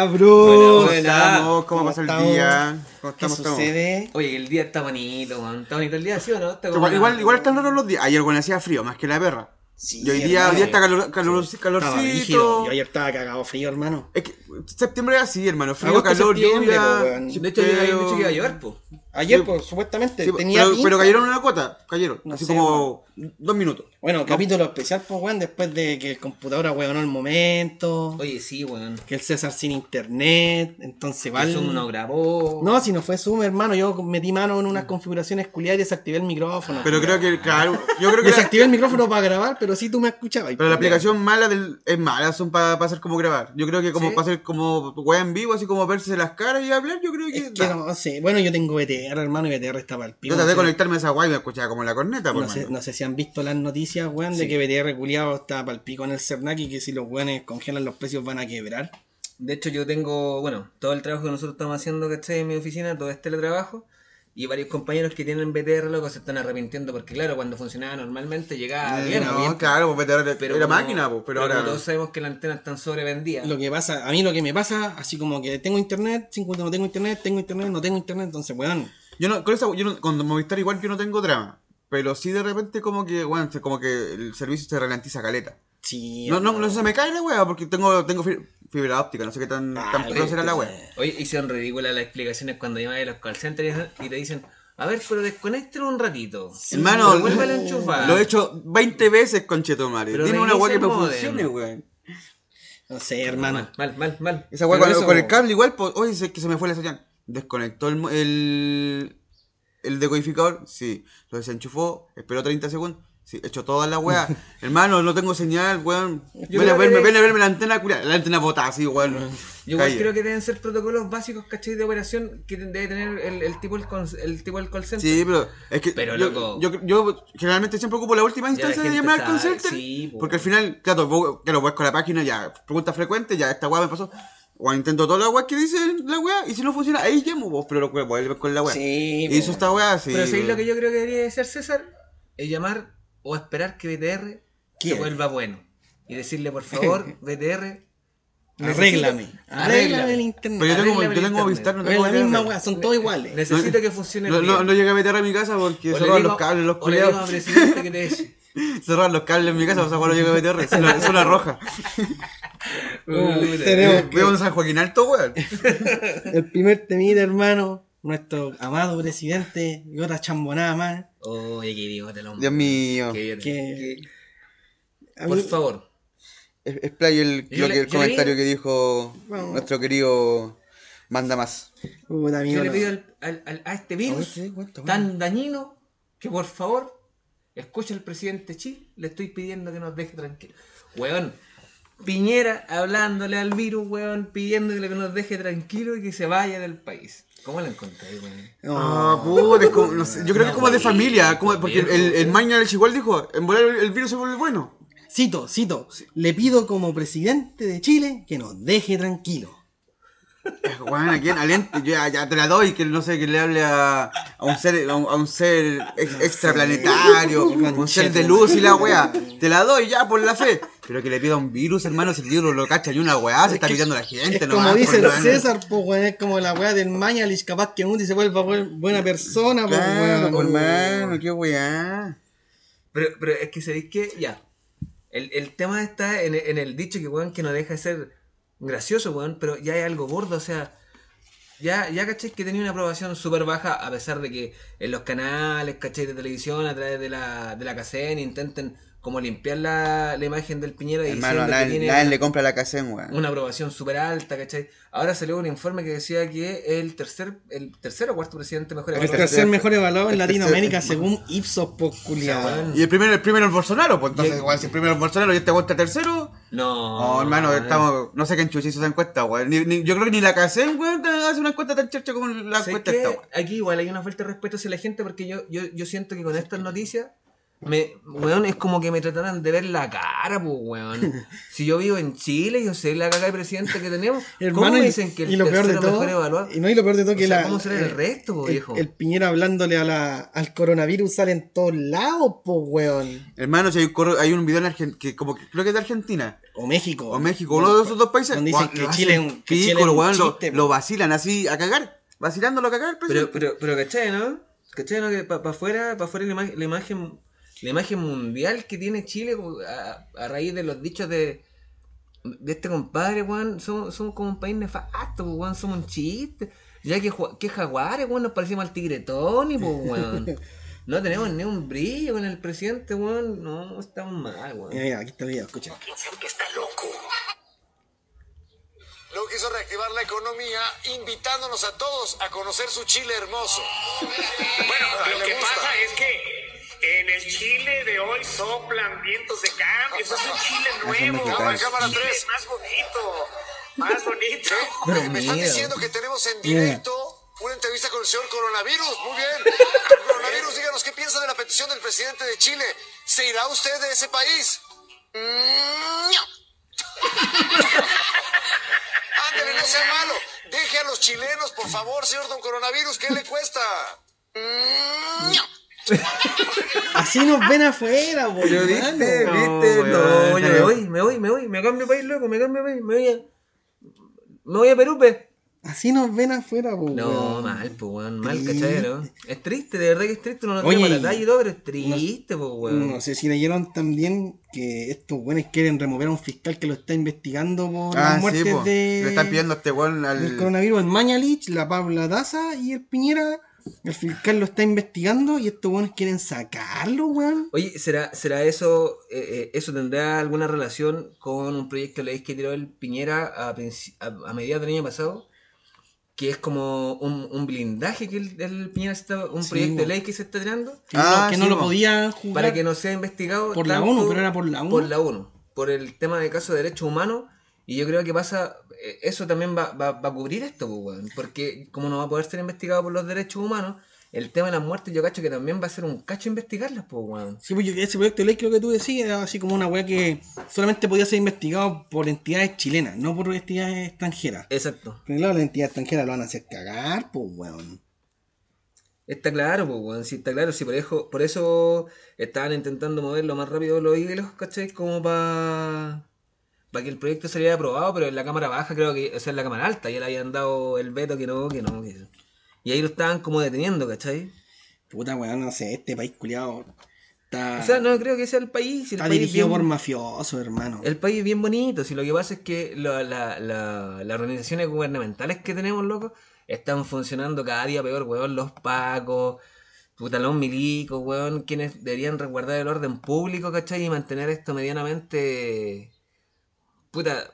cabrón? ¿Cómo estamos? ¿Cómo pasa el día? ¿Cómo ¿Qué estamos? estamos? sucede? Oye, el día está bonito, man. Está bonito el día, ¿sí o no? Está como Igual, igual, igual están raros los días. Ayer bueno hacía frío, más que la perra. Sí, y hoy día, hoy día está calor, calor, Estaba rígido. calorcito. Yo ayer estaba cagado frío, hermano. Es que septiembre es así, hermano. Frío, Agosto, calor, lluvia. De hecho, yo había dicho que iba a llover, po. Ayer, Sí, pues, supuestamente Sí, tenía pero, pinta. pero cayeron una cuota, cayeron. No así sé, como dos minutos. Bueno, capítulo especial, pues, weón, después de que el computador weón el momento. Oye, sí, weón. Que el César sin internet. Entonces. Igual. Zoom no grabó. No, si no fue Zoom, hermano. Yo metí mano en unas configuraciones culiadas y desactivé el micrófono. Pero creo que, claro, yo creo que. Desactivé el micrófono para grabar, pero sí tú me escuchabas. pero la aplicación mala del, es mala, son para hacer como grabar. Yo creo que como ¿Sí? para hacer como wea en vivo, así como verse las caras y hablar, yo creo que. Es que no sé. Bueno, yo tengo BTR, hermano, y BTR está para el pico. Yo traté de conectarme a esa guay y me escuchaba como la corneta, por No sé, no sé si han visto las noticias, weón, de Sí. que BTR culiado está para el pico en el Cernac y que si los weones congelan los precios van a quebrar. De hecho, yo tengo, bueno, todo el trabajo que nosotros estamos haciendo, ¿cachai? En mi oficina, todo es teletrabajo. Y varios compañeros que tienen BTR, loco, se están arrepintiendo porque, claro, cuando funcionaba normalmente llegaba Eh, bien, no, bien. claro, pues era, Pero era como- máquina, pues, pero, ahora. todos sabemos que las antenas están sobrevendidas. Lo que pasa, a mí lo que me pasa, así como que tengo internet, 50 no tengo internet, tengo internet, no tengo internet, entonces, weón, Yo no, con esa, yo no, con Movistar igual yo no tengo drama. Pero sí de repente como que, bueno, como que el servicio se ralentiza caleta. Sí. No, no, no se me cae la wea porque tengo, tengo fi- fibra óptica, no sé qué tan, Ah, tan será la wea. Oye, hicieron ridículas las explicaciones cuando llaman a los call centers y te dicen, a ver, pero desconéctelo un ratito. Hermano, vuélvelo a enchufar. lo he hecho 20 veces con Chetomare. Dime una wea que el funcione, weón. No sé, hermano. Mal, mal, mal. Esa Pero con, eso- con el cable igual, pues, oye, sé que se me fue la señal. Desconectó el, el, el decodificador, sí. Lo desenchufó, esperó 30 segundos. Sí, hecho toda la weá. Hermano, no tengo señal, weón. Ven a verme, que- ven a verme la antena culiada. La antena botada así, weón. Yo Calle. creo que deben ser protocolos básicos, ¿cachai? De operación que debe tener el, el tipo del el tipo del call center. Sí, pero es que Pero, yo, loco. yo, yo generalmente siempre ocupo la última la instancia de llamar al call center. sí, po. porque al final, claro, vos, claro, vas con la página, ya, pregunta frecuente, ya, esta weá me pasó. O intento toda la weá que dice la weá, y si no funciona, ahí llamo vos, pero lo que vuelves con la weá. Sí, y eso po. esta weá, sí. Pero ¿sabéis lo que yo creo que debería hacer César? Es llamar o esperar que BTR se vuelva bueno. Y decirle, por favor, BTR, Arréglame. Arréglame el internet. Pero yo tengo, yo tengo Movistar, no Es tengo la misma BTR. weá, son todos iguales. necesito que funcione No, bien. no, no llegué a meter a mi casa porque cerraron los cables, los culeados. presidente que te los cables en mi casa, o sea, cuando llegué a BTR, es una, es una roja. Veo un San Joaquín Alto, weón. el primer temita, hermano, nuestro amado presidente y otra chambonada más. Oye, qué idiota el hombre. Dios mío. Qué. Que- Por mí- favor. Es, es play el, Yo lo le- que- el yo comentario le- que dijo nuestro querido Manda Más. Yo le pido al- al- al- a este virus A ver, sí, cuenta, tan dañino que por favor escuche al presidente de Chile. Le estoy pidiendo que nos deje tranquilos. Weón, Piñera hablándole al virus, weón, pidiéndole que nos deje tranquilo y que se vaya del país. ¿Cómo lo encontré, weón? No. Ah, puta, es como- no sé, yo creo que es como de familia, como, porque el, el. Maña igual dijo, en volar el, el virus se vuelve bueno. Cito, cito. Le pido como presidente de Chile que nos deje tranquilo. Bueno, ¿a quién? Yo ya, ya te la doy, que no sé, que le hable a, a un ser, a un, a un ser ex- extraplanetario, un ser de luz y la weá. Te la doy ya por la fe. Pero que le pida un virus, hermano, si el virus lo cacha ni una weá, se está pillando la gente, Es como dice el César, pues, weón, es como la weá del Mañalich, capaz que un se vuelva buen- buena persona, pues, Claro, weón. hermano, qué weá. Pero, pero es que sabéis que, ya. El, el tema está en, en el dicho que, weón, que no deja de ser gracioso, weón, pero ya hay algo gordo, o sea. Ya, ya caché que tenía una aprobación súper baja, a pesar de que en los canales, caché de televisión, a través de la, de la CACEN, intenten como limpiar la, la imagen del Piñera y Hermano, diciendo que nadie, tiene nadie una- le compra la casén, weón. una aprobación súper alta, ¿cachai? Ahora salió un informe que decía que el tercer, el tercer o cuarto presidente mejor El evaluado. tercer mejor evaluado en el Latinoamérica tercer- según Ipsos, culiao. O sea, weón. Y el primero, el primero es Bolsonaro, pues entonces, igual, si el primero es Bolsonaro y este vuelta tercero. No, No, hermano, weón. estamos. No sé quién chucha hizo esa encuesta, weón. Ni- ni- yo creo que ni la CACEN, weón, hace una encuesta tan chercha como la ¿Sabes encuesta qué? esta, weón. Aquí igual hay una falta de respeto hacia la gente porque yo, yo, yo siento que con estas noticias me, weón, es como que me trataran de ver la cara, pues, weón. Si yo vivo en Chile, yo sé la caga de presidente que tenemos. ¿Cómo Hermano, me dicen que el y lo peor de tercero todo, mejor evaluado? y no, y lo peor de todo O que sea, la, ¿cómo será el eh, resto, po, el, viejo? el Piñera hablándole a la, al coronavirus sale en todos lados, po, weón. Hermano, si hay un, hay un video en Argentina, que como que creo que es de Argentina, O México. o México, uno de esos dos países. Donde dicen weón, que lo Chile es un- que pico, Chile weón, lo, chiste, po. lo vacilan así a cagar, vacilándolo a cagar, pues. Pero, pero, pero, ¿cachai, no? ¿Cachai, no? Que para afuera, pa afuera la, ima- la imagen la imagen mundial que tiene Chile a, a raíz de los dichos de, de este compadre, weón, somos, somos como un país nefasto, pues, weón, somos un chiste. Ya que, que jaguares, weón, nos parecemos al tigre Tony, pues, weón. No tenemos ni un brillo con el presidente, weón. No, estamos mal, weón. mira, aquí está el video, escucha. Luego quiso reactivar la economía invitándonos a todos a conocer su Chile hermoso. Bueno, lo me que gusta. pasa es que en el Chile de hoy soplan vientos de cambio. Eso es un Chile nuevo. Cámara, cámara Chile tres. más bonito. Más bonito. Pero me están diciendo que tenemos en directo una entrevista con el señor Coronavirus. Muy bien. Coronavirus, díganos qué piensa de la petición del presidente de Chile. ¿Se irá usted de ese país? No. Ándale, no sea malo. Deje a los chilenos, por favor, señor Don Coronavirus. ¿Qué le cuesta? No. Así nos ven afuera, po, Pero viste, No, viste, no, yo me voy, me voy, me voy, me cambio país, loco, me cambio país, me voy a. Me voy a Perú, pe. Así nos ven afuera, po, No, weón. mal, pues, weón, mal, Sí. ¿cachai, no? Es triste, de verdad que es triste, uno no tira para la talla y todo, pero es triste, pues, weón. No sé si leyeron también que estos buenos quieren remover a un fiscal que lo está investigando por Ah, las sí, muertes po. de, Le están pidiendo a este weón del al. coronavirus, el Mañalich, la Pabla Daza y el Piñera. El fiscal lo está investigando y estos buenos quieren sacarlo, weón. Oye, ¿será, será eso, eh, eh, eso tendrá alguna relación con un proyecto de ley que tiró el Piñera a, a, a mediados del año pasado? Que es como un, un blindaje que el, el Piñera se está, un Sí, proyecto de ley que se está tirando Que, Ah, no, que no lo po. podían jugar. para que no sea investigado Por la ONU, pero era por la ONU. por la ONU, por el tema de casos de derechos humanos y yo creo que pasa eh, eso también va, va, va a cubrir esto pues, weón, porque como no va a poder ser investigado por los derechos humanos el tema de las muertes yo cacho que también va a ser un cacho investigarlas pues weón. Sí, pues yo- ese proyecto de ley creo que tú decías era así como una weá que solamente podía ser investigado por entidades chilenas, no por entidades extranjeras. exacto Pero claro, las entidades extranjeras lo van a hacer cagar, pues weón. está claro pues weón, sí está claro sí por eso por eso estaban intentando mover lo más rápido los hilos ¿cachai? como para para que el proyecto saliera aprobado pero en la cámara baja creo que o sea en la cámara alta ya le habían dado el veto que no que no que- y ahí lo estaban como deteniendo ¿cachai? Puta weón, no sé, este país culiado está, O sea, no creo que sea el país. El está país dirigido bien- por mafiosos, hermano. El país es bien bonito, si lo que pasa es que la- la- la- las organizaciones gubernamentales que tenemos, loco, están funcionando cada día peor, weón. Los pacos, puta, los milicos, weón, quienes deberían resguardar el orden público, ¿cachai? Y mantener esto medianamente, puta,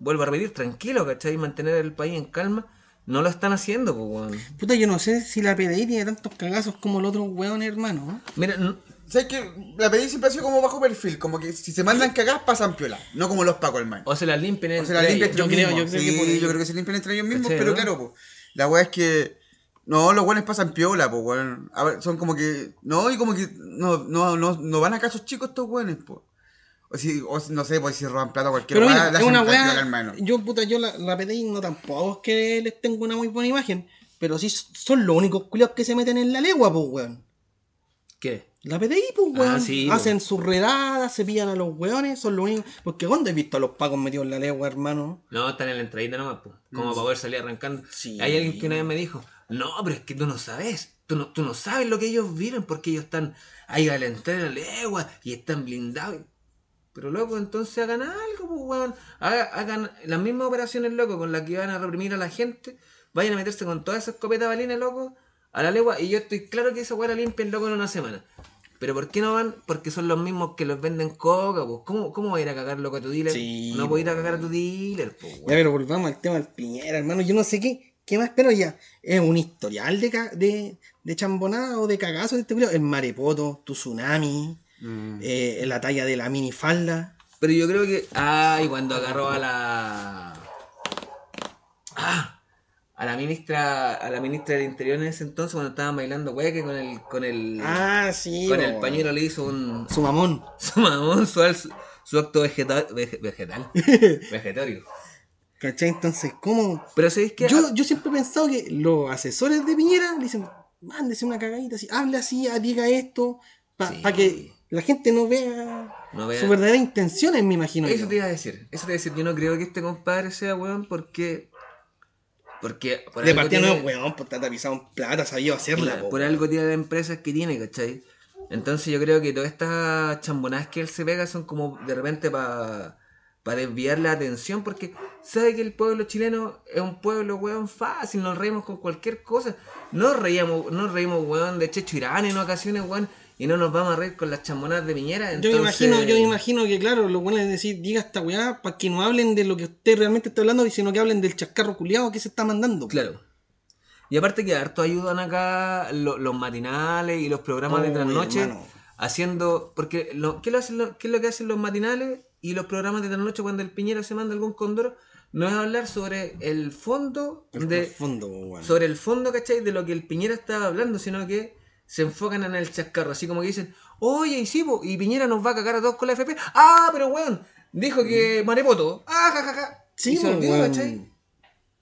vuelvo a repetir, tranquilo, ¿cachai? Mantener el país en calma. No lo están haciendo, pues, weón. Puta, yo no sé si la PDI tiene tantos cagazos como el otro weón, hermano. Mira, n- ¿Sabes que La pedí siempre ha sido como bajo perfil, como que si se mandan cagar pasan piola, no como los pacos, hermano. o se las limpian O entre sea, la limpian ellos. entre Yo ellos creo- mismos. yo creo que Sí, por ahí. yo creo que se limpian entre ellos mismos, ¿Cachai, pero no? claro, pues. La weá es que. No, los buenos pasan piola, pues, weón. A ver, son como que. No, y como que. No, no, no, no van a casos chicos estos weones, pues. O si, o si- no sé, pues si roban plata o cualquier Pero mira, la es una weá. hermano. Yo, puta, yo la, la PDI no tampoco es que les tengo una muy buena imagen. Pero sí son los únicos culiados que se meten en la legua, pues, weón. ¿Qué? La PDI, pues, weón. Ah, sí, po. Hacen sus redadas, se pillan a los weones, son los únicos. Porque ¿cuándo he visto a los pacos metidos en la legua, hermano? No, están en la entradita nomás, pues. Como para poder salir arrancando. Sí. Hay alguien que una vez me dijo, no, pero es que tú no sabes. Tú no, tú no sabes lo que ellos viven porque ellos están ahí a la entrada de la legua y están blindados. Pero loco, entonces hagan algo, pues weón. Haga- Hagan las mismas operaciones, loco, con las que van a reprimir a la gente. Vayan a meterse con todas esas escopetas balines, loco, a la legua. Y yo estoy claro que esa weá la limpian, loco, en una semana. Pero ¿por qué no van? Porque son los mismos que los venden coca, pues. ¿Cómo, cómo va a ir a cagar, loco, a tu dealer? Sí, no puedo ir a cagar a tu dealer, pues, Ya, pero volvamos al tema del Piñera, hermano. Yo no sé qué, qué más, pero ya. Es un historial de, ca- de, de chambonada o de cagazo de este culiao. El marepoto, tu tsunami, Mm. eh, la talla de la minifalda. Pero yo creo que. Ay, cuando agarró a la. Ah, a la ministra a la ministra del Interior en ese entonces cuando estaban bailando hueque con el con el Ah, sí. con el pañuelo le hizo un Su mamón. su mamón su, al- su acto vegetal vege- vegetal vegetario. ¿Cachai? Entonces, ¿cómo? Pero sabéis que Yo, yo siempre he pensado que los asesores de Piñera le dicen, mándese una cagadita así, hable así, diga esto, para Sí. que la gente no vea No vea- sus verdaderas intenciones, me imagino. Eso yo. te iba a decir, eso te iba a decir, yo no creo que este compadre sea weón porque porque por de partida no es weón, pues está tapizado en plata, sabía hacerla. por, po. por algo tiene las empresas que tiene, ¿cachai? Entonces yo creo que todas estas chambonadas que él se pega son como de repente para desviar la atención, porque sabe que el pueblo chileno es un pueblo, weón, fácil, nos reímos con cualquier cosa. Nos reíamos, nos reímos, weón, de Checho Irán en ocasiones, weón, y no nos vamos a reír con las chambonadas de Piñera. Yo me entonces- imagino, yo me imagino que claro, lo bueno es decir, diga esta weá para que no hablen de lo que usted realmente está hablando, sino que hablen del chascarro culiado que se está mandando. Claro. Y aparte que harto ayudan acá lo- los matinales y los programas de Oh, trasnoche hermano. haciendo porque lo, ¿qué, lo hacen lo- ¿qué es lo que hacen los matinales y los programas de trasnoche cuando el Piñera se manda algún condoro? No es hablar sobre el fondo El de fondo, weón. sobre el fondo, ¿cachai? De lo que el Piñera estaba hablando, sino que se enfocan en el chascarro, así como que dicen, oye, y sí, po, y Piñera nos va a cagar a todos con la FP. Ah, pero weón, dijo que Marepoto. Ah, jajaja. Mm. Sí, y se olvidó. ¿cachai?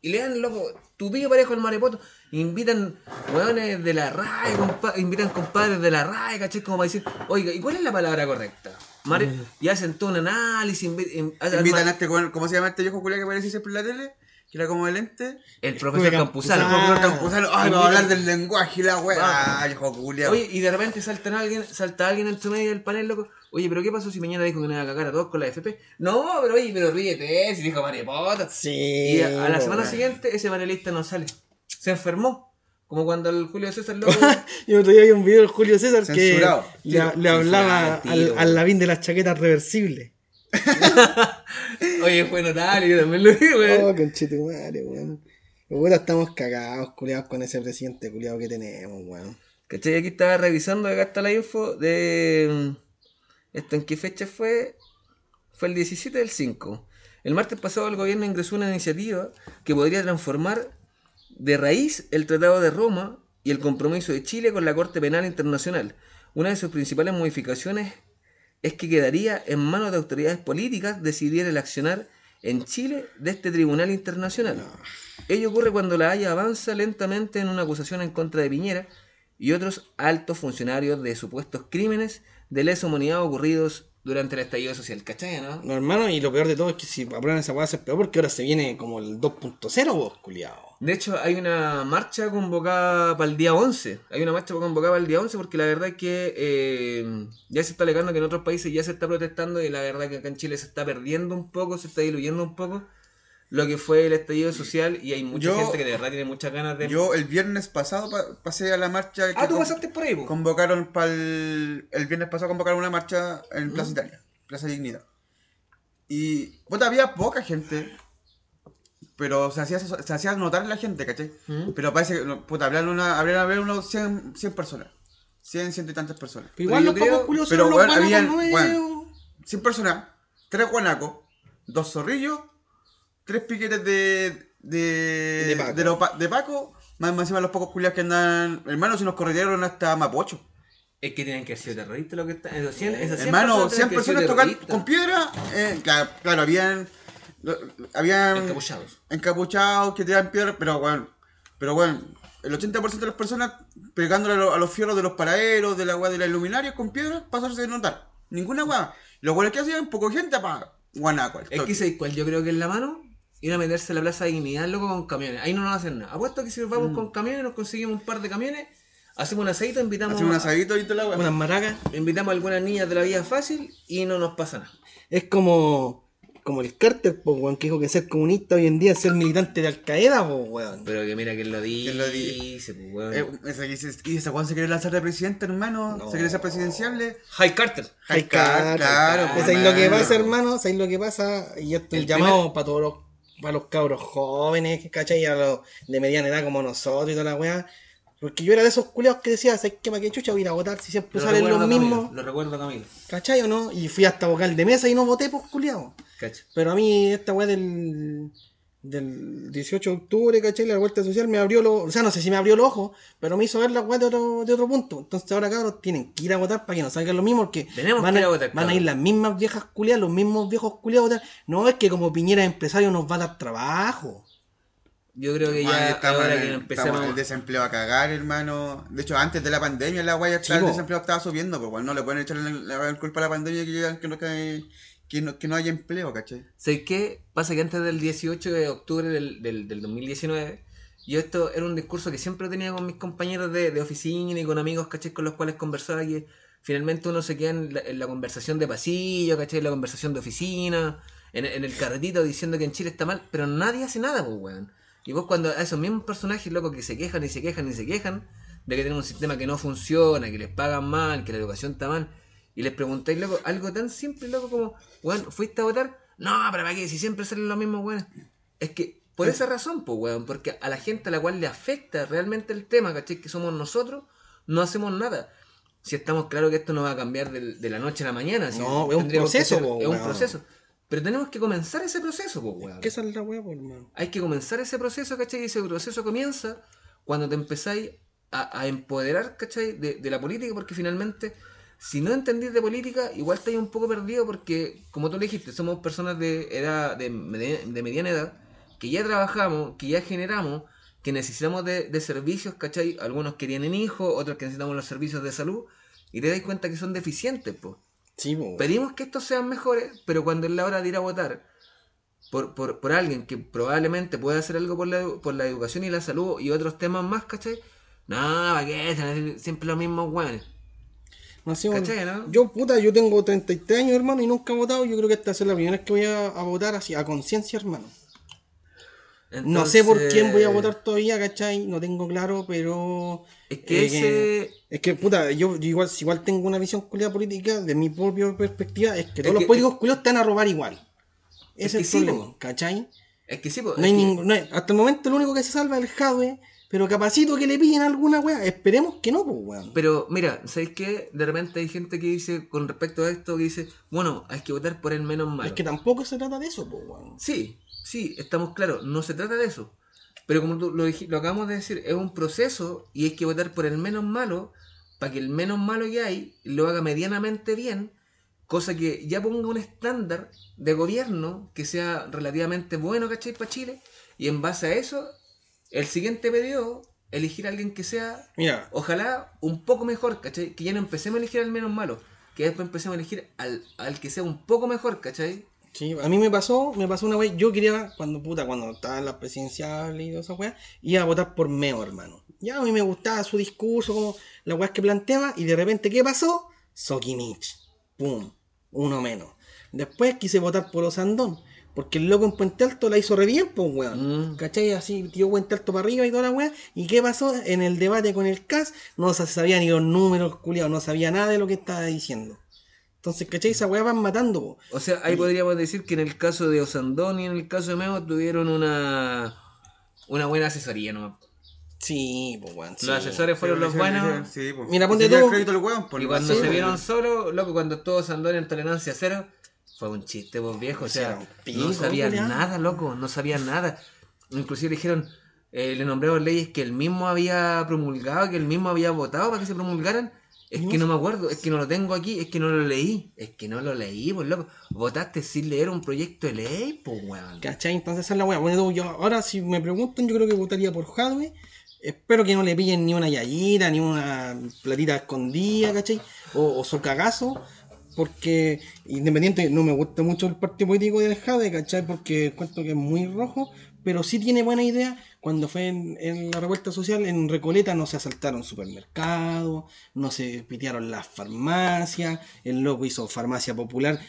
Y le dan, loco, tu pillo parejo al Marepoto. Invitan weones de la RAE, compa- invitan compadres de la RAE, ¿cachai? Como para decir, oiga, ¿y cuál es la palabra correcta? Mare- Mm. Y hacen todo un análisis, invi- Invitan a este ¿cómo se llama este viejo culiao que aparece siempre en la tele? Que era como el ente. el profesor Campuzano. Campuzano. Profesor Ah, Campuzano, ay, vamos a hablar del lenguaje y la weá. Ah. Ay, culiao. Oye, y de repente salta alguien, salta alguien entre medio del panel, loco. Oye, pero ¿qué pasó si mañana dijo que no iba a cagar a todos con la FP? No, pero oye, pero ríete, si dijo Maripota. Sí. Y a, a la semana siguiente ese panelista no sale. Se enfermó. Como cuando el Julio César loco. Y otro día había un video del Julio César Censurado. que le, le hablaba al, al Lavín de las chaquetas reversibles. oye, fue notable, yo también lo vi, weón. Oh, conchetumare, weón. Puta, estamos cagados, culiados, con ese presidente culiado que tenemos, weón. ¿Cachai? Aquí estaba revisando, acá está la info de... ¿Esto en qué fecha fue? Fue el 17 del 5. El martes pasado el gobierno ingresó una iniciativa que podría transformar de raíz el Tratado de Roma y el compromiso de Chile con la Corte Penal Internacional. Una de sus principales modificaciones es que quedaría en manos de autoridades políticas decidir el accionar en Chile de este tribunal internacional. Ello ocurre cuando la Haya avanza lentamente en una acusación en contra de Piñera y otros altos funcionarios de supuestos crímenes de lesa humanidad ocurridos durante el estallido social. ¿Cachai, no? No, hermano, y lo peor de todo es que si aprueban esa a ser peor porque ahora se viene como el 2.0, vos, culiado. De hecho, hay una marcha convocada para el día 11. Hay una marcha convocada para el día 11 porque la verdad es que eh, ya se está alegando que en otros países ya se está protestando y la verdad que acá en Chile se está perdiendo un poco, se está diluyendo un poco lo que fue el estallido social y hay mucha Yo- gente que de verdad tiene muchas ganas de... Yo el viernes pasado pa- pasé a la marcha. ah, que tú con- pasaste por ahí? Convocaron para el. El viernes pasado convocaron una marcha en Plaza Italia, Plaza Dignidad. Y. Puta, había poca gente. Pero se hacía, se hacía notar la gente, ¿cachai? ¿Mm? Pero parece que. Puta, habrían una, habrían haber unos 100, 100 personas. 100, ciento y tantas personas. Pero igual yo los creo- pocos culiados pero, son los weón, guanacos habían- weón. 100 personas, 3 guanacos, 2 zorrillos, 3 piquetes de. de. De Paco. de, los pa- de Paco, más, más encima los pocos culiados que andan. Hermano, si nos corrieron hasta Mapocho. Es que tienen que ser terroristas lo que están... Esos 100, esas 100 Hermano, personas 100 tienen que ser personas terroristas. con piedra. eh, claro, claro, habían. Lo- Habían. Encapuchados. encapuchados que tiraban piedra, pero bueno. Pero bueno, el 80% de las personas pegándole a, lo- a los fierros de los paraderos, de la agua de las luminarias con piedra, pasarse de notar. Ninguna agua. Los buenos que hacían, poco gente para guanaco. Es que ¿sabes cuál yo creo que es la mano? Ir a meterse a la Plaza de Dignidad, loco, con camiones. Ahí no nos hacen nada. Apuesto que si vamos con camiones, nos conseguimos un par de camiones, hacemos un asadito, invitamos, Hacen un asadito y la. Unas maracas. invitamos a algunas niñas de la vida fácil y no nos pasa nada. Es como. Como el Carter, pues, weón, que dijo que ser comunista hoy en día es ser militante de Al Qaeda, pues, weón. Pero que mira quién lo dice, ¿Quién lo dice? pues, weón. Eh, ese, y ese Juan se quiere lanzar de presidente, hermano. No. Se quiere ser presidenciable. High Carter. Ay, Claro, claro, ¿Sabes pues, lo que pasa, hermano? ¿Sabes lo que pasa? Y esto es El llamado para todos los, para los cabros jóvenes, ¿cachai? A los de mediana edad como nosotros y toda la weá. Porque yo era de esos culeados que decía, ¿sabes qué, ma, qué chucha voy a ir a votar si siempre Lo salen los Camilo, mismos? Lo recuerdo, Camilo. ¿Cachai o no? Y fui hasta vocal de mesa y no voté, pues, culiado. Pero a mí esta weá del, del 18 de octubre, ¿cachai? La vuelta social me abrió los, o sea, no sé si me abrió los ojos, pero me hizo ver la weá de otro, de otro punto. Entonces ahora, cabros, tienen que ir a votar para que no salgan lo mismo, porque Tenemos van, que ir a, a votar, van a ir las mismas viejas culiadas, los mismos viejos culiados a votar. No es que como Piñera empresario nos va a dar trabajo. Yo creo que ya estamos, ahora en que el, empezamos. desempleo a cagar, hermano. De hecho, antes de la pandemia la guaya Sí, el desempleo estaba subiendo, pero bueno, no le pueden echar la, la culpa a la pandemia que, que, no, que, no, que no haya empleo, ¿cachai? ¿Sabes qué? Pasa que antes del 18 de octubre del, del, del 2019, yo esto era un discurso que siempre tenía con mis compañeros de, de oficina y con amigos, ¿cachai? Con los cuales conversaba que finalmente uno se queda en la, en la conversación de pasillo, ¿cachai? En la conversación de oficina, en, en el carretito diciendo que en Chile está mal, pero nadie hace nada, pues, weón. Y vos cuando a esos mismos personajes, locos, que se quejan y se quejan y se quejan de que tienen un sistema que no funciona, que les pagan mal, que la educación está mal, y les preguntáis, loco, algo tan simple, loco, como, weón, ¿fuiste a votar? No, pero ¿para qué? Si siempre salen los mismos, weón. Es que, por esa razón, pues, weón, porque a la gente a la cual le afecta realmente el tema, ¿cachai? Que somos nosotros, no hacemos nada. Si estamos claros que esto no va a cambiar de, la noche a la mañana. si No, es un proceso, po, Es un proceso. Pero tenemos que comenzar ese proceso, pues, weón. ¿Qué esa es la weá, por hermano? Hay que comenzar ese proceso, ¿cachai? Y ese proceso comienza cuando te empezáis a, a empoderar, ¿cachai? De, de la política, porque finalmente, si no entendís de política, igual estáis un poco perdido, porque, como tú le dijiste, somos personas de edad, de mediana edad, que ya trabajamos, que ya generamos, que necesitamos de, de servicios, ¿cachai? Algunos que tienen hijos, otros que necesitamos los servicios de salud, y te das cuenta que son deficientes, pues. Sí. Pedimos que estos sean mejores, pero cuando es la hora de ir a votar por, por, por alguien que probablemente pueda hacer algo por la, por la educación y la salud y otros temas más, ¿cachai? No, ¿para qué? Siempre los mismos bueno, ¿Cachai, no? Yo, puta, yo tengo 33 años, hermano, y nunca he votado. Yo creo que esta es la primera vez que voy a, a votar así, a conciencia, hermano. No sé por quién voy a votar todavía, ¿cachai? No tengo claro, pero... Es que eh, ese... Es que, puta, yo, yo igual, si igual tengo una visión culiada política, de mi propia perspectiva, es que todos los que- políticos culiados te van a robar igual. Es Ese es sí, el problema, po. ¿cachai? Es que sí, pues, No hay es que- ningún, no hay- hasta el momento lo único que se salva es el hardware, pero capacito que le pillen alguna wea. Esperemos que no, pues, weón. Pero mira, ¿sabéis qué? De repente hay gente que dice, con respecto a esto, que dice, bueno, hay que votar por el menos malo. Es que tampoco se trata de eso, pues, weón. Sí, sí, estamos claros, no se trata de eso. Pero como tú lo, lo acabamos de decir, es un proceso y hay que votar por el menos malo para que el menos malo que hay lo haga medianamente bien, cosa que ya ponga un estándar de gobierno que sea relativamente bueno, ¿cachai? Para Chile. Y en base a eso, el siguiente periodo, elegir a alguien que sea, Mira, ojalá, un poco mejor, ¿cachai? Que ya no empecemos a elegir al menos malo, que después empecemos a elegir al, al que sea un poco mejor, ¿cachai? Sí, a mí me pasó, me pasó una wea. Yo quería, cuando puta, cuando estaba en la presidencial y toda esa wea, iba a votar por Meo, hermano. Ya a mí me gustaba su discurso, como las weas que planteaba, y de repente, ¿qué pasó? Sokimich. Pum, uno menos. Después quise votar por Osandón. Porque el loco en Puente Alto la hizo re bien, pues, weón. Mm. ¿Cachai? Así, tiró Puente Alto para arriba y toda la weá. ¿Y qué pasó? En el debate con el CAS, no se sabía ni los números, culiados, no sabía nada de lo que estaba diciendo. Entonces, ¿cachai? Esa weá van matando, po. O sea, ahí podríamos decir que en el caso de Osandón y en el caso de Memo tuvieron una una buena asesoría nomás. Sí, pues, weón. sí. Los asesores fueron los buenos. Sí, pues. Mira, ponte tú- el crédito del weón, por Y cuando se pues. vieron solos, loco, cuando estuvo Osandón en tolerancia cero, fue un chiste, pues viejo. O sea, pico, no sabía culiao. nada, loco, no sabía nada. Inclusive dijeron, eh, le nombraron leyes que él mismo había promulgado, que él mismo había votado para que se promulgaran. Es que no me acuerdo, es que no lo tengo aquí, es que no lo leí. Es que no lo leí, pues loco. Votaste sin leer un proyecto de ley, pues weón. ¿Cachai? Entonces esa es la weá. Bueno, yo, ahora si me preguntan, yo creo que votaría por Hadwe. Espero que no le pillen ni una yayita, ni una platita escondida, ¿cachai? O, o su cagazo. Porque independiente, no me gusta mucho el partido político del Jade, ¿cachai? Porque encuentro que es muy rojo, pero sí tiene buena idea. Cuando fue en, en la revuelta social, en Recoleta no se asaltaron supermercados, no se pitearon las farmacias, el loco hizo farmacia popular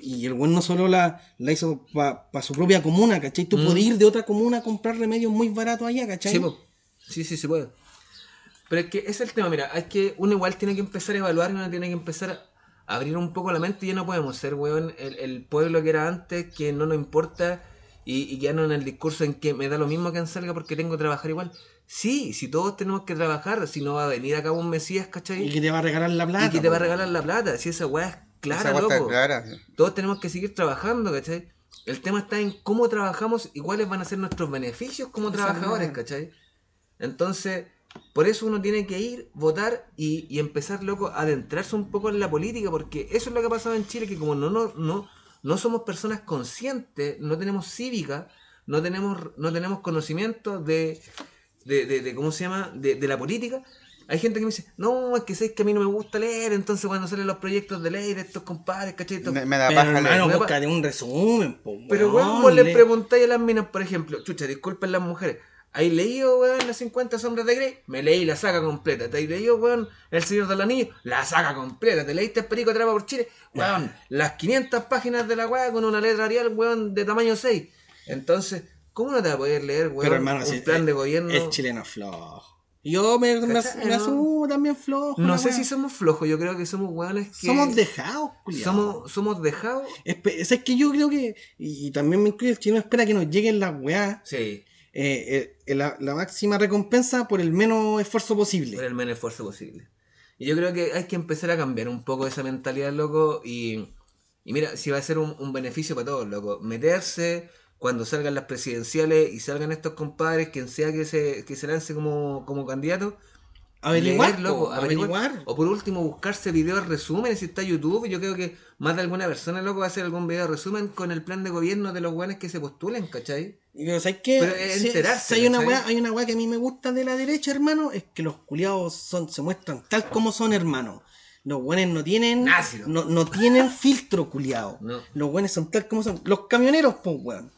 y el buen no solo la, la hizo para su propia comuna, ¿cachai? Tú Mm. podías ir de otra comuna a comprar remedios muy baratos allá, ¿cachai? Sí, sí, sí, se puede. Pero es que ese es el tema, mira, es que uno igual tiene que empezar a evaluar y uno tiene que empezar a abrir un poco la mente y ya no podemos ser, weón, el, el pueblo que era antes, que no nos importa y, y quedarnos en el discurso en que me da lo mismo que salga porque tengo que trabajar igual. Sí, si todos tenemos que trabajar, si no va a venir acá un Mesías, ¿cachai? Y que te va a regalar la plata. Y que te va a regalar la plata, si esa weá es clara, Esa loco. clara. Todos tenemos que seguir trabajando, ¿cachai? El tema está en cómo trabajamos y cuáles van a ser nuestros beneficios como trabajadores, ¿cachai? Entonces, por eso uno tiene que ir, votar y, y empezar, loco, a adentrarse un poco en la política, porque eso es lo que ha pasado en Chile, que como no, no, no, no somos personas conscientes, no tenemos cívica, no tenemos, no tenemos conocimiento de, de, de, de- ¿cómo se llama? De, de la política. Hay gente que me dice, no, es que sé que a mí no me gusta leer, entonces cuando salen los proyectos de ley de estos compadres, ¿cachai? Me, me da Pero paja leer. hermano, leer. búscate un resumen, po, Pero, weón, vos le preguntáis a las minas, por ejemplo, chucha, disculpen las mujeres, ¿hay leído, weón, las 50 sombras de Grey? Me leí la saga completa. ¿Te has leído, weón, El Señor de los Anillos? La saga completa. ¿Te leíste el Perico Atrapa por Chile? Weón, las 500 páginas de la weá con una letra Arial, weón, de tamaño 6. Entonces, ¿cómo no te vas a poder leer, weón, Pero hermano, un si- plan de el- gobierno? El chileno es flojo. Yo me, me, asumo también flojo. No sé weá. si somos flojos, yo creo que somos weones que... Somos dejados, culiao. Somos, somos dejados. Espe- Es que yo creo que, y, y también me incluye, el chileno espera que nos lleguen las weá, Sí, eh, eh, la, la máxima recompensa por el menos esfuerzo posible. por el menos esfuerzo posible. Y yo creo que hay que empezar a cambiar un poco esa mentalidad, loco. Y, y mira, si va a ser un, un beneficio para todos, loco. Meterse cuando salgan las presidenciales y salgan estos compadres, quien sea que se, que se lance como, como candidato. Averiguar, leer, loco, averiguar. averiguar. O por último, buscarse videos resúmenes si está YouTube. Yo creo que más de alguna persona, loco, va a hacer algún video resumen con el plan de gobierno de los buenos que se postulen, ¿cachai? Pero, ¿sabes qué? Pero Si- hay una weá, hay una weá que a mí me gusta de la derecha, hermano, es que los culiados son, se muestran tal como son, hermano. Los buenos no tienen. No, no tienen filtro, culiado. No. Los buenos son tal como son. Los camioneros, pues, weón.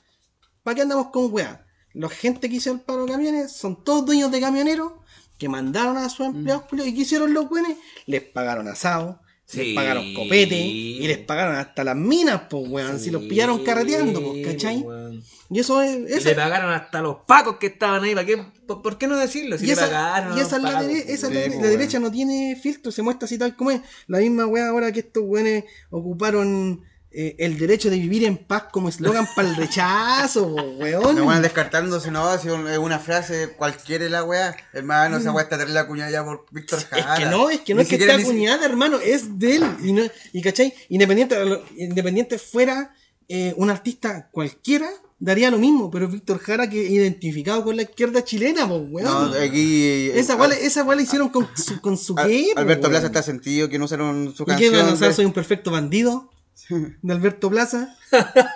¿Para qué andamos con weá? La gente que hizo el paro de camiones son todos dueños de camioneros que mandaron a sus empleados Mm. culiados. ¿Y qué hicieron los buenos? Les pagaron asado, Sí. les pagaron copete y les pagaron hasta las minas, pues, weón. Si los pillaron carreteando, pues, ¿cachai? weón. Y eso es. Y le pagaron hasta los pacos que estaban ahí. ¿Para qué? ¿Por, qué no decirlo? Si y le esa, pagaron. y esa los es la, pacos, dere- esa es Sí, la, la derecha no tiene filtro, se muestra así tal como es. La misma weá ahora que estos weones ocuparon eh, el derecho de vivir en paz como eslogan para el rechazo, po, weón. Me van descartándose, no, si es una frase cualquiera la weá. Hermano, esa weá está terrible acuñada ya por Víctor Es Jara. que no, es que no Ni es que esté si- acuñada, hermano, es de él. Y, no, y ¿cachai? Independiente, independiente fuera eh, un artista cualquiera, daría lo mismo, pero Víctor Jara que identificado con la izquierda chilena, pues, weón. No, aquí. esa eh, esa weá la hicieron con su, con su Al- qué, po, Alberto weón. Plaza está sentido que no usaron su ¿Y qué canción. van a Soy un perfecto bandido de Alberto Plaza.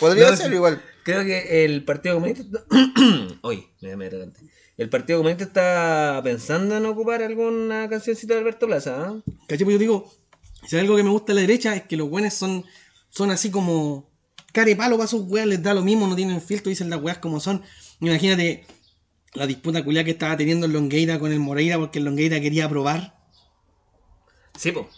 Podría No, ser igual. Creo que el Partido Comunista. Uy, me me adelanté. El Partido Comunista está pensando en ocupar alguna cancioncita de Alberto Plaza. ¿ah? ¿Cachai? Pues yo digo, si hay algo que me gusta de la derecha es que los buenos son, son así como care palo para sus weas, les da lo mismo, no tienen filtro, dicen las weas como son. Imagínate la disputa culiada que estaba teniendo el Longueira con el Moreira porque el Longueira quería aprobar. Sí, po.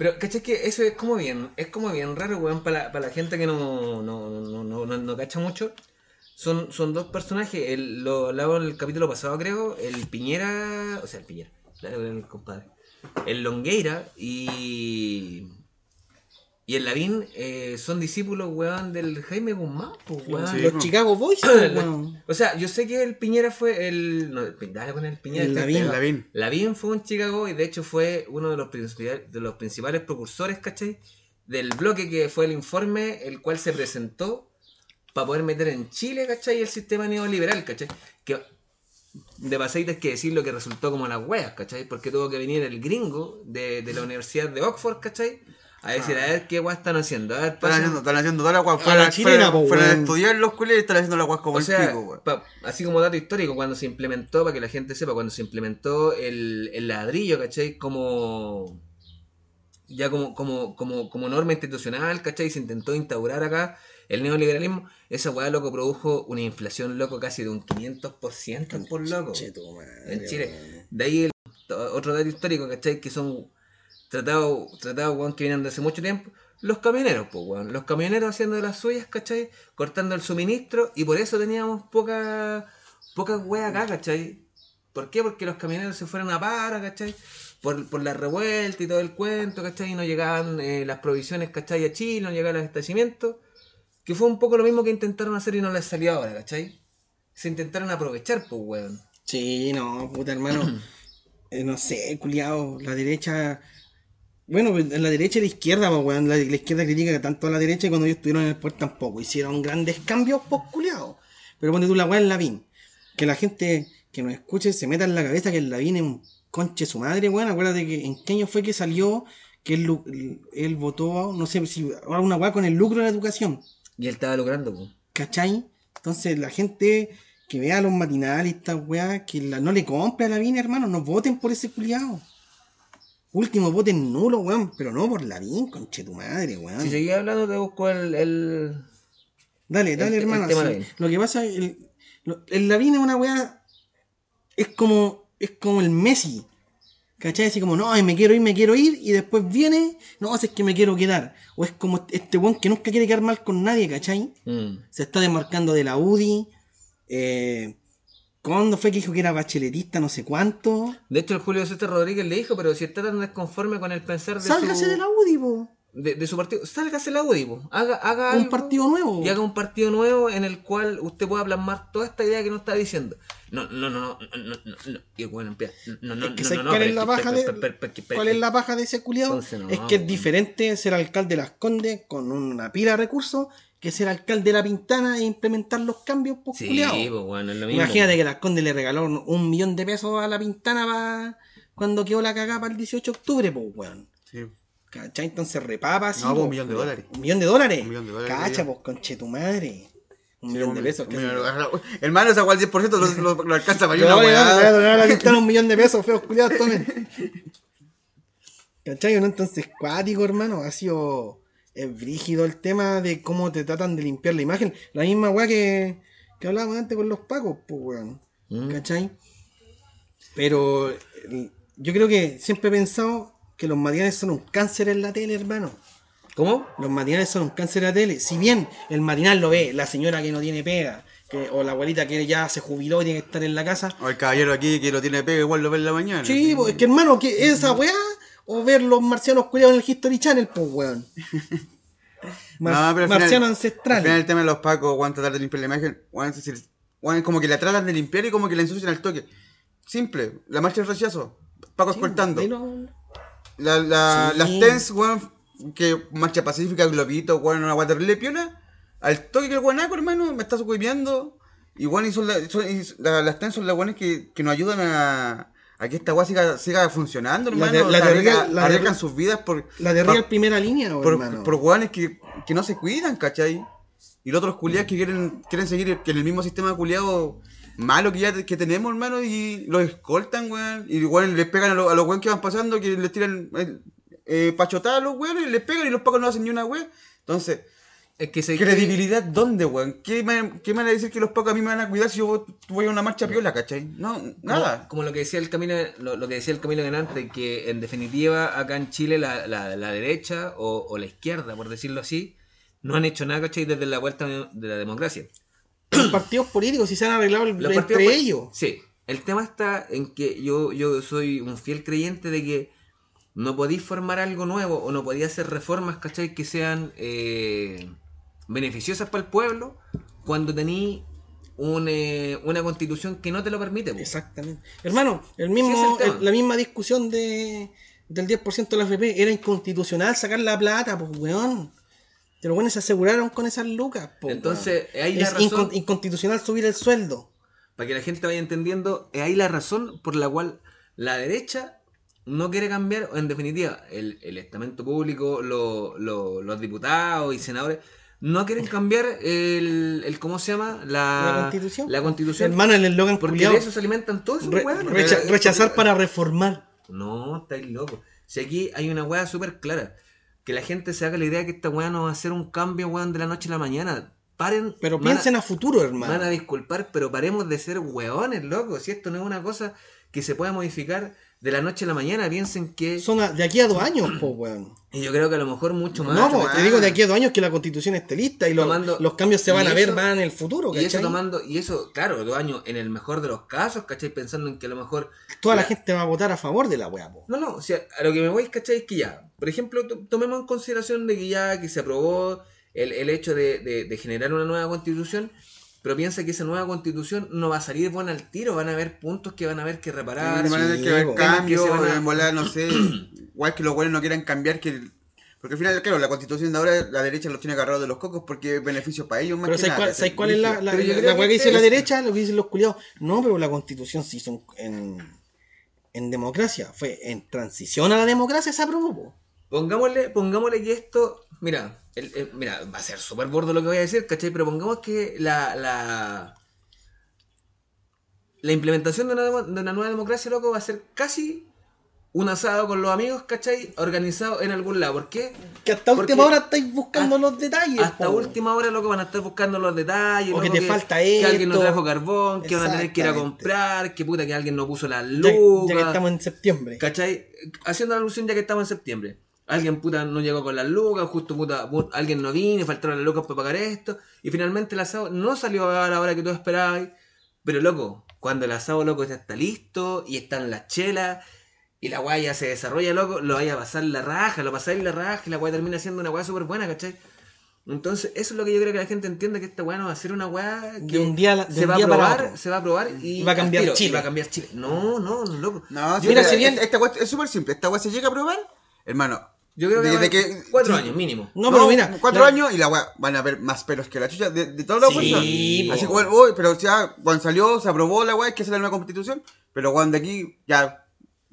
Pero, ¿cachai? Que eso es como bien, es como bien raro, weón, para la, para la gente que no, no, no, no, no, no cacha mucho. Son, son dos personajes, el, lo hablaba en el capítulo pasado, creo, el Piñera, o sea, el Piñera, el compadre. El Longueira y. Y el Lavín eh, son discípulos, weón, del Jaime Guzmán, pues, weón. Sí, los po. Chicago Boys, pues, weón. O sea, yo sé que el Piñera fue el. No, dale con el Piñera. El Lavín. El Lavín. Lavín fue un Chicago y de hecho fue uno de los, principales, de los principales precursores, ¿cachai? Del bloque que fue el informe, el cual se presentó para poder meter en Chile, ¿cachai? El sistema neoliberal, ¿cachai? Que de pasadita es que decir lo que resultó como las weas, ¿cachai? Porque tuvo que venir el gringo de, de la Universidad de Oxford, ¿cachai? A decir, a ver qué weas están haciendo. A ver, Están haciendo, están haciendo toda la weá. A Fueron la a- chilena, estudiar los culés y están haciendo la weá como O el sea, pico, weón. pa- así como dato histórico, cuando se implementó, para que la gente sepa, cuando se implementó el, el ladrillo, ¿cachai? Como ya como, como, como, como norma institucional, ¿cachai? Se intentó instaurar acá el neoliberalismo. Esa weá, loco, produjo una inflación, loco, casi de un 500% por loco. En Chile. De ahí el, otro dato histórico, ¿cachai? Que son tratados, tratados, weón, que vienen de hace mucho tiempo. Los camioneros, pues, weón. Los camioneros haciendo de las suyas, ¿cachai? Cortando el suministro. Y por eso teníamos poca, poca weá acá, ¿cachai? ¿Por qué? Porque los camioneros se fueron a para, ¿cachai? Por, por la revuelta y todo el cuento, ¿cachai? Y no llegaban eh, las provisiones, ¿cachai? A Chile, no llegaban los abastecimientos. Que fue un poco lo mismo que intentaron hacer y no les salió ahora, ¿cachai? Se intentaron aprovechar, pues, weón. Sí, no, puta hermano. Eh, no sé, culiao, la derecha. Bueno, pues, en la derecha y la izquierda, pues, weón. La, la izquierda critica tanto a la derecha y cuando ellos estuvieron en el poder tampoco. Hicieron grandes cambios, pues, culiados. Pero ponte tú la weá en Lavín. Que la gente que nos escuche se meta en la cabeza que el Lavín es un conche su madre, weón. Acuérdate que en qué año fue que salió que él, votó, no sé si una weá con el lucro de la educación. Y él estaba logrando, po. ¿Cachai? Entonces la gente que vea los matinales, estas weas, que la- no le compre a la Vina, hermano, no voten por ese culiado. Último, voten nulo, weón, pero no por la Vin, conche tu madre, weón. Si seguía hablando, te busco el. el... Dale, dale, el- el hermano. sí. Lavín. Lo que pasa, el, lo- el Lavín es una wea, es como, es como el Messi. ¿Cachai? Así como, no, ay, me quiero ir, me quiero ir, y después viene, no, es que me quiero quedar. O es como este weón que nunca quiere quedar mal con nadie, ¿cachai? Mm. se está desmarcando de la UDI. Eh, ¿Cuándo fue que dijo que era bacheletista, no sé cuánto? De hecho, el Julio César Rodríguez le dijo, pero si está tan desconforme con el pensar de Sálgase su, de la UDI, po. de, de su partido, sálgase la UDI, po. haga, haga Un algo partido nuevo. y haga un partido nuevo en el cual usted pueda plasmar toda esta idea que nos está diciendo. No, no, no, no, no, no, no. Y bueno, empieza. No, no, Es que no, ¿sabes no, no, cuál es la pero- de- ¿Cuál es la paja de ese culiado? Entonces, no, es que es diferente ser alcalde de Las Condes con una pila de recursos que ser alcalde de La Pintana e implementar los cambios, pues, Sí, pues bueno, es lo mismo. Imagínate que Las Condes le regaló un millón de pesos a La Pintana pa- cuando quedó la cagada para el 18 de octubre, pues, weón. Sí. ¿Cachai? Entonces repapa así. No, pues, po, un millón de dólares. ¿Un millón de dólares? Un millón de dólares, Cacha, pues, conche tu madre. Un Sí, millón de pesos. que Hermano, esa el 10% lo, lo, lo alcanza para Yo una le voy a donar a la un millón de pesos, feos culiados, tomen. ¿Cachai? ¿No? Entonces, cuático, hermano, ha sido es brígido el tema de cómo te tratan de limpiar la imagen. La misma weá que, que hablábamos antes con los pacos, pues weón. Mm. ¿Cachai? Pero yo creo que siempre he pensado que los matinales son un cáncer en la tele, hermano. ¿Cómo? Los matinales son un cáncer en la tele. Si bien el matinal lo ve la señora que no tiene pega, que, o la abuelita que ya se jubiló y tiene que estar en la casa, O el caballero aquí que lo tiene pega, igual lo ve en la mañana. Sí, pues, es que hermano, que esa weá o ver los marcianos culiados en el History Channel, pues weón. Mar- No, marciano final- ancestral. Al final el tema de los pacos, weón, tratar de limpiar la imagen, weón, es decir, weón, es como que la tratan de limpiar y como que la ensucian al toque. Simple, la marcha del rechazo, pacos cortando. Ahí no- La, la, Sí. Las TENS, weón, que marcha pacífica, globito, weón, una guata terrible piola. Al toque que el guanaco, hermano, me está sucuipeando. Y weón, y son, la- son- y la- las TENS son las weones que, que nos ayudan a, a que esta weá siga, siga funcionando, La hermano. de- la de la arriesgan sus vidas por, La de Real primera línea, por, hermano. por weones que, que no se cuidan, ¿cachai? Y los otros culiados que quieren, quieren seguir que en el mismo sistema culiado malo que ya que tenemos, hermano, y los escoltan, weón. Y igual les pegan a, los- a los weones que van pasando, que les tiran eh, eh, pachotadas a los weones, les pegan y los pacos no hacen ni una weón. Entonces, Es que se ¿credibilidad dónde, weón? ¿Qué me, ¿Qué me van a decir que los pacos a mí me van a cuidar si yo voy a una marcha piola, ¿cachai? No, nada. como lo que decía el Camilo, lo, lo que decía el Camilo delante, que en definitiva acá en Chile la, la, la derecha o, o la izquierda, por decirlo así, no han hecho nada, ¿cachai? Desde la vuelta de la democracia. Los partidos políticos si se han arreglado el- Los entre partidos ellos. Sí. El tema está en que yo, yo soy un fiel creyente de que no podéis formar algo nuevo o no podéis hacer reformas, ¿cachai? Que sean eh, beneficiosas para el pueblo cuando tenéis un, eh, una constitución que no te lo permite. Exactamente. Hermano, el mismo, el la misma discusión de, del 10% de la FP era inconstitucional sacar la plata, pues weón. Que los buenos se aseguraron con esas lucas, pues. Entonces, weón. ahí la es razón- incon- inconstitucional subir el sueldo. Para que la gente vaya entendiendo, es ahí la razón por la cual la derecha no quiere cambiar, en definitiva, el, el estamento público, lo- lo- los diputados y senadores, no quieren cambiar el, el ¿cómo se llama? La, La constitución. La constitución. Hermano, el eslogan porque culiao, de eso se alimentan todos esos re- hueones. recha- Pero- rechazar para reformar. No, estáis locos. Si aquí hay una hueá súper clara, que la gente se haga la idea que esta hueá no va a ser un cambio, hueón, de la noche a la mañana. Paren. Pero a- piensen a futuro, hermano. Van a disculpar, pero paremos de ser hueones, loco. Si esto no es una cosa que se pueda modificar de la noche a la mañana, piensen que. Son a- de aquí a dos años, pues, weón. Y yo creo que a lo mejor mucho más. No, te digo de aquí a dos años que la constitución esté lista y los, Tomando- los cambios se van a ver van en el futuro, y eso ¿cachai? tomando, y eso, claro, dos años en el mejor de los casos, ¿cachai? Pensando en que a lo mejor. Toda la la- gente va a votar a favor de la weá, po. No, no, o sea, a lo que me voy, ¿cachai? Es que ya, por ejemplo, to- tomemos en consideración de que ya que se aprobó el, el hecho de, de- de generar una nueva constitución, Pero piensa que esa nueva constitución no va a salir buena al tiro, van a haber puntos que van a haber que reparar. Van a tener sí, que haber cambios, van a- volar, no sé. Igual que los buenos no quieran cambiar, que. Porque al final, claro, la constitución de ahora, la derecha los tiene agarrados de los cocos porque es beneficio para ellos más Pero que ¿sabes nada. cuál, ¿sabes cuál es la, la, la- que que dice la este- derecha? Lo que dicen los culiados. No, pero la constitución se hizo en, democracia. Fue en transición a la democracia se aprobó. po. Pongámosle, pongámosle que esto, mira, el- el- mira, va a ser súper bordo lo que voy a decir, ¿cachai? Pero pongamos que la, la, la implementación de una, de una nueva democracia, loco, va a ser casi un asado con los amigos, ¿cachai? Organizado en algún lado. ¿Por qué? Que hasta Porque última hora estáis buscando los detalles. Hasta última hora, loco, van a estar buscando los detalles. O que te falta Que alguien no esto. trajo carbón, que van a tener que ir a comprar, que puta, que alguien no puso la Ya, luz. ya que estamos en septiembre. ¿Cachai? Haciendo la alusión ya que estamos en septiembre. Alguien puta no llegó con las lucas, justo puta, pu- alguien no vino, faltaron las lucas para pagar esto. Y finalmente el asado no salió a la hora que tú esperabas. Pero loco, cuando el asado loco ya está listo y están las chelas y la weá ya se desarrolla, loco, lo vaya a pasar la raja, lo pasáis la raja y la weá termina siendo una weá súper buena, ¿cachai? Entonces, eso es lo que yo creo que la gente entiende que esta weá no va a ser una weá que De un día a la- de se un va día a para probar, se va a probar y Va a cambiar tiro, Chile. va a cambiar Chile. No, no, loco. No, Yo mira, si bien- esta weá es súper simple. Esta weá se llega a aprobar, hermano. Yo creo que, de que- cuatro sí. años mínimo. No, pero mira. Cuatro la- años y la weá van a haber más pelos que la chucha de, de todos los Sí, personas. po. Así que bueno, uy, pero ya cuando salió, se aprobó la weá, que es la nueva constitución. Pero cuando de aquí, ya,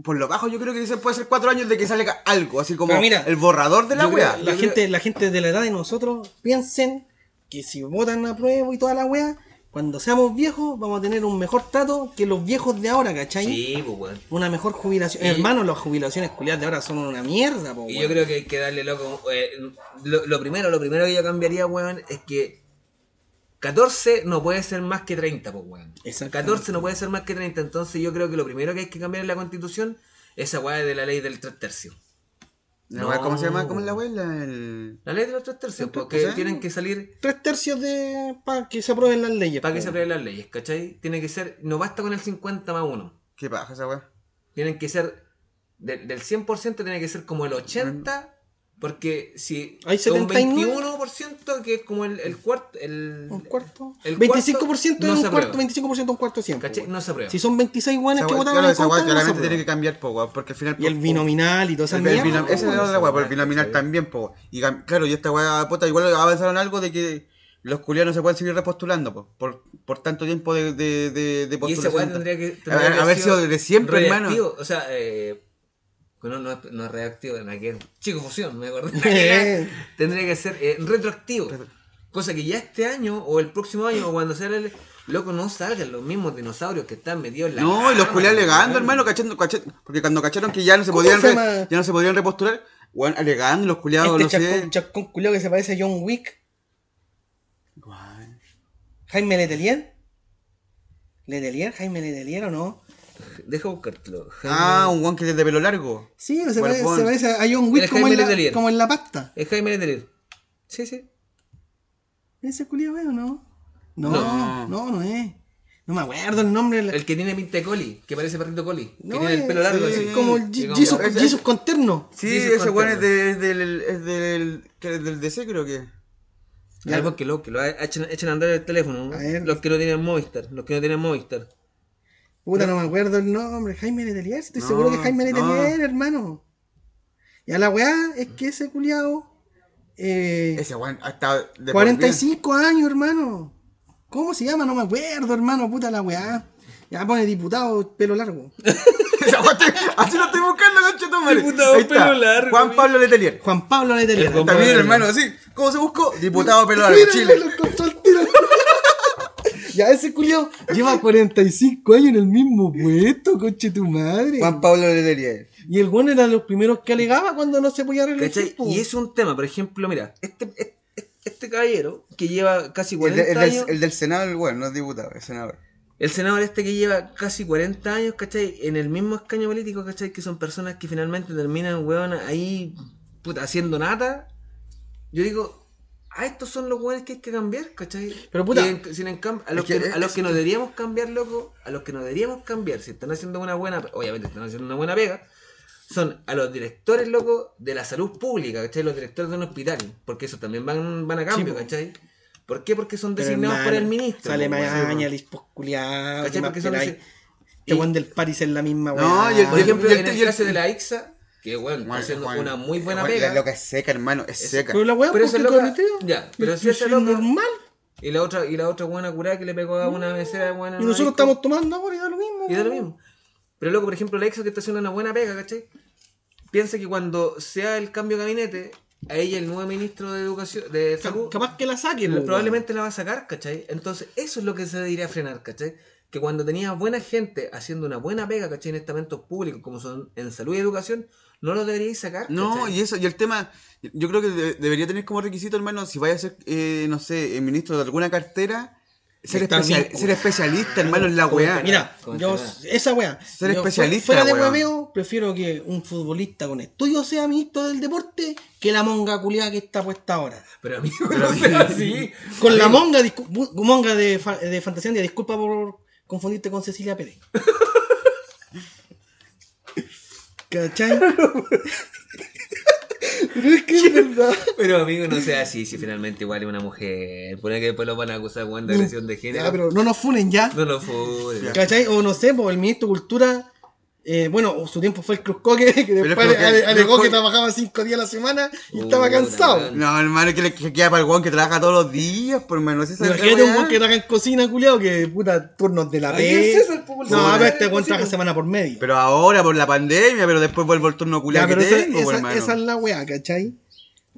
por lo bajo, yo creo que dicen puede ser cuatro años de que salga algo, así como mira, el borrador de la weá. La Yo gente, la gente de la edad de nosotros piensen que si votan a prueba y toda la weá, cuando seamos viejos vamos a tener un mejor trato que los viejos de ahora, ¿cachai? Sí, pues weón. Una mejor jubilación. Y- Hermano, las jubilaciones culiadas de ahora son una mierda, po, Y yo creo que hay que darle loco. eh, lo, lo primero, lo primero que yo cambiaría, weón, es que 14 no puede ser más que 30, pues weón. Exactamente. 14 no puede ser más que 30. Entonces yo creo que lo primero que hay que cambiar en la constitución es esa weá de la ley del 3 tercios. La weá, ¿Cómo se llama? No. ¿Cómo es la weá? La- el- La ley de los 3 tercios, ¿El tres porque tienen que salir Tres tercios de. para que se aprueben las leyes. para que se aprueben las leyes, ¿cachai? Tiene que ser, no basta con el 50 más 1. ¿Qué paja esa weá? tienen que ser de- del 100% tiene que ser como el 80 porque si Hay un 79. 21% que es como el, el cuarto el, Un cuarto. El 25% cuarto no es un cuarto, aprueba. 25% es un cuarto siempre. ¿cachai? no se aprueba Si son 26 guanes que votaron claro, en esa contra, no claramente tiene que cambiar, po, weón, porque al final... Y el por- binominal y toda esa El, el mierda. binam- esa es otra weá, pero el binominal también, po. Y claro, y esta weá, puta, igual avanzaron algo de que los culiados no se pueden seguir repostulando, po, por, por tanto tiempo de, de, de, de y ese postulación. weá tendría que tendría que haber sido desde siempre, hermano. o sea eh, no, no, es, no es reactivo en aquel chico fusión me acordé tendría que ser eh, retroactivo cosa que ya este año o el próximo año o cuando sea el loco no salgan los mismos dinosaurios que están metidos en la No, y los culiados alegando, hermano, cachando, cachando, porque cuando cacharon que ya no se ¿Cómo podían se re- ya no se podían repostular, weón, alegando los culiados, Este no sé. chascón, chascón culiao que se parece a John Wick. Jaime Letelier. ¿Letelier? ¿Jaime Letelier o no? Deja buscártelo. Ah, un guan que es de pelo largo. Sí, se parece, se parece a John Wick como en, la, Letelier. como en la pasta. Es Jaime Letelier. Sí, sí. ¿Ese culiao es o no? No, No. no, no, es. No me acuerdo el nombre. El que tiene pinta de coli, que parece perrito coli. no, que tiene el es- pelo largo es así. como el Jesus, con terno. Sí, Sí, se ese weón es, del, es del, del DC, creo que. Ya, porque lo, que lo echen a andar el teléfono. Los que no tienen Movistar. Los que no tienen Movistar. Puta, no me acuerdo el nombre. Jaime Letelier, estoy No, seguro que es Jaime no. Letelier, hermano. Ya la weá es que ese culiao. Eh, Ese weón ha estado de por 45 años, hermano. ¿Cómo se llama? No me acuerdo, hermano. Puta la weá. Ya pone diputado, pelo largo. Así lo estoy buscando, concha tu madre. Diputado Ahí está. pelo largo, Juan. Pablo Letelier. Juan Pablo Letelier. También, hermano, así. ¿Cómo se buscó? Diputado pelo largo, Mira, Chile. lo encontró al tiro. Ya ese culiao lleva 45 años en el mismo puesto, coche tu madre. Juan Pablo Letelier. Y el bueno era de los primeros que alegaba cuando no se podía reelegir. Y es un tema, por ejemplo, mira, este, este, este caballero que lleva casi El, 40 de- el años. del, el del Senado, el weón, no es diputado, es senador. El senador este que lleva casi 40 años, ¿cachai? En el mismo escaño político, ¿cachai? Que son personas que finalmente terminan, weón, ahí, puta, haciendo nada. Yo digo, a estos son los weones que hay que cambiar, ¿cachai? Pero, puta, Y en- sin en cam- a los es que, que- a los es que nos deberíamos cambiar, loco, a los que nos deberíamos cambiar, si están haciendo una buena, obviamente están haciendo una buena pega, son a los directores, loco, de la salud pública, ¿cachai? Los directores de un hospital, porque esos también van, van a cambio. ¿cachai? ¿Por qué? Porque son Pero, designados por el ministro. Sale weón. maña, pues culiado. ¿Cachai? Porque son Este desi- weón del Paris es la misma weá. No, y el- Por y ejemplo, y el- en el y el- caso de la IXA, que bueno, está Juan, haciendo Juan, una muy buena Juan, pega. La loca es seca, hermano, es seca. Pero la weá, Pero esa loca- ya, pero Es si es loca- normal. Y la otra, y la otra buena curada que le pegó a una mesera buena. Y nosotros estamos tomando ahora y da lo mismo. Y da lo mismo. Pero luego, por ejemplo, la IXA que está haciendo una buena pega, ¿cachai? Piensa que cuando sea el cambio de gabinete, a ella el nuevo ministro de educación, de salud, Capaz que la saque, lo- po, probablemente la va a sacar, ¿cachai? Entonces, eso es lo que se debería frenar, ¿cachai? Que cuando tenía buena gente haciendo una buena pega, ¿cachai? En estamentos públicos como son en salud y educación, no lo deberíais sacar. No, ¿cachai? y eso, y el tema, yo creo que de- debería tener como requisito, hermano, si vaya a ser, eh, no sé, el ministro de alguna cartera, ser, especial- bien, ser especialista, hermano, en la weá. Mira, yo, esa weá. Ser yo, especialista, Fuera de hueveo, prefiero que un futbolista con estudio sea ministro del deporte que la monga culiada que está puesta ahora. Pero a mí no sea así. Con la monga, monga de, fa- de Fantasia disculpa por confundirte con Cecilia Pérez. ¿Cachai? Pero es que es verdad. Pero amigo, no sea así, si finalmente igual es una mujer. Pone que después lo van a acusar de agresión de género. Ya, pero no nos funen ya. No lo fue. ¿Cachai? O no sé, pues el ministro de Cultura, eh, bueno, su tiempo fue el Cruzcoque, que Pero después que ale- alegó que trabajaba cinco días a la semana y estaba cansado. No, hermano, que le que queda para el weón que trabaja todos los días, por menos esa Imagínate un weón que trabaja en cocina, culiado, que puta turnos de la P. ¿qué es No, pero este Cocina. trabaja semana por medio. Pero ahora por la pandemia, pero después vuelvo el turno culiado que pero esa, tengo, por esa- hermano. esa es la weá, ¿cachai?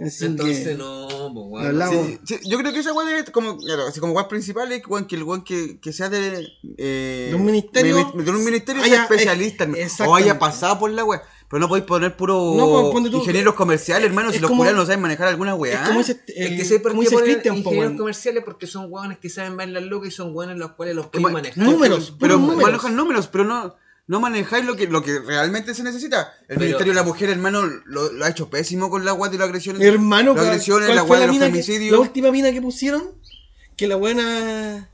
Así Entonces que- no, pues weón. Hablamos. Sí, sí, yo creo que esa weá debe, como, claro, así como weá principal es weón, que el weón que, que sea de, eh, De un ministerio, de, de un ministerio haya- sea especialista, eh, hermano, o haya pasado por la weá. Pero no podéis poner puro No, pues, tú- ingenieros comerciales, hermano, es si los culiados no saben manejar alguna Es weá. como ese, Es el- que sé por como qué dice ponen Christian, po, ingenieros comerciales porque son weones que saben ver las lucas y son weones los cuales los pueden ma- manejar. Números, pero números. manejan números, pero no, no manejáis lo que, lo que realmente se necesita. El Pero- Ministerio de la Mujer, hermano, lo, lo ha hecho pésimo con la weá de la agresión. Hermano, las ¿cuál- agresiones, cuál la weá de los que- femicidios. La última mina que pusieron, que la buena...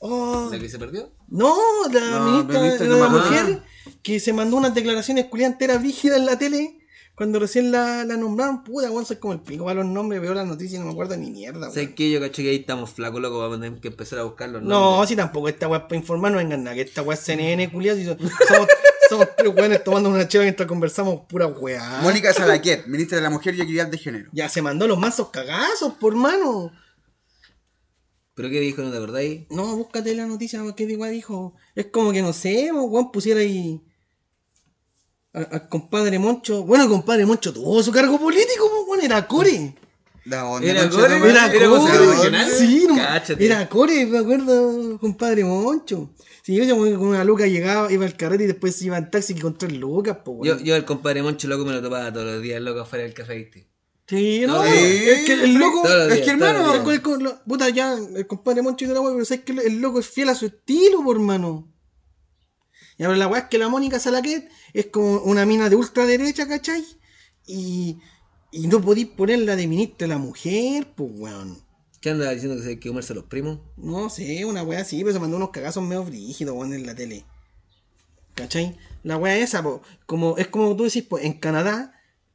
Oh, ¿La que se perdió? no, la No, ministra, ministra, de la mujer, que se mandó unas declaraciones culiadas enteras rígidas en la tele, cuando recién la, la nombraron, puta, weón, soy como el pico para los nombres, veo las noticias y no me acuerdo ni mierda, weón. ¿Sabes qué? Yo cacho que ahí estamos flacos, loco. Vamos a tener que empezar a buscar los No, nombres. si tampoco esta weá es para informar, no vengan nada, que esta weá es CNN, culiados, y so- somos, somos tres weones tomando una chela mientras conversamos pura weá. Mónica Salaquet, ministra de la Mujer y Equidad de Género. Ya se mandó los mazos cagazos, por mano. ¿Pero qué dijo? ¿No te acordáis? No, búscate la noticia que igual dijo. Es como que no sé, weón, pusiera ahí. A- Al compadre Moncho. Bueno, el compadre Moncho tuvo su cargo político, pues, weón, era core. ¿Era Core? Era ¿Era core. Sí, no, era core, me acuerdo, compadre Moncho. Sí, yo con una luca llegaba, iba al carrete y después se iba en taxi con tres lucas, pues, Yo, yo el compadre Moncho loco me lo topaba todos los días, loco, afuera del café, ¿viste? Sí, no, Sí, es que el loco. es que, hermano, el- puta, ya, el compadre Moncho y de la weá, pero sabes que el, el loco es fiel a su estilo, por hermano. Y ahora la weá es que la Mónica Salaquet es como una mina de ultraderecha, ¿cachai? Y, y no podéis ponerla de ministra de la mujer, pues weón. ¿Qué anda diciendo que se hay que comerse a los primos? No sé, una weá así, pero se mandó unos cagazos medio brígidos, weón, en la tele. ¿Cachai? La weá esa, po, como, es como tú decís, pues en Canadá,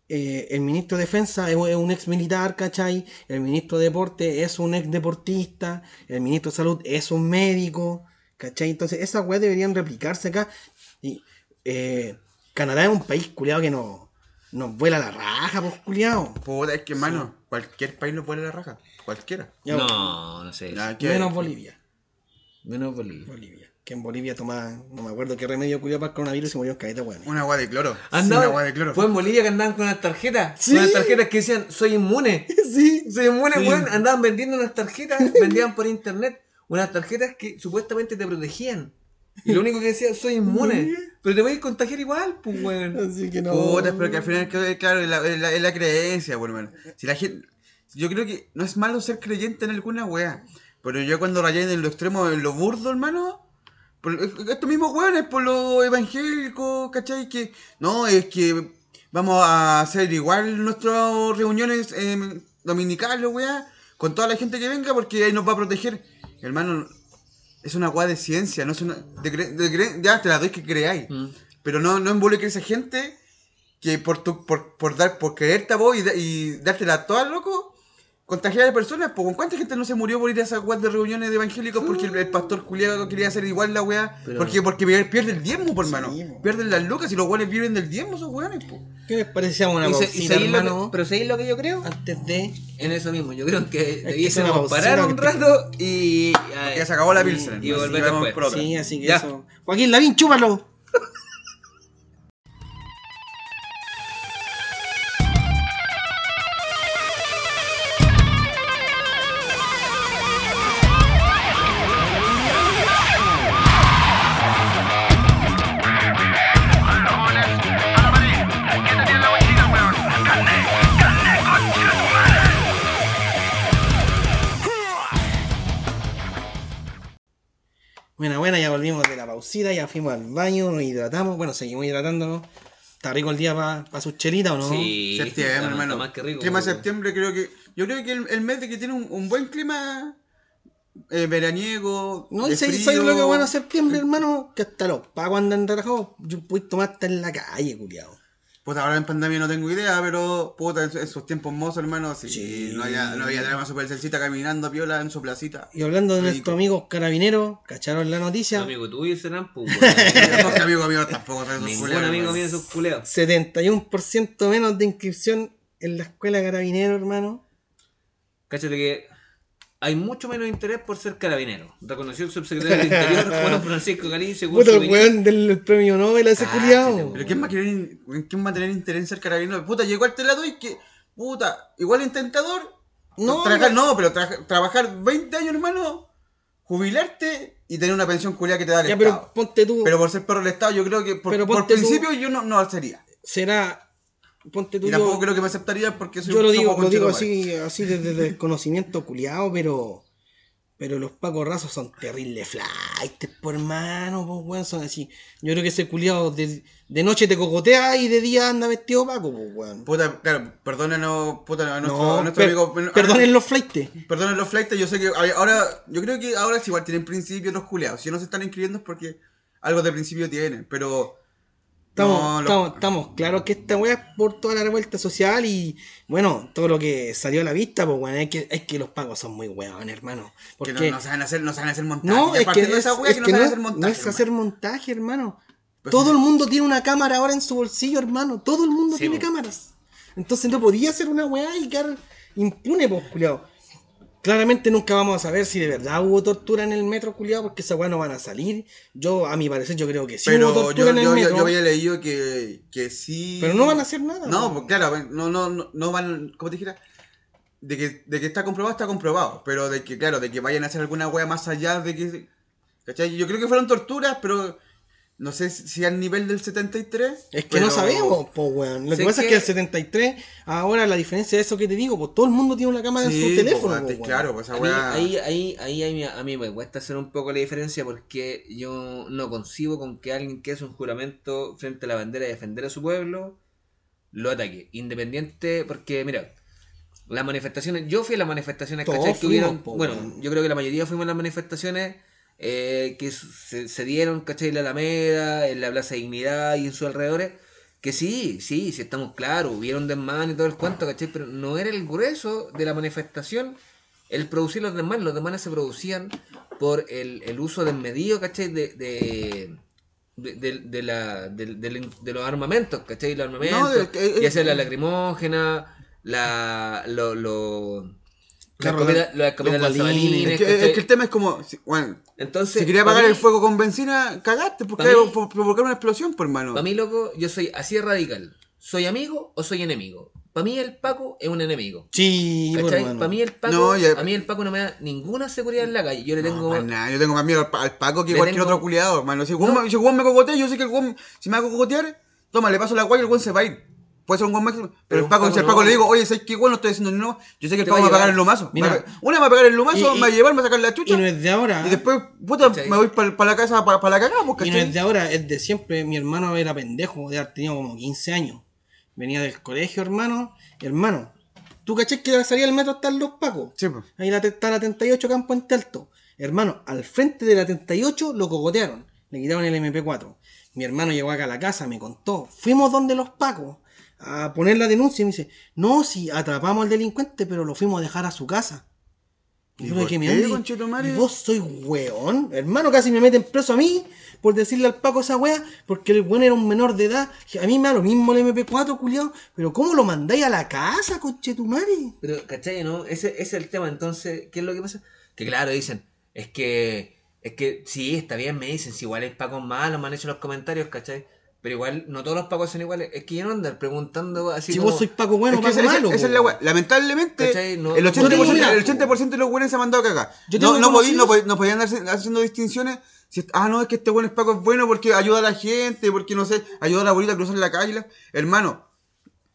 eh, el ministro de Defensa es, es un ex militar, ¿cachai? El ministro de Deporte es un ex deportista, el ministro de Salud es un médico, ¿cachai? Entonces esas weas deberían replicarse acá. Y, eh, Canadá es un país culiado que no, nos vuela la raja, pues culiado. Puta, es que, hermano, cualquier país lo pone la raja. Cualquiera. Ya, No, no sé. Nada Menos Bolivia. Menos Bolivia. Bolivia. Que en Bolivia toma, no me acuerdo qué remedio culiado para el coronavirus y se murió en caeta, weón. Una agua de cloro. Andaba- Una agua de cloro. Fue en Bolivia que andaban con unas tarjetas. Sí. Con unas tarjetas que decían, soy inmune. Sí. Soy inmune, weón. Andaban vendiendo unas tarjetas, vendían por internet. Unas tarjetas que supuestamente te protegían. Y lo único que decía, soy inmune. Pero te voy a contagiar igual, pues, weón. Así que no. Puta, pero que al final, claro, es la, es la, es la creencia, por hermano. Si la gente. Yo creo que no es malo ser creyente en alguna wea. Pero yo cuando rayé en lo extremo, en lo burdo, hermano. Por, estos mismos weones, por lo evangélico, ¿cachai? Que. No, es que vamos a hacer igual nuestras reuniones eh, dominicales, wea. Con toda la gente que venga, porque ahí nos va a proteger. Hermano, es una wea de ciencia, no es una. de de ya te la doy que creáis. Mm. Pero no, no involucres a esa gente que por tu, por, por dar, por creerte a vos y, y dártela a todas, loco, contagiar a personas, pues, ¿con cuánta gente no se murió por ir a esas weas de reuniones de evangélicos porque el, el pastor culiado quería hacer igual la wea? Pero- porque, porque pierde el diezmo, por hermano. Pierden las lucas y los weones viven del diezmo, esos weones, pues. ¿Qué les parecía una Y y pausita, seguís lo que- hermano? pero ¿sabéis lo que yo creo? Antes de... En eso mismo, yo creo que debiésemos parar un rato y. Ya se acabó la Pilsen. Y volver Así vamos después. Sí, así que Ya. eso. Joaquín Lavín, chúpalo. Pausita, ya fuimos al baño, nos hidratamos, bueno, seguimos hidratándonos. ¿Está rico el día para sus chelitas o no? Sí, Septiembre, está- hermano. está más que rico. clima septiembre creo que... Yo creo que el, el mes de que tiene un, un buen clima eh, veraniego, No, y ¿sabes frío. sabes lo que bueno septiembre, hermano? Que hasta los pagos andan relajados. Yo puedo tomar hasta en la calle, culiado. Puta, ahora en pandemia no tengo idea, pero puta, en esos tiempos mozos, hermano, sí. Sí. No había, no había drama super caminando piola en su placita. Y hablando de Rico. nuestros amigos carabineros, ¿cacharon la noticia? Amigo tuyo serán, pues, amigo mío tampoco esos Ningún amigo mío es un culeado. 71% menos de inscripción en la escuela de carabineros, hermano. Cáchate que hay mucho menos interés por ser carabinero. Reconoció el subsecretario del Interior, Juan Francisco Garín, según Puta, el weón del premio Nobel a ese Ah, culiado. Pero ¿quién va a querer, quién va a tener interés en ser carabinero? Puta, llegó al telado y que, puta, igual intentador. No, trabajar, no. no, pero tra- trabajar 20 años, hermano, jubilarte y tener una pensión culiada que te da el Ya, Estado. pero ponte tú. Pero por ser perro del Estado, yo creo que por, Pero por ponte tú- principio yo no, no sería. será. Ponte tú. Y yo- tampoco creo que me aceptaría porque soy Yo un lo digo, lo digo así, así desde el desconocimiento culiado, pero. Pero los pacos rasos son terribles flights, por hermano, pues weón, son así. Yo creo que ese culiado de, de noche te cocotea y de día anda vestido paco, pues weón. Puta, claro, perdónenos, puta, a nuestro, No, a nuestro per- amigo. a- perdonen los flights. Perdonen los flights, yo sé que ahora, yo creo que ahora sí igual tienen principios los culeados. Si no se están inscribiendo es porque algo de principio tienen, pero. Estamos, no, lo- estamos, estamos claros que esta weá es por toda la revuelta social y bueno, todo lo que salió a la vista, pues bueno, es que, es que los pagos son muy weón, hermano. que Porque no, no saben hacer, no saben hacer montaje. No, es que, de es, esa wea es que no que saben no, hacer no montaje. es hacer montaje, hermano. Pues todo sí. el mundo tiene una cámara ahora en su bolsillo, hermano. Todo el mundo Sí, tiene cámaras. Entonces no podía hacer una weá y quedar impune, pues, culiao. Claramente nunca vamos a saber si de verdad hubo tortura en el metro, culiao, porque esa weá no van a salir. Yo, a mi parecer, yo creo que sí hubo Pero tortura yo, en el yo, yo, metro. yo había leído que, que sí. Pero no van a hacer nada, No, pues claro, no, no, no, no van. ¿Cómo te dijera? De que, de que está comprobado, está comprobado. Pero de que, claro, de que vayan a hacer alguna wea más allá de que. ¿Cachai? Yo creo que fueron torturas, pero. No sé si al nivel del 73. Es que pero- no sabemos, pues, weón. Lo que pasa es que- que el 73, ahora la diferencia de eso que te digo, pues todo el mundo tiene una cámara Sí, en su teléfono, po, weón. claro, pues esa A mí, wea. ahí, ahí, ahí, ahí a mí me cuesta hacer un poco la diferencia porque yo no concibo con que alguien que hace un juramento frente a la bandera de defender a su pueblo lo ataque. Independiente, porque mira, las manifestaciones, yo fui a las manifestaciones, Todos ¿cachai? Que hubieron- po, bueno, yo creo que la mayoría fuimos a las manifestaciones eh, que se, se dieron, ¿cachai? En la Alameda, en la Plaza Dignidad y en sus alrededores. Que sí, sí, sí estamos claros, hubieron desmanes y todo el cuento, ¿cachai? Pero no era el grueso de la manifestación el producir los desmanes. Los desmanes se producían por el, el uso desmedido, ¿cachai? De, de, de, de- la, de, los armamentos, ¿cachai? Los armamentos, No, que- ya sea la lacrimógena, la, lo, lo, la comida, la comida los balines. Es es que el tema es como. si- bueno, Entonces, si quería pa' apagar el fuego con benzina, cagaste, porque mí- provocar una explosión, por hermano. Para mí, loco, yo soy así de radical. ¿Soy amigo o soy enemigo? Para mí el Paco es un enemigo. Sí, pues. Para mí el Paco, No, ya- a mí el Paco no me da ninguna seguridad en la calle. Yo le No, tengo para nada, yo tengo más miedo al, pa- al Paco que Le cualquier tengo- otro culiado, hermano. Si el weón me- si me cogotea, yo sé que el weón, si me va a cogotear, toma, le paso la guaya y el weón se va a ir. Puede ser un weón máximo. Pero, el Paco, si al. Paco le digo, oye, ¿sabes qué weón no estoy haciendo ni no? Yo sé que el Paco va a pagar el lomazo. Mira. Me va a- una me va a pagar el lomazo, me va a llevar, me va a sacar la chucha. Y no es de ahora. Y después, puta, ¿Cachai? me voy para la casa para la cagada, pues, Y no ¿cachai? es de ahora, es de siempre. Mi hermano era pendejo, de haber tenido como 15 años. Venía del colegio, hermano. Hermano, ¿tú caché que salía del metro están los pacos? Sí, pues. Ahí la, está la 38 Campo Ente Alto. Hermano, al frente de la 38 lo cogotearon. Le quitaron el MP4. Mi hermano llegó acá a la casa, me contó. Fuimos donde los pacos. A poner la denuncia y me dice, no, si atrapamos al delincuente, pero lo fuimos a dejar a su casa. ¿Y yo que me? ¿y vos soy weón? Hermano, casi me meten preso a mí por decirle al Paco esa wea, porque el weón era un menor de edad. A mí me da lo mismo el MP4, culiao, pero ¿cómo lo mandáis a la casa, conchetumare? Pero, ¿cachai? ¿No? Ese, ese es el tema. Entonces, ¿qué es lo que pasa? Que claro, dicen, es que, es que sí, está bien, me dicen, si igual hay pacos malos, me han hecho los comentarios, ¿cachai? Pero igual, no todos los pacos son iguales. Es que yo no andar preguntando así Si como... vos sois Paco bueno, Es que Paco esa, malo. esa es la weá. Lamentablemente. No- el, no 80%, tengo idea, el po. 80% de los buenos se han mandado a cagar. Yo No, no, podí- no, podí- no podían andar haciendo distinciones. Si, ah, no, es que este buen Paco es bueno porque ayuda a la gente, porque no sé, ayuda a la abuelita a cruzar la calle. Hermano,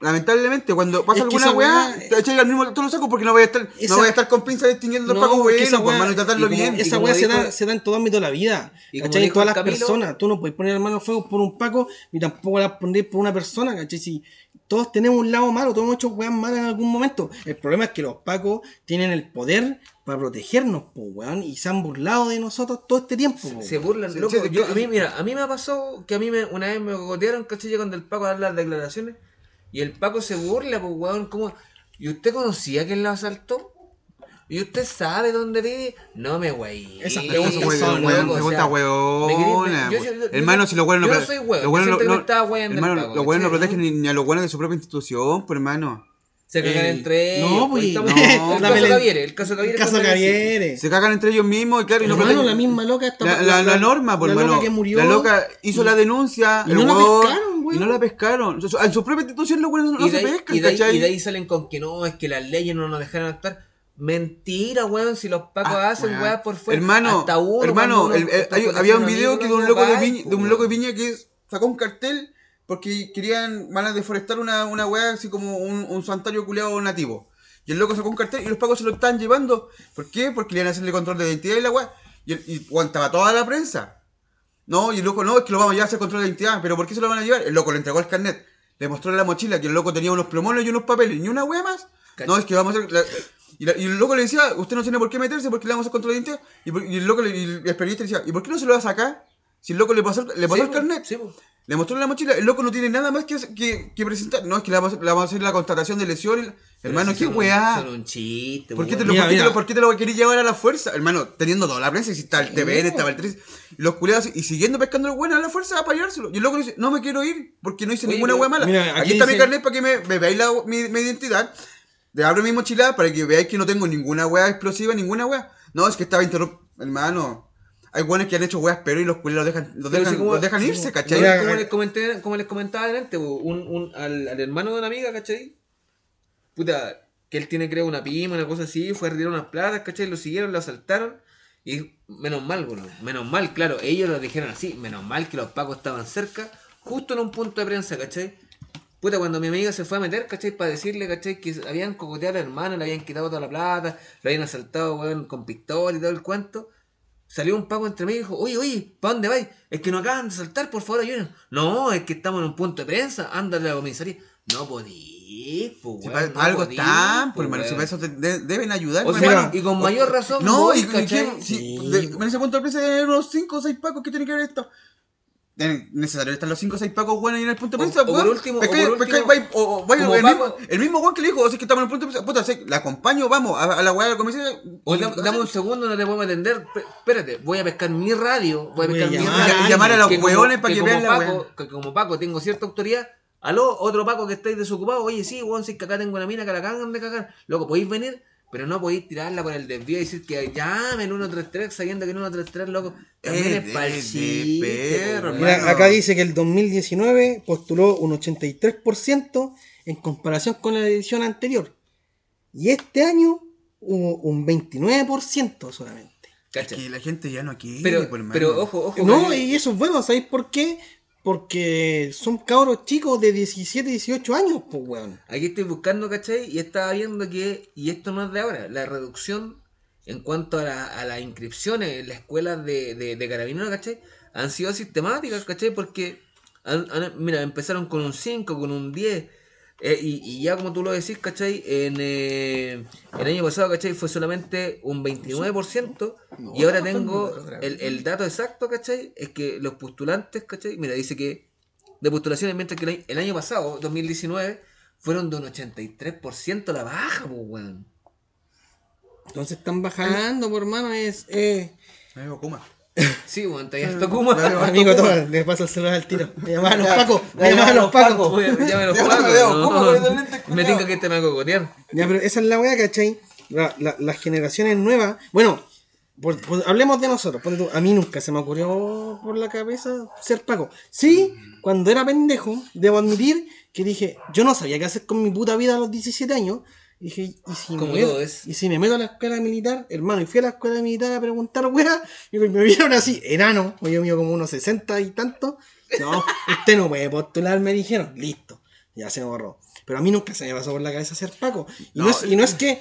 lamentablemente, cuando pasa Es que alguna weá, te echáis al mismo todos los sacos porque no voy a estar, Esa- no voy a estar con pinza distinguiendo los No, Pacos buenos, esa weá- hermano, y tratarlo y como- bien. Esa weá se dijo- da, se da en todo ámbito de la vida. Y ¿Cachai? Todas las Camilo- personas. Tú no puedes poner la mano al fuego por un Paco ni tampoco la poner por una persona, ¿cachai? Si todos tenemos un lado malo, todos hemos hecho weas malas en algún momento. El problema es que los Pacos tienen el poder para protegernos, po, weón, y se han burlado de nosotros todo este tiempo. po. Se burlan, Sí, loco. sí, Yo- a mí, mira, a mí me pasó que a mí me, una vez me cogotearon, ¿cachai? Cuando el Paco a dar las declaraciones. Y el Paco se burla, pues, weón, ¿cómo? ¿Y usted conocía quién lo asaltó? ¿Y usted sabe dónde vive? No me güey. Esas Esa preguntas son, yo- yo- yo- Hermano, si los buenos yo no no soy weón, buenos yo no- me estaba el hermano, los buenos no protegen ni, a los buenos de su propia institución, pues hermano. Se cagan Eh, entre ellos. no, pues, pues, estamos- no, el la caso Caviere, el caso Caviere. El caso. Se cagan entre ellos mismos y claro, y no Hermano, protegen- la misma loca está La, la- la norma, por la hermano. loca que murió. La loca hizo la denuncia. y el no la huevón, pescaron, weón. Y no la pescaron. En su- propia institución los buenos no y, se ahí, pescan, y, de ahí, ¿cachai? y de ahí salen con que no, es que las leyes no nos dejaron actuar. Mentira, weón, si los pacos Ah, hacen weón. por fuera. Hermano, hasta uno, hermano, el- hay- había un video amigo, que de un loco de Viña, de un loco de. Viña que sacó un cartel porque querían, van a deforestar una, una weá así como un, un santuario culeado nativo. Y el loco sacó un cartel y los pacos se lo estaban llevando. ¿Por qué? Porque le iban a hacerle control de identidad y la weá. Y aguantaba toda la prensa. No, y el loco, no, es que lo vamos a llevar a hacer control de identidad. ¿Pero por qué se lo van a llevar? El loco le entregó el carnet. Le mostró la mochila que el loco tenía unos plumones y unos papeles. Ni una wea más. No, es que vamos a hacer... la- y, la- y el loco le decía, usted no tiene por qué meterse porque le vamos a hacer control de identidad. Y, por- y el loco, le, y el periodista le decía, ¿y por qué no se lo va a sacar? Si el loco le pasó, le pasó Sí, el carnet. sí. Le mostró la mochila, el loco no tiene nada más que, que, que presentar. No, es que le vamos, a- le vamos a hacer la constatación de lesiones. Hermano, qué son un- weá. Son un chiste, ¿Por qué, te weón. lo, Mira, por, qué te lo, por qué te lo querías llevar a la fuerza? Hermano, teniendo toda la prensa, y si está el TVN, estaba el 3, y los culiados, y siguiendo pescando los buenos a la fuerza para llevárselo. Y el loco dice, no me quiero ir, porque no hice Oye, ninguna hueá mala. mira, aquí, aquí está mi carnet para que me, me veáis la, mi, mi identidad. Le abro mi mochila para que veáis que no tengo ninguna hueá explosiva, ninguna hueá. No, es que estaba interrumpido. Hermano, hay buenos que han hecho hueás, pero y los culiados los dejan, los dejan, si como- los dejan irse, ¿cachai? Como, eh, les comenté, como les comentaba adelante, un, un, al, al hermano de una amiga, ¿cachai? Puta, que él tiene creo una pyme, una cosa así, fue a retirar unas platas, ¿cachai? Lo siguieron, lo asaltaron. Y menos mal, bueno, menos mal, claro, ellos lo dijeron así, menos mal que los pacos estaban cerca, justo en un punto de prensa, ¿cachai? Puta, cuando mi amiga se fue a meter, ¿cachai? Para decirle, ¿cachai? Que habían cocoteado al hermano, le habían quitado toda la plata, lo habían asaltado, con pistola y todo el cuento. Salió un paco entre medio y dijo, oye, oye, ¿para dónde vais? Es que nos acaban de saltar, por favor, ayúdenos. No, es que estamos en un punto de prensa, ándale a la comisaría. No podís, pues, Si pa- no algo están, pues, por hermano, si para eso te- de- deben ayudar, O pues, sea, hermano. y con mayor razón, No, y, y ¿cachai? que- si- Sí. de- en ese punto de prensa deben haber unos 5 o 6 pacos que tienen que ver esto. Es necesario estar los 5 o 6 pacos buenos en el punto de prensa. o por último- que- que el, mismo, el mismo weón que le dijo, o sea, que estamos en el punto de prensa. Puta, sé, la acompaño, vamos, a, a la weá de la comisaría. O y- dam- dame un segundo, no te podemos atender. Espérate, voy a pescar mi radio. Voy a Voy pescar mi llamar radio. a- llamar a los que hueones para que como vean la weá. Que como Paco tengo cierta autoridad. Aló, otro Paco que estáis desocupado. Oye, sí, weón, si es que acá tengo una mina que la cagan de cagar. Loco, podéis venir, pero no podéis tirarla por el desvío y decir que llamen 133 sabiendo que el 133, loco, también Eh, es chiste, perro, Mira, acá dice que el 2019 postuló un 83% en comparación con la edición anterior. Y este año hubo un 29% solamente. Cacha. Que la gente ya no quiere, Pero, hermano. pero ojo, ojo. No, y eso es bueno, ¿sabéis por qué? Porque son cabros chicos de 17, 18 años, pues, weón. Aquí estoy buscando, ¿cachai? Y estaba viendo que, y esto no es de ahora, la reducción en cuanto a, la- a las inscripciones en las escuelas de, de, de carabineros, ¿cachai? Han sido sistemáticas, ¿cachai? Porque, han- mira, empezaron con un 5, con un 10, eh, y, y ya como tú lo decís, ¿cachai? En, eh, el año pasado, ¿cachai? Fue solamente un 29%, y ahora tengo el, el dato exacto, ¿cachai? Es que los postulantes, ¿cachai? Mira, dice que de postulaciones, mientras que el año, el año pasado, 2019, fueron de un 83% la baja, pues, weón. Entonces están bajando, por hermano, es... Eh, Amigo Kuma. Sí, ya está Kuma. amigo, todo, le paso el celular al tiro. Me llamaban los Ya, pacos, me llamaban ya, los pacos. Me me veo, no. ¿cómo con esos lentes, Me tinca que te me va a cogotear. Ya, pero esa es la weá, ¿cachai? La- la- las generaciones nuevas. Bueno, por- por- hablemos de nosotros. tú, a mí nunca se me ocurrió por la cabeza ser Paco. Sí, cuando era pendejo, debo admitir que dije, yo no sabía qué hacer con mi puta vida a los 17 años. Dije, ¿y si, me meto, es. y si me meto a la escuela militar, hermano? Y fui a la escuela militar a preguntar, weá, y me vieron así, enano, o yo mío como unos 60 y tanto. No, usted no puede postular, me dijeron. Listo, ya se me borró. Pero a mí nunca se me pasó por la cabeza ser Paco. Y no, No, es, y no es que,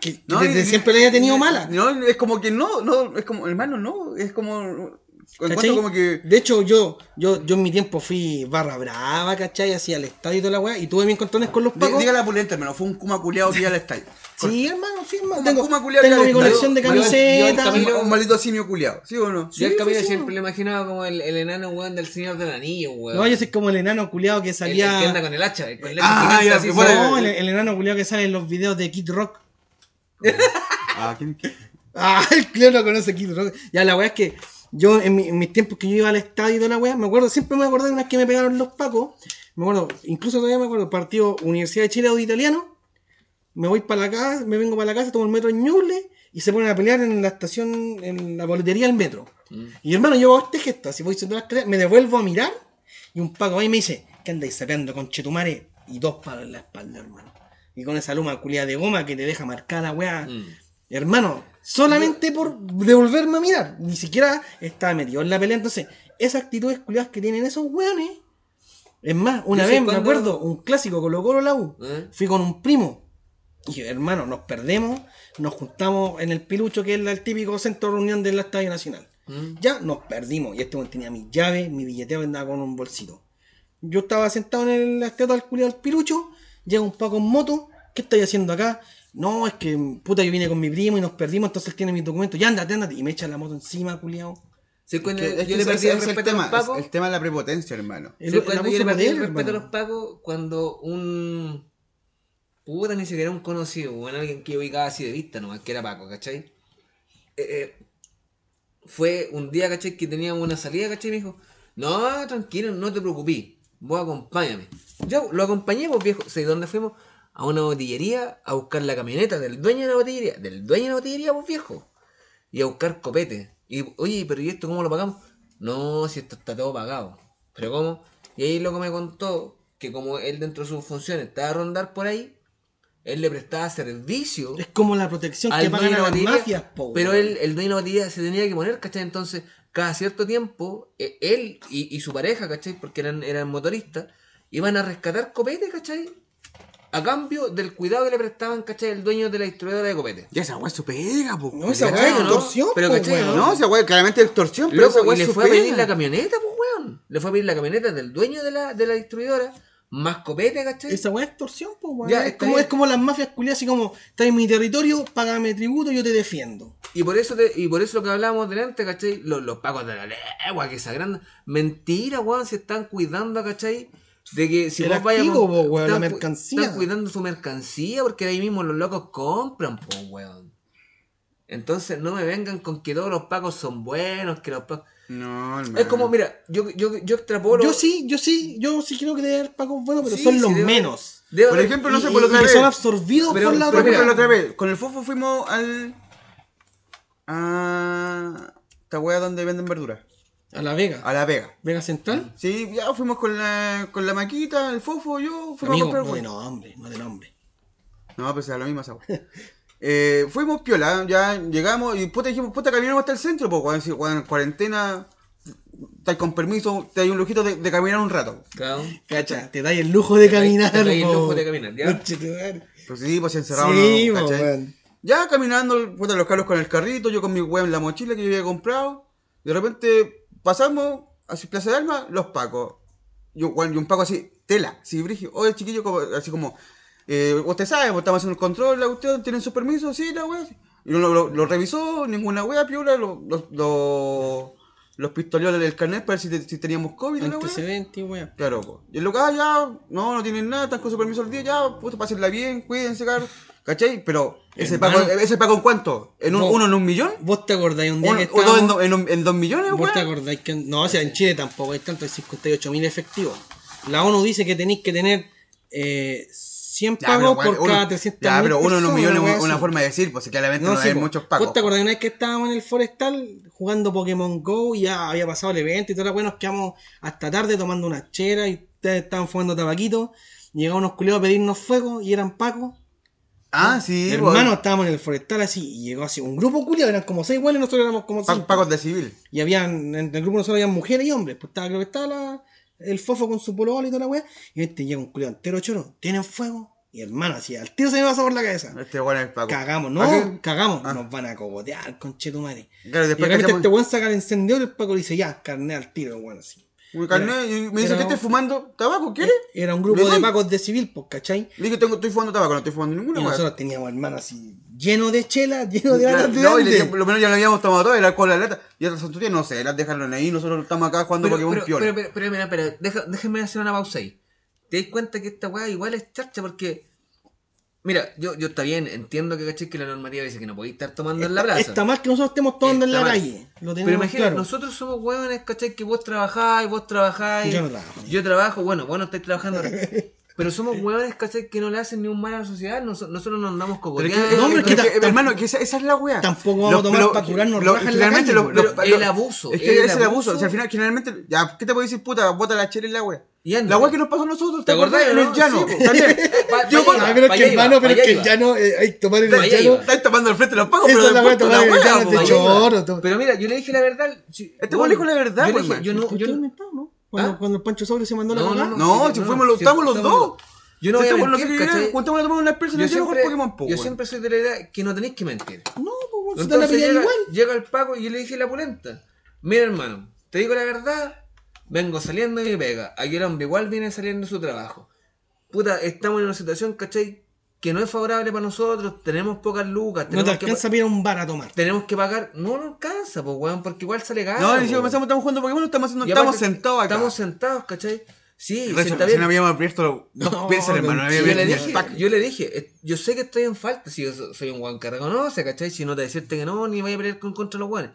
que No, desde y- siempre le haya tenido mala. No, es como que no, no, es como, hermano, no, es como. ¿Cachai? Encuentro como que. De hecho, yo, yo, yo en mi tiempo fui barra brava, ¿cachai? Así al estadio y toda la weá. Y tuve mis encontrones con los Pacos. Dígale a Pulente, hermano, fue un Kuma culiado que iba al estadio. Sí, hermano, sí, hermano. Tengo, Kuma culiao tengo mi colección de yo- yo- yo el camisetas. Un maldito simio culiado, ¿sí o no? Yo al Sí, Camilo sí, sí. siempre le imaginaba como el, el enano weón del Señor del Anillo, weón. No, yo soy como el enano culiado que el, el salía. que anda con el hacha, con el hacha Ah, gigante ya, así, No, el, el enano culiado que sale en los videos de Kid Rock. Ah, ¿quién? Ah, el Cleo no conoce Kid Rock. Ya, la weá es que yo en, mi- en mis tiempos que yo iba al estadio y toda la weá, me acuerdo, siempre me acuerdo de una vez que me pegaron los pacos. Me acuerdo, incluso todavía me acuerdo, partido Universidad de Chile de Italiano. Me voy para la casa, me vengo para la casa, tomo el metro en Ñuble y se ponen a pelear en la estación, en la boletería del metro. Mm. Y hermano, yo hago este gesto, así voy subiendo las escaleras, me devuelvo a mirar y un paco ahí me dice, ¿qué andáis sapeando con Chetumare? Y dos palos en la espalda, hermano. Y con esa luma culiada de goma que te deja marcada la weá. Mm. Hermano, solamente por devolverme a mirar. Ni siquiera estaba metido en la pelea. Entonces, esas actitudes culiadas que tienen esos weones. Es más, una vez me acuerdo, un clásico Colo Colo la U. ¿Eh? Fui con un primo. Y dije, hermano, nos perdemos. Nos juntamos en el Pilucho, que es el típico centro de reunión del Estadio Nacional. Mm. Ya nos perdimos. Y este weón tenía mis llaves, mi billeteo andaba con un bolsito. Yo estaba sentado en el estatua del culiado del Pilucho. Llega un Paco en moto. ¿Qué estoy haciendo acá? No, es que puta yo vine con mi primo y nos perdimos, entonces él tiene mis documentos. Ya andate, andate. Y me echa la moto encima, culiado. Sí, cuando Es que yo le perdí el es el respeto a tema, los pacos. el tema de la prepotencia, hermano. El, Sí, el cuando abuso yo le perdí el respeto a los pacos, cuando un. Puta, ni siquiera un conocido, bueno, alguien que yo ubicaba así de vista nomás, que era Paco, ¿cachai? Eh, eh, fue un día, ¿cachai? Que teníamos una salida, ¿cachai? Y me dijo, no, tranquilo, no te preocupes, vos acompáñame. Yo lo acompañé, pues viejo, ¿sabes dónde fuimos? A una botillería a buscar la camioneta del dueño de la botillería, del dueño de la botillería, pues viejo. Y a buscar copete. Y, oye, pero ¿y esto cómo lo pagamos? No, si esto está todo pagado. ¿Pero cómo? Y ahí loco me contó que como él dentro de sus funciones estaba a rondar por ahí, él le prestaba servicio Es como la protección que pagan a las mafias, po. pero él, el dueño de la botillería se tenía que poner, ¿cachai? Entonces, cada cierto tiempo, eh, él y, y su pareja, ¿cachai? Porque eran, eran motoristas, iban a rescatar copete, ¿cachai? A cambio del cuidado que le prestaban, ¿cachai? El dueño de la distribuidora de copete. Ya esa weá es su pega, po. No, esa weá es extorsión, Pero, ¿cachai. No, esa weá claramente es extorsión, pero esa Loco, weá y le fue a pedir la camioneta, pues, weón. Le fue a pedir la camioneta del dueño de la, de la distribuidora, más copete, ¿cachai? Esa weá es extorsión, po, weón. Ya, es, está como, bien. es como las mafias culiadas, así como, estás en mi territorio, págame tributo, yo te defiendo. Y por eso te- y por eso lo que hablábamos delante, ¿cachai? Los, los pacos de la legua que se agrandan. Mentira, weón, se están cuidando, ¿cachai? De que si El vos vayas. la mercancía. Están cuidando su mercancía porque ahí mismo los locos compran, po, weón. Entonces no me vengan con que todos los pacos son buenos, que los pacos. No, hermano. Es como, mira, yo, yo, yo extrapolo. Yo sí, yo sí, yo sí creo que debe haber pacos buenos, pero Sí, son sí, los debe- menos. debe Por ejemplo, no Y- sé, por y que son absorbidos Pero- por la Por ejemplo, la otra vez, con el Fofo fuimos al. a. esta wea donde venden verduras. A la Vega. A La Vega. Vega Central. Sí, ya fuimos con la, con la maquita, el Fofo, yo, fuimos a Amigo, comprar no de nombre, no de nombre. No, pues era la misma esa. Eh, fuimos piola, ya llegamos y puta dijimos, puta, caminamos hasta el centro, pues, weón, en cuarentena, estás con permiso, te hay un lujito de, de caminar un rato. Claro. Cacha, te dais el lujo de Te caminar. te dais el lujo de caminar, ¿ya? Pues sí, pues encerrado, Sí, ¿no? weón. Ya caminando, puta, los carros con el carrito, yo con mi weón en la mochila que yo había comprado. De repente pasamos hacia Plaza de Alma, los pacos. Yo, weón, y un paco así, tela, sí, brigio. Oye, chiquillo, como- así como, eh, usted sabe, pues estamos haciendo el control, la cuestión, tienen su permiso, sí, la weá. Y lo, lo, lo revisó, ninguna weá, piola, lo, lo, lo, los pistoleos del carnet para ver si, te- si teníamos COVID. y la. Antecedentes, weón. Claro, po. Y el local ya, no, no tienen nada, están con su permiso al día, ya, puto, pásenla bien, cuídense, cabrón. ¿Cachai? Pero, ¿ese Hermano. pago, ¿ese pago en cuánto? ¿En un, No. ¿Uno en un millón? ¿Vos te acordáis un día ¿Uno, que o dos en, estábamos... en, en dos millones, ¿Vos te acordáis que... No, o sea, en Chile tampoco hay tanto, hay 58.000 efectivos. La ONU dice que tenéis que tener eh, 100 Ya, pagos pero, por uno- cada 300 Ya, pero uno en un millón es una forma de decir, pues claramente no, No, hay sí, po. muchos pagos. ¿Vos te acordás una vez que estábamos en el Forestal jugando Pokémon Go y ya había pasado el evento y toda la weá, nos quedamos hasta tarde tomando una chera y ustedes estaban fumando tabaquito. Llegaban unos culiados a pedirnos fuego y eran pacos. Ah, sí, Hermano, estábamos en el Forestal así y llegó así un grupo culiado, eran como seis y nosotros éramos como cinco. pagos de civil. Y habían, en el grupo nosotros habían mujeres y hombres. Pues estaba, creo que estaba la- el fofo con su polo y toda la weá. Y este llega un culiado entero choro. ¿Tienen fuego? Y hermano, así, al tiro se me pasó por la cabeza. Este weón es el pago. Cagamos, ¿A no, cagamos. Ah. Nos van a cogotear, conchetumare. Claro, Y después de repente cachamos- este weón saca el encendedor y el Paco le dice, ya, carne al tiro, weón, así. Un carnet y me dice que estoy fumando tabaco, ¿quieres? Era un grupo ¿Le de pacos de civil, pues, ¿cachai? Le dije, tengo, estoy fumando tabaco, no estoy fumando Y ninguna, weón. nosotros teníamos, hermano, así, lleno de chela, lleno de latas de no, y le lo menos ya lo habíamos tomado todo, el alcohol, la lata. Y otras son tuyas, no sé, las dejaron ahí, nosotros estamos acá jugando Pero, Pokémon pero, piola. pero, pero, pero, pero, deja- déjenme hacer una pausa ahí. ¿Te das cuenta que esta weá igual es charcha? Porque, mira, yo, yo está bien, entiendo que caché que la normativa dice que no podéis estar tomando en la plaza. está mal que nosotros estemos tomando en la mal. calle. Lo Pero imagínate, claro. nosotros somos huevones, ¿cachai? Que vos trabajáis, vos trabajáis. Yo no trabajo. Yo trabajo, bueno, vos no estáis trabajando. Pero somos huevones, ¿cachai? Que no le hacen ni un mal a la sociedad. Nos- nosotros nos andamos Pero es que, cogoteando. No, hombre, es que, que hermano, que esa, esa es la weá. Tampoco vamos a tomar pa' curarnos raja en la calle, los- pero el abuso, Es que el ese es el abuso. abuso. O sea, al final, generalmente, ya, ¿qué te puedo decir, puta? Bota la chela y la. Y anda. La weá que nos pasó a nosotros, ¿Te acordás, En no? el llano. Sí, po. también. Pa- Yo, pa' Ah, pero es que hermano, pero es que el llano, eh, hay que tomar el Pa' allá llano. Estáis tomando el frente los pagos, pero es la weá, tomar el weá, llano choro. to- Pero mira, yo le dije la verdad. Este weón dijo la verdad, yo le pues, no, yo ¿no? Cuando, ¿Ah? cuando el Pancho Sobre se mandó la cagada. no, No, sí, si no, fuimos no, los, estamos los estamos dos. Yo no voy a mentir, juntémonos a tomar una y Yo con Pokémon, po, yo siempre soy de la idea que no tenéis que mentir. No, pues te van a Entonces pillar llega, igual. llega el Paco y yo le dije a la pulenta, mira hermano, te digo la verdad, vengo saliendo de mi pega, aquí el hombre igual viene saliendo de su trabajo. Puta, estamos en una situación, ¿cachai? Que no es favorable para nosotros, tenemos pocas lucas, No te tenemos, que, alcanza a ir a un bar a tomar. tenemos que pagar, no nos alcanza, pues weón, porque igual sale caro. No, decimos, weón. estamos, estamos jugando Pokémon, estamos haciendo, estamos sentados acá. Estamos sentados, ¿cachai? Sí, recién bien. habíamos abierto los dos No, piezas, hermano. no había yo, le dije, yo le dije, yo sé que estoy en falta, si yo so- soy un guan que reconoce, ¿cachai? Si no te decirte que no, ni vaya a pelear con, contra los guanes.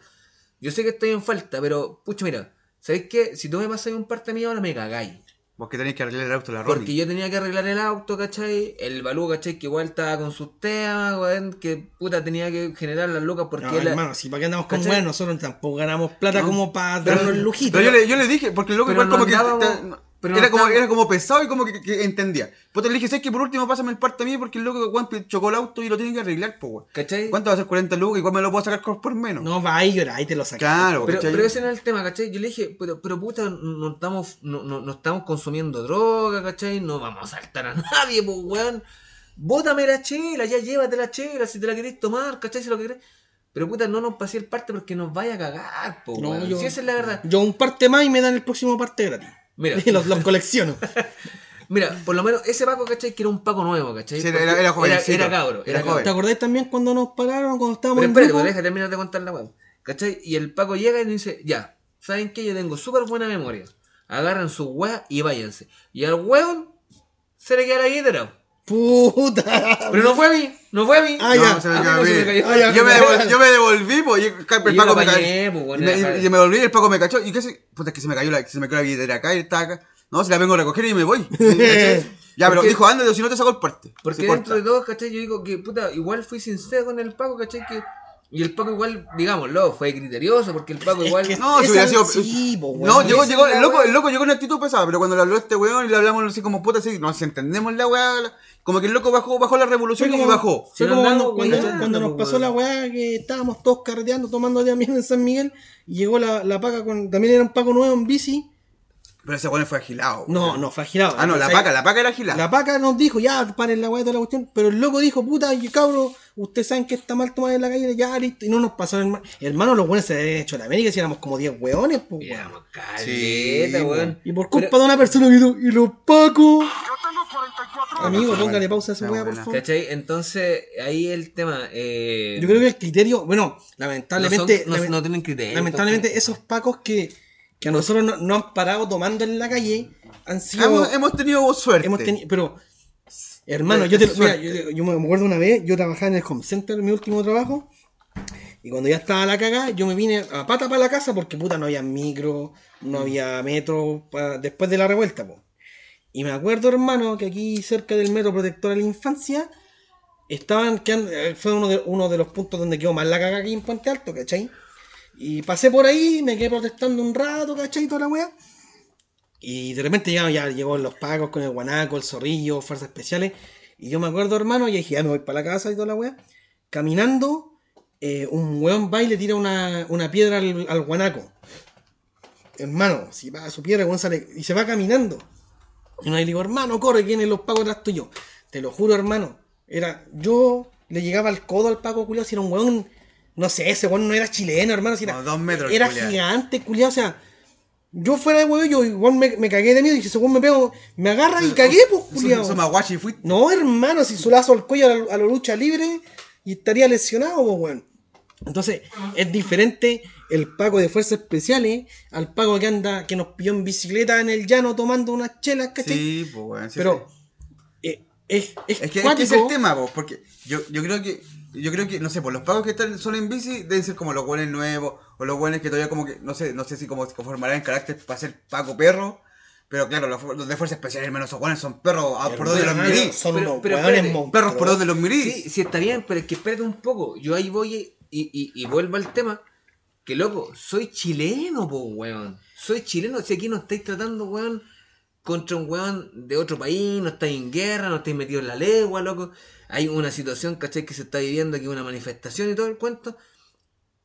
Yo sé que estoy en falta, pero, pucha, mira, ¿sabéis qué? Si tú me pasas un parte mío, ahora me cagáis. Porque tenéis que arreglar el auto la. Porque yo tenía que arreglar el auto, ¿cachai? El balú, ¿cachai? Que igual estaba con sus temas, weón, que puta tenía que generar las lucas porque No, la- hermano, si para qué andamos con weón, nosotros tampoco ganamos plata No. como para Pero- darnos el lujito. Pero yo le, yo le dije, porque luego Pero igual no como que no era, como, era como pesado y como que, que entendía. Pues le dije, ¿sabes que por último pásame el parte a mí? Porque el loco weón, chocó el auto y lo tiene que arreglar, pues weón. ¿cachai? ¿Cuánto va a ser 40 lucas? Igual me lo puedo sacar por por menos. No, va a llorar y te lo sacas. Claro, Pero, ¿cachai? pero ese no es el tema, ¿cachai? Yo le dije, pero, pero puta, no estamos, no, no, no estamos consumiendo droga, ¿cachai? No vamos a saltar a nadie, pues, weón. Bótame la chela, ya llévate la chela si te la querés tomar, ¿cachai? Si lo querés. Pero puta, no nos pasé el parte porque nos vaya a cagar, pues, No, weón. yo- Si esa es la verdad. Yo un parte más y me dan el próximo parte gratis. Mira, Y los, los colecciono. mira, por lo menos ese Paco, ¿cachai? Que era un Paco nuevo, ¿cachai? Sí, era- era- era jovencito. Era, cabro, Era era joven. cabro. ¿Te acordás también cuando nos pararon, cuando estábamos Pero en espérate, grupo? pues, deja terminar de contar la weón. ¿Cachai? Y el Paco llega y dice, ya, ¿saben qué? Yo tengo súper buena memoria. Agarran su weá y váyanse. Y al weón se le queda la guitarra. Puta. Pero no fue a mí, no fue a mí. Ah, No, ya. se se me cayó. Ah, ya. yo, me devol- yo me devolví, pues, y el, Paco me cayó. pues, Y me, deja- y me devolví y el Paco me cachó. ¿Y qué se? Puta, es que se me cayó la, se me quedó la billetera acá y está acá. No, si la vengo a recoger y me voy. Ya, pero dijo, anda, si no te saco el parte. Porque Se dentro corta. de todo, ¿cachai? Yo digo que, puta, igual fui sincero con el Paco, ¿cachai? Que... Y el Paco igual, digámoslo, fue criterioso, porque el Paco Es igual... que- No, si hubiera sido. sí, po, no, llegó, llegó, el loco, el loco llegó con actitud pesada, pero cuando le habló a este weón y le hablamos así como puta, así, nos entendemos la weá, como que el loco bajó, bajó la revolución y bajó. Fue como cuando, nos pues, pasó la weá que estábamos todos carreteando, tomando de mierda en San Miguel, y llegó la, la paca con. También era un Paco nuevo en bici. Pero ese weón fue agilado. No, no, fue agilado. Ah, no, la O sea, paca, la paca era agilada. La paca nos dijo, ya, paren la weá de toda la cuestión. Pero el loco dijo, puta, y cabro, ustedes saben que está mal tomar en la calle, ya, listo. Y no nos pasó, hermano. Hermano, los buenos se habían hecho en América, si éramos como 10 weones, pues, weón. Éramos caleta, weón. Y por culpa de una persona que hizo, y los pacos. Yo tengo 44 Amigo, póngale pausa a esa weá, por favor. ¿Cachai? Entonces, ahí el tema. Eh, Yo creo que el criterio, bueno, no, son- lamentablemente, no, no tienen criterio. lamentablemente esos pacos que, que a nosotros no, no han parado tomando en la calle han sido... Hemos, hemos tenido suerte. hemos tenido, pero, hermano, Eh, yo, te, mira, yo, yo me acuerdo una vez, yo trabajaba en el home center, mi último trabajo, y cuando ya estaba la cagada, yo me vine a pata para la casa porque puta no había micro, no había metro pa- después de la revuelta, po. Y me acuerdo, hermano, que aquí cerca del metro protector a la infancia, estaban, quedando- eh, fue uno de, uno de los puntos donde quedó más la caga aquí en Puente Alto, ¿cachai? Y pasé por ahí, me quedé protestando un rato, ¿cachai? Toda la wea. Y de repente llegaron, ya llegó los pagos con el guanaco, el zorrillo, fuerzas especiales. Y yo me acuerdo, hermano, y dije, ya me voy para la casa y toda la wea. Caminando, eh, un weón va y le tira una, una piedra al, al guanaco. Hermano, si va a su piedra, weón sale y se va caminando. Y no le digo, hermano, corre, vienen los pagos atrás tuyo. Te lo juro, hermano. Era, yo le llegaba al codo al pago culiao, si era un weón, no sé, ese weón no era chileno, hermano, si era, Como dos metros, era culiao. gigante, culiao, o sea, yo fuera de weón, yo igual me, me cagué de miedo y dije, según me pego, me agarra y cagué, pues, fuiste. No, hermano, si su lazo al cuello a la, a la lucha libre y estaría lesionado, pues, weón. Entonces, es diferente el Paco de Fuerzas Especiales al Paco que anda, que nos pilló en bicicleta en el llano tomando unas chelas, ¿cachai? Sí, pues, weón. sí, Pero sí. eh, es, es, Es que, es que es el tema, vos, porque yo, yo creo que, yo creo que, no sé, por los pagos que están solo en bici deben ser como los buenos nuevos, o los buenos que todavía como que, no sé, no sé si como se conformarán en carácter para ser Paco perro, pero claro, los, los de fuerza especial, hermano, esos buenos son perros a por donde los mirí. Son Pero- unos pero espérate. Perros por donde los mirí. Sí, sí, está bien, pero es que espérate un poco. Yo ahí voy y, y, y vuelvo al tema. Que loco, soy chileno, po, weón. Soy chileno. Si aquí no estáis tratando, weón, contra un weón de otro país, no estáis en guerra, no estáis metidos en la legua, loco. Hay una situación, ¿cachai? Que se está viviendo aquí, una manifestación y todo el cuento.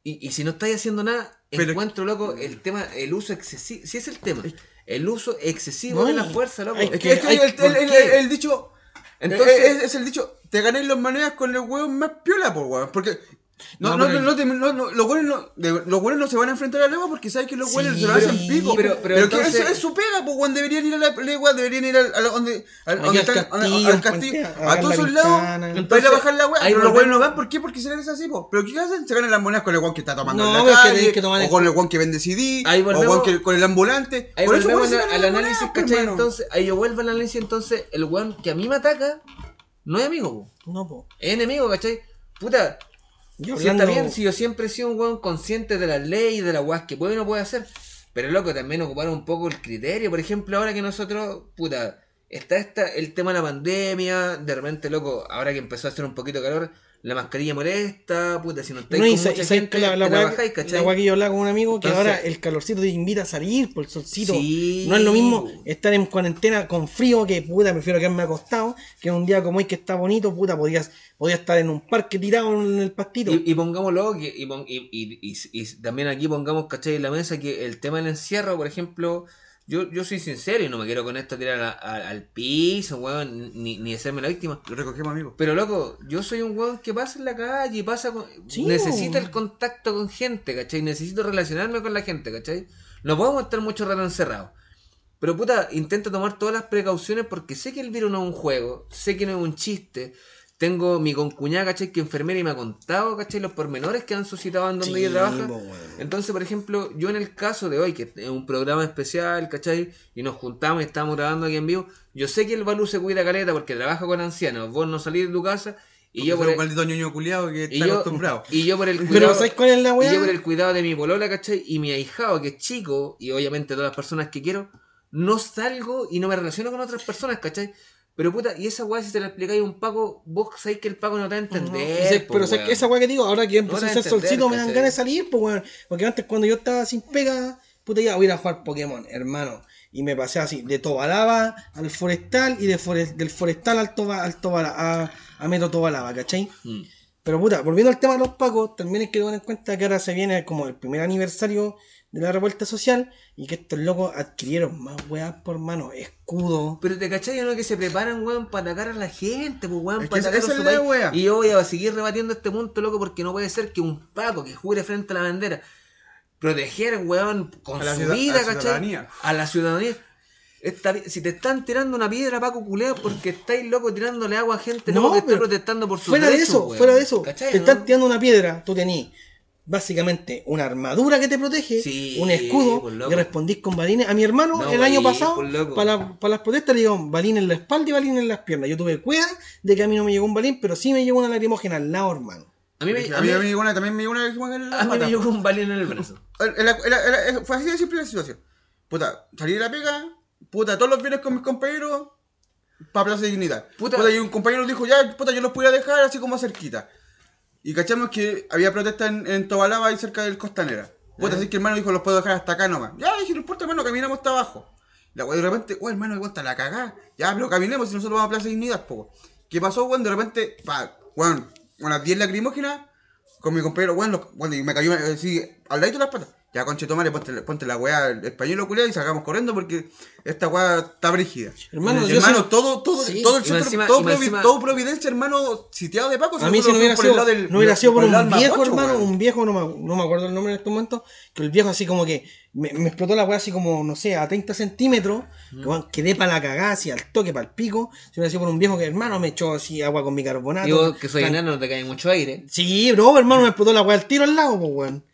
Y, y si no estáis haciendo nada, Pero- encuentro, loco, el tema, el uso excesivo. Si es el tema, el uso excesivo No, de la fuerza, loco. Es que- que, es que hay- el, el- ¿por el- el dicho, Entonces- es, es el dicho, te gané los maneras con el hueón más piola, por weón, porque no, No, no, no, te- no- no, los hueones no, de- los no se van a enfrentar a la legua porque saben que los Sí, hueones se lo hacen pico. pero- que entonces- eso es su pega, pues weón, deberían ir a la legua, deberían ir al, a la- donde, al, Aquí donde al están- castillo, al al castillo, puente, a todos la esos lados, ventana. para ir a Entonces, bajar la weá, ahí pero los volvemos- hueones no van, ¿por qué? Porque se les así, po. Pero ¿qué hacen? Se ganan las monedas con el weón que está tomando No, en la pero es que calle, tenés que tomar o con el weón que vende CD, Ahí o volvemos- weón que, con el ambulante. Ahí Por eso, volvemos weón, se al, ganan al las análisis, monedas, pues, ¿cachai? hermano. Entonces, ahí yo vuelvo al análisis, entonces, el weón que a mí me ataca, no es amigo, po. No, po. es enemigo, ¿cachai? Puta, Yo si está bien, si yo siempre he sido un weón consciente de las leyes, de las weas que puede y no puede hacer, pero loco, también ocupar un poco el criterio, por ejemplo, ahora que nosotros, puta, está esta, el tema de la pandemia, de repente, loco, ahora que empezó a hacer un poquito de calor, la mascarilla molesta, puta, si no estáis No, y con sa- mucha y gente, la, la trabajáis, ¿cachai? la weá que yo hablaba con un amigo que Entonces- ahora el calorcito te invita a salir por el solcito. Sí. No es lo mismo estar en cuarentena con frío que puta, prefiero quedarme acostado, que un día como hoy que está bonito, puta, podías, podía estar en un parque tirado en el pastito. Y, y pongámoslo, que, y, y, y- y- y también aquí pongamos, ¿cachai? En la mesa que el tema del encierro, por ejemplo, yo, yo soy sincero y no me quiero con esto tirar a- a- al piso, weón, ni, ni hacerme la víctima. Lo recogemos, amigo. Pero loco, yo soy un weón que pasa en la calle y pasa con... Sí, necesito el contacto con gente, ¿cachai? Necesito relacionarme con la gente, ¿cachai? No podemos estar mucho rato encerrados. Pero puta, intento tomar todas las precauciones porque sé que el virus no es un juego, sé que no es un chiste. Tengo mi concuñada, ¿cachai? Que enfermera y me ha contado, ¿cachai? Los pormenores que han suscitado en donde Sí, ella trabaja. Entonces, por ejemplo, yo en el caso de hoy, que es un programa especial, ¿cachai? Y nos juntamos y estamos grabando aquí en vivo, yo sé que el Balú se cuida caleta porque trabaja con ancianos, vos no salís de tu casa y yo por el, que y está yo, acostumbrado. y yo por el Pero cuidado, ¿sabes cuál es la y yo por el cuidado de mi polola, ¿cachai? Y mi ahijado, que es chico, y obviamente todas las personas que quiero, no salgo y no me relaciono con otras personas, ¿cachai? Pero puta, y esa weá si te la explicáis a un Paco, vos sabéis que el Paco no te va a entender. Po, pero ¿sabes weón. qué? esa weá que digo, ahora que empezó No a hacer solcito me dan ganas de salir, pues weón. Porque antes cuando yo estaba sin pega, puta ya voy a ir a jugar Pokémon, hermano. Y me pasé así, de Tobalaba al Forestal y de Forest- del Forestal al, Toba, al Tobala- a, a Metro Tobalaba, ¿cachai? Mm. Pero puta, volviendo al tema de los pacos, también hay que tener en cuenta que ahora se viene como el primer aniversario de la revuelta social y que estos locos adquirieron más weas por mano, escudo. Pero te cachai no que se preparan, weón, para atacar a la gente, pues, weón, para atacar a su la país. wea. Y yo voy a seguir rebatiendo este punto, loco, porque no puede ser que un Paco que jure frente a la bandera, proteger, weón, con A la su ciudad- vida, a la ¿cachai? ciudadanía. A la ciudadanía. Está bien, si te están tirando una piedra, Paco culeo, porque estáis loco tirándole agua a gente No, loco que está protestando por sus Fuera de eso, weón. fuera de eso. ¿Cachai, Te no? están tirando una piedra, tú tenés básicamente una armadura que te protege, Sí, un escudo, pues, y respondís con balines. A mi hermano, No, el año pues, pasado, pues, para, la- para las protestas le dieron balín en la espalda y balín en las piernas. Yo tuve cuidado de que a mí no me llegó un balín, pero sí me llegó una lacrimógena al lado, hermano. A mí, me, A mí, a mí me llegó una, también me llegó una lacrimógena en la a mí me llegó un balín en el brazo. Fue así de simple la situación. Puta, salí de la pega, puta, todos los viernes con mis compañeros para Plaza de Dignidad. Puta. Puta. y un compañero dijo, ya, puta, yo los podía dejar así como cerquita. Y cachamos que había protesta en, en Tobalaba ahí cerca del Costanera. Puta, así que hermano dijo, los puedo dejar hasta acá nomás. Ya, dije, no importa, hermano, caminamos hasta abajo. La wey, de repente, wey, hermano, igual está la cagada. Ya, pero caminemos y nosotros vamos a Plaza Dignidad, poco. ¿Qué pasó, weón? De repente, pa, weón, a las 10 lacrimógenas, con mi compañero, weón, weón, y me cayó así, al ladito de las patas. Ya, conche, tomare, ponte, ponte la weá, el español culiado y salgamos corriendo porque esta weá está brígida. Hermano, yo hermano, soy- todo, todo, Sí, todo el y centro, encima- todo, y Provi- encima- todo Providencia, hermano, sitiado de Paco. A mí si no hubiera por sido, el lado del- no hubiera sido por un viejo, hermano, un viejo, no me, no me acuerdo el nombre en este momento, que el viejo así como que me, me explotó la weá así como, no sé, a 30 centímetros, que, weón, quedé para la cagada, así al toque, para el pico, si hubiera sido por un viejo que hermano me echó así agua con bicarbonato. Vos, que soy enano, no te cae mucho aire. Sí, bro, hermano, me explotó la weá al tiro al lado, pues weón.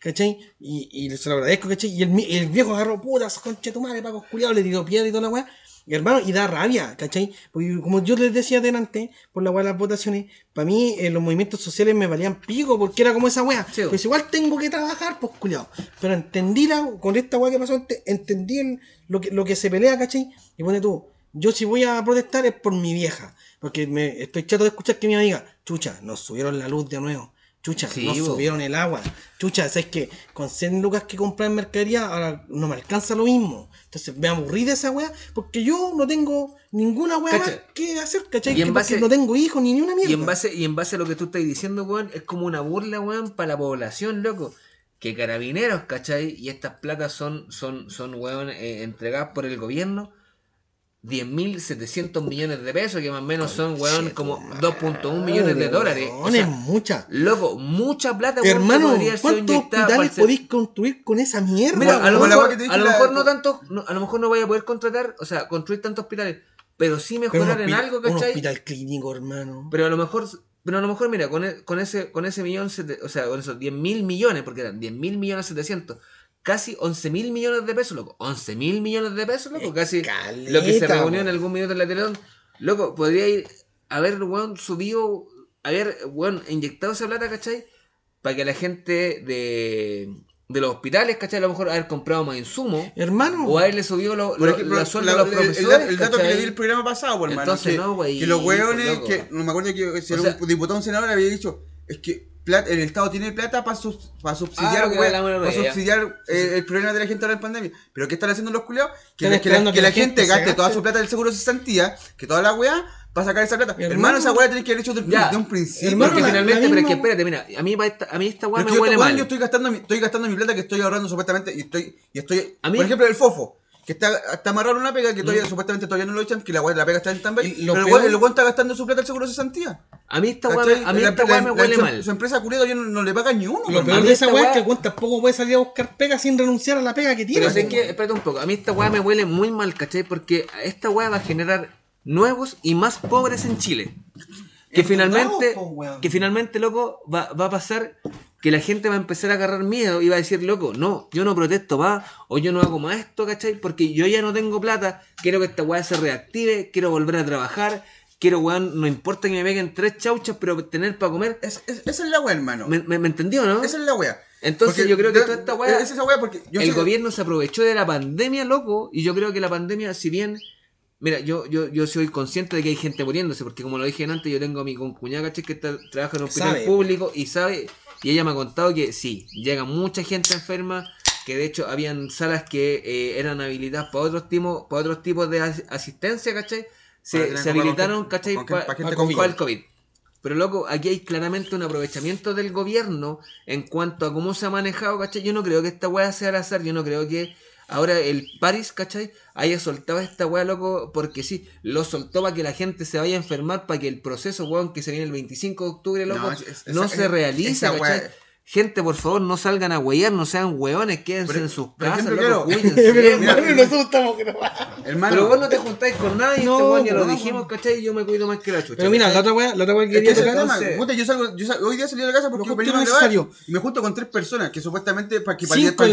¿Cachai? Y, y se lo agradezco, ¿cachai? Y el, el viejo agarró putas, conche tu madre, Paco culiado, le tiró piedra y toda la weá. Y hermano, y da rabia, ¿cachai? Porque como yo les decía delante, por la weá de las votaciones, para mí eh, los movimientos sociales me valían pico, porque era como esa weá. Sí, pues igual tengo que trabajar, pues culiado. Pero entendí la, con esta weá que pasó, ente- entendí el- lo, que, lo que se pelea, ¿cachai? Y pone tú, yo si voy a protestar es por mi vieja. Porque me estoy chato de escuchar que mi amiga, chucha, nos subieron la luz de nuevo. Chucha, Sí, bo. subieron el agua. Chucha, ¿sabes que Con 100 lucas que comprar en mercadería, ahora no me alcanza lo mismo. Entonces me aburrí de esa weá, porque yo no tengo ninguna weá más que hacer, ¿cachai? Y en porque base- no tengo hijos ni ni una mierda. Y en base, y en base a lo que tú estás diciendo, weón, es como una burla, weón, para la población, loco. Que carabineros, ¿cachai? Y estas platas son, son, son weón, eh, entregadas por el gobierno. 10.700 millones de pesos, que más o menos son, weón, como 2.1 millones de dólares. O sea, es mucha. loco, mucha plata, weón, Hermano, ¿cuántos hospitales el- podéis construir con esa mierda? Mira, a lo mejor, a lo no tanto, no- a lo mejor no vaya a poder contratar, o sea, construir tantos hospitales, pero sí Pero un mejorar en algo, Un ¿cachai? hospital clínico, hermano. Pero a lo mejor, pero a lo mejor, mira, con, e- con ese, con ese millón, sete- o sea, con esos 10 mil millones, porque eran 10 mil millones 700, casi 11 mil millones de pesos, loco. 11 mil millones de pesos, loco, casi lo que se reunió en algún minuto en la Teletón. Loco, podría ir, haber, weón, subido, haber, weón, inyectado esa plata, ¿cachai? Para que la gente de, de los hospitales, ¿cachai? A lo mejor haber comprado más insumos. Hermano. O haberle subido lo, lo- ejemplo, la suelda la- a los el- el, profesores. dato- el dato que le di el programa pasado, por hermano. Entonces, que, no, güey, que los hueones, que no me acuerdo que si O sea- un diputado o un senador había dicho, es que plata- el Estado tiene plata para Ah, subsidiar, el otro para subsidiar eh, el problema de la gente ahora en pandemia. Pero ¿qué están haciendo los culiados? Que, la- que la, que la gente gaste toda su plata del seguro de cesantía, que toda la weá, para sacar esa plata. Hermano, Hermano, esa weá tenés que haber hecho desde, Ya. desde un principio. Hermano, Porque la- finalmente, la pero es que misma- espérate, mira, a mí, a mí esta weá Pero me huele mal. yo estoy gastando, mi, estoy gastando mi plata que estoy ahorrando supuestamente y estoy, y estoy A mí- por ejemplo, el fofo, que está, está amarrado una pega que todavía supuestamente todavía no lo echan, que la, weá- la pega está en stand Y lo pero el peor- el weón está gastando su plata el seguro de cesantía. A mí esta weá, me- a mí La- esta la- weá me la- huele mal. Su empresa culiado ya no, no le paga ni uno. Lo peor mí de esa weá es que el weón tampoco puede salir a buscar pega sin renunciar a la pega que tiene. Pero sé que, espérate un poco, a mí esta weá me huele muy mal, ¿cachai? Porque esta weá va a generar nuevos y más pobres en Chile. Que finalmente, que finalmente, loco, va, va a pasar que la gente va a empezar a agarrar miedo y va a decir, loco, no, yo no protesto más, o yo no hago más esto, ¿cachai? Porque yo ya no tengo plata, quiero que esta weá se reactive, quiero volver a trabajar, quiero, weón, no importa que me peguen tres chauchas, pero tener para comer. Es- es- esa es la weá, hermano. ¿Me, me, me entendió, no? Esa es la weá. Entonces Porque yo creo que toda esta weá- Es esa weá porque yo el gobierno se aprovechó de la pandemia, loco, y yo creo que la pandemia, si bien, mira, yo, yo, yo soy consciente de que hay gente muriéndose, porque como lo dije antes, yo tengo a mi concuñada, ¿cachai? Que está, trabaja en un hospital Sabe. público y sabe, y ella me ha contado que sí, llega mucha gente enferma, que de hecho habían salas que eh, eran habilitadas para otros tipos, para otros tipos de as- asistencia, ¿cachai? Se, habilitaron, con- ¿cachai? con- para el COVID. COVID. Pero loco, aquí hay claramente un aprovechamiento del gobierno en cuanto a cómo se ha manejado, ¿cachai? Yo no creo que esta weá sea al azar, yo no creo que ahora el Paris, ¿cachai? Haya soltado esta weá, loco, porque sí, lo soltó para que la gente se vaya a enfermar, para que el proceso, weón, que se viene el 25 de octubre, loco, no, es- es- esa- se es- realice, ¿cachai? Gente, por favor, no salgan a huear, no sean hueones, quédense Pero- en sus casas, ejemplo, loco, claro, cuídense, Pero hermano, nosotros estamos. Hermano, Pero vos no te juntáis con nadie, No, este weón ya lo no, dijimos, ¿cachai? Yo me cuido más que la chucha. Pero mira, ¿cachai? la otra weá, la otra weá que quería tocar. entonces- Puta, yo salgo, yo sal- hoy día salí de la casa porque venimos a y grabar necesario. y me junto con tres personas que supuestamente para que para el, Cinco para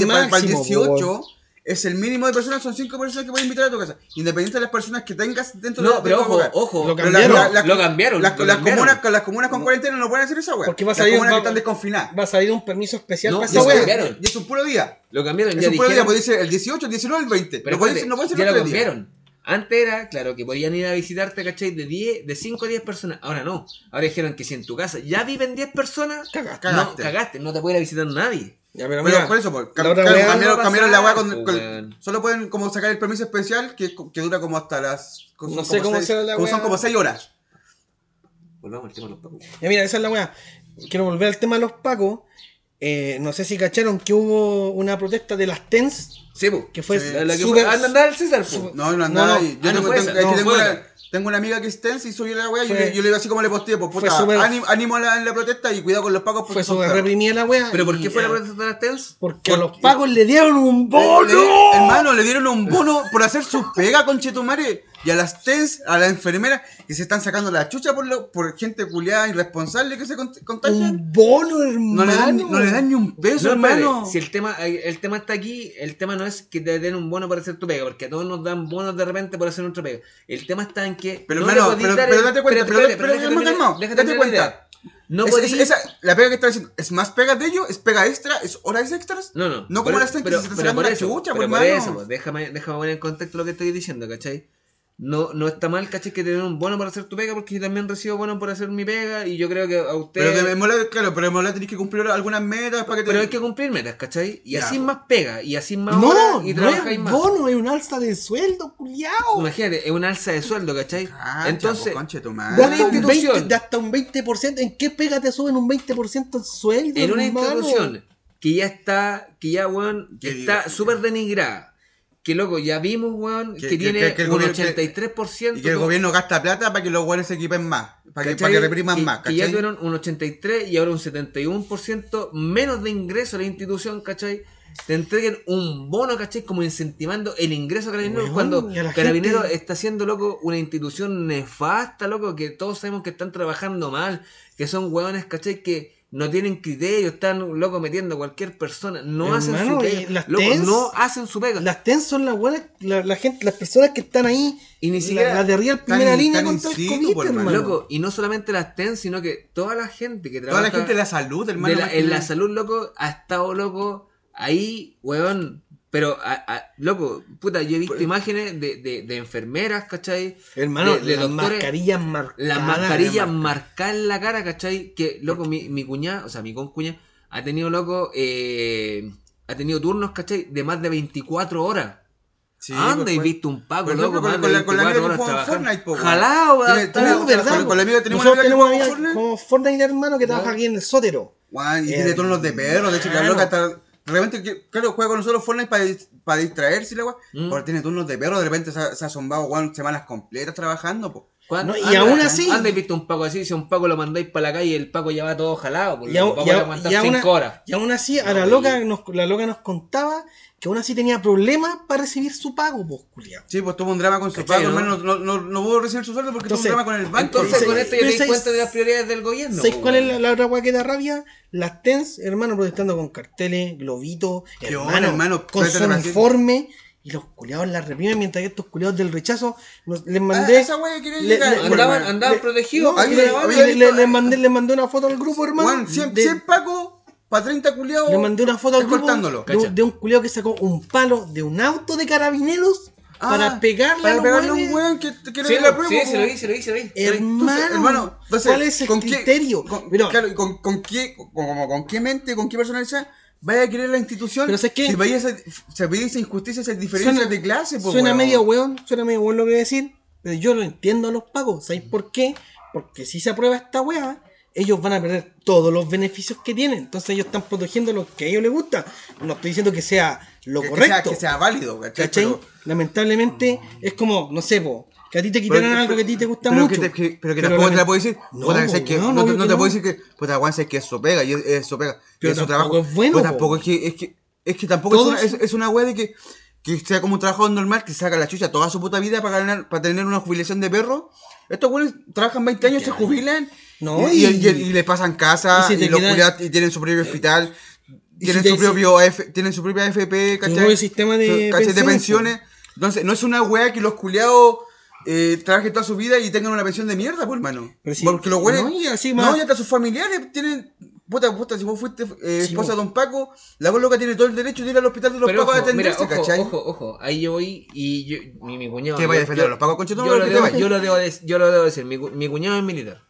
el- el para el- para el máximo, 18 es el mínimo de personas, son cinco personas que pueden invitar a tu casa. Independiente de las personas que tengas dentro de No, de pero tu ojo, hogar. ojo. Lo Pero cambiaron. lo cambiaron, Las, lo las cambiaron. comunas, con las comunas con cuarentena no pueden hacer esa weá. Porque va a Las salir comunas va- que están desconfinadas. Va a salir un permiso especial No, para lo esa weá. cambiaron. Y es un puro día. Lo cambiaron, Es ya un puro día, puede ser el 18, el 19, el 20. Pero no puede ser, no puede ser ya lo cambiaron. Antes era, claro, que podían ir a visitarte, ¿cachai? De 10, de 5 a 10 personas. Ahora no. Ahora dijeron que si en tu casa ya viven 10 personas, Cagaste. no, Cagaste. cagaste, no te puede ir a visitar nadie. Ya, pero mira, por eso, pues, la cam- otra claro, cambiaron, no cambiaron la weá con, pues, con-. Solo pueden como sacar el permiso especial que, que dura como hasta las. No sé cómo seis- será la como Son como 6 horas. Volvamos al tema de los pacos. Ya mira, esa es la weá. Quiero volver al tema de los pacos. Eh, no sé si cacharon que hubo una protesta de las TENS. Sí, pues. Que fue Sí. La, la que súper- fue. Anda, anda al César, pues. No, no No, andaba no. ahí. Yo Ah, no tengo, fue tengo- es que No, tengo una, otra. Tengo una amiga que es tensa y subió la weá yo, yo le digo así como le posteé, pues puta, ánimo, ánimo a la- en la protesta y cuidado con los pagos Fue perros. reprimida la weá. ¿Pero por qué fue la protesta de las TENS? Porque a los pacos le dieron un bono. le- hermano, le dieron un bono por hacer su pega con Chetumare y a las TENS, a las enfermeras que se están sacando la chucha por, lo, por gente culiada irresponsable que se cont- contagia. Un bono, hermano. No le, dan, ni- no le dan ni un peso, No, hermano. si el tema, el tema está aquí, el tema no es que te den un bono para hacer tu pega, porque a todos nos dan bonos de repente por hacer nuestra pega. El tema está en que. Pero, no hermano, pero- dar pero date cuenta, pero- pero- déjame calma, terminar- calma, déjame date cuenta. No Es- es- esa- la pega que está diciendo, ¿es más pega de ellos? ¿Es pega extra? ¿Es horas extras? No, no. No como por- las TENS que pero- se están pero sacando por la chucha, pero pues, por hermano. eso, pues, déjame, déjame poner en contexto lo que estoy diciendo, ¿cachai? No, no está mal, ¿cachai? Que te den un bono para hacer tu pega, porque yo también recibo bono por hacer mi pega, y yo creo que a usted. Pero de mola, claro, pero de mola tenés que cumplir algunas metas para que te... Pero hay que cumplir metas, ¿cachai? Y Ya, así más pega, y así más No, horas, y no trabajáis es más. bono, es un alza de sueldo, culiao. Imagínate, es un alza de sueldo, ¿cachai? Ah, Entonces, chapo, conche tu De madre. Hasta, un institución. 20, de hasta un 20%. ¿En qué pega te suben un 20% el sueldo? en una hermano? institución que ya está, que ya, weón, Que está súper denigrada. Que loco, ya vimos, weón, que, Que- tiene que- que un gobierno- que- 83%. Y que el gobierno gasta plata para que los guanes se equipen más. Para que, ¿cachai? para que repriman más, Que ya ¿cachai? tuvieron un 83 y ahora un 71% menos de ingreso a la institución, ¿cachai? Te entreguen un bono, ¿cachai? Como incentivando el ingreso a Carabineros Weón, cuando Carabineros gente- está haciendo, loco, una institución nefasta, loco, que todos sabemos que están trabajando mal, que son hueones, ¿cachai? Que no tienen criterio, están, loco, metiendo a cualquier persona, no hacen su pega, y las loco, TENS, no hacen su pega. Las TEN son las buenas, la, la gente, las personas que están ahí. Y ni la- siquiera- La, de Están primera línea están contra el COVID, por hermano. Loco, y no solamente las TEN, sino que toda la gente que Toda trabaja... la gente de la salud, hermano. de la- en la salud, loco, ha estado, loco, ahí, weón. Pero, a- a- loco, puta, yo he visto imágenes de, de, de enfermeras, ¿cachai? Hermano, de- de las doctores- mascarillas marcadas. Las mascarillas marcadas en la cara, ¿cachai? Que, loco, mi, mi cuñada, o sea, mi concuña, ha tenido, loco, eh, ha tenido turnos, ¿cachai? De más de 24 horas. Sí, Anda pues, y fue- viste un paco, loco, con, con de la, con la 24 amiga que jugaba. Fortnite, po, Oh, ¿verdad? Con, con la amiga tenemos tenemos que una jugaba amiga Fortnite. como Fortnite, hermano, que trabaja aquí en el sótero. Weón, y Eh, tiene turnos de perro, de hecho, la hermano. loca está. De repente, que- claro, juega con nosotros Fortnite para, para distraerse, la weón. Mm. Ahora tiene turnos de perro, de repente se ha, se ha semanas completas trabajando, po. ¿Cuándo? No, y Anda- aún así- Anda y visto un paco así, si a un paco lo mandáis para la calle, el paco ya va todo jalado, porque Y, paco y a y aún- 5 horas. y aún así, a la loca, nos, la loca nos contaba que aún así tenía problemas para recibir su pago, pues, culiao. Sí, pues tuvo un drama con su ¿Cachai, pago, no? hermano, no, no, no pudo recibir su sueldo porque Entonces- tuvo un drama con el banco. Entonces, con esto ya te ¿sabes- cuenta de las prioridades del gobierno. ¿Sabes cuál es la, la otra weá que da rabia? Las TENS, hermano, protestando con carteles, globitos, hermano, bueno, hermano, con su uniforme, y los culiados la reprimen mientras que estos culiados del rechazo nos- les Ah, mandé. esa wea quería le- llegar. le- Andaban, andaban protegidos. no, ahí le- le- le- había le- visto- le mandé, le mandé una foto al grupo, hermano. Weón, 100, de- 100 pacos para 30 culiados. le mandé una foto al grupo de, de un culiao que sacó un palo de un auto de carabineros Ah, para pegarle a para los pegarle a un weón que quiere Sí, la lo- prueba. sí, se lo vi, se lo vi, se lo vi. Hermano, Entonces, hermano, entonces, ¿cuál es el ¿con qué- criterio? con, Mira, claro, y con, con qué, con, con qué mente, con qué personalidad vaya a querer la institución Pero ¿sabes qué? si vaya se pide esa injusticia, esas diferencias Suena- de clase, po, suena weón. medio weón, suena medio weón lo que voy a decir, pero yo lo entiendo a los pagos. ¿Sabéis por qué? Porque si se aprueba esta weá, ellos van a perder todos los beneficios que tienen. Entonces ellos están protegiendo lo que a ellos les gusta. No estoy diciendo que sea lo Que- que correcto. sea, que sea válido, ¿cachai? ¿Cachai? Pero- Lamentablemente es como, no sé, po, Que a ti te quitaran algo que a ti te gusta pero mucho. Que te- que- pero que Pero tampoco te la- la puedo decir. No, puta, weón, no, te- obvio no que te puedo no. decir que, puta, weón, sabes que es su pega, y es, es su pega, Pero es su tampoco trabajo. es bueno, Pues po. tampoco es que, es que, es que tampoco es una, es, es una wea de que, que sea como un trabajo normal, que saca la chucha toda su puta vida para ganar, para tener una jubilación de perro. Estos güeyes trabajan 20 años, se jubilan, No, y, y, y- y- y les pasan casa, y si los culiados- y tienen su propio hospital, y tienen si su propio AF tienen su propia AFP, ¿cachai? propio sistema de ¿cachai? de pensiones. Entonces, no es una wea que los culiados eh, trabajen toda su vida y tengan una pensión de mierda, pues, hermano. Sí, Porque los güeyes. no, y así no, más- y hasta sus familiares tienen. Puta, puta, si vos fuiste eh, esposa po. de Don Paco, la voz loca tiene todo el derecho de ir al hospital de los Pero Pacos a ojo, mira, atenderse, ojo, ¿cachai? ojo, ojo, ahí yo voy y yo, mi, mi cuñado. ¿Qué vaya a defender a los Pacos, conchetumare, yo lo debo-? Yo lo debo de- yo lo debo decir, mi cuñado es militar.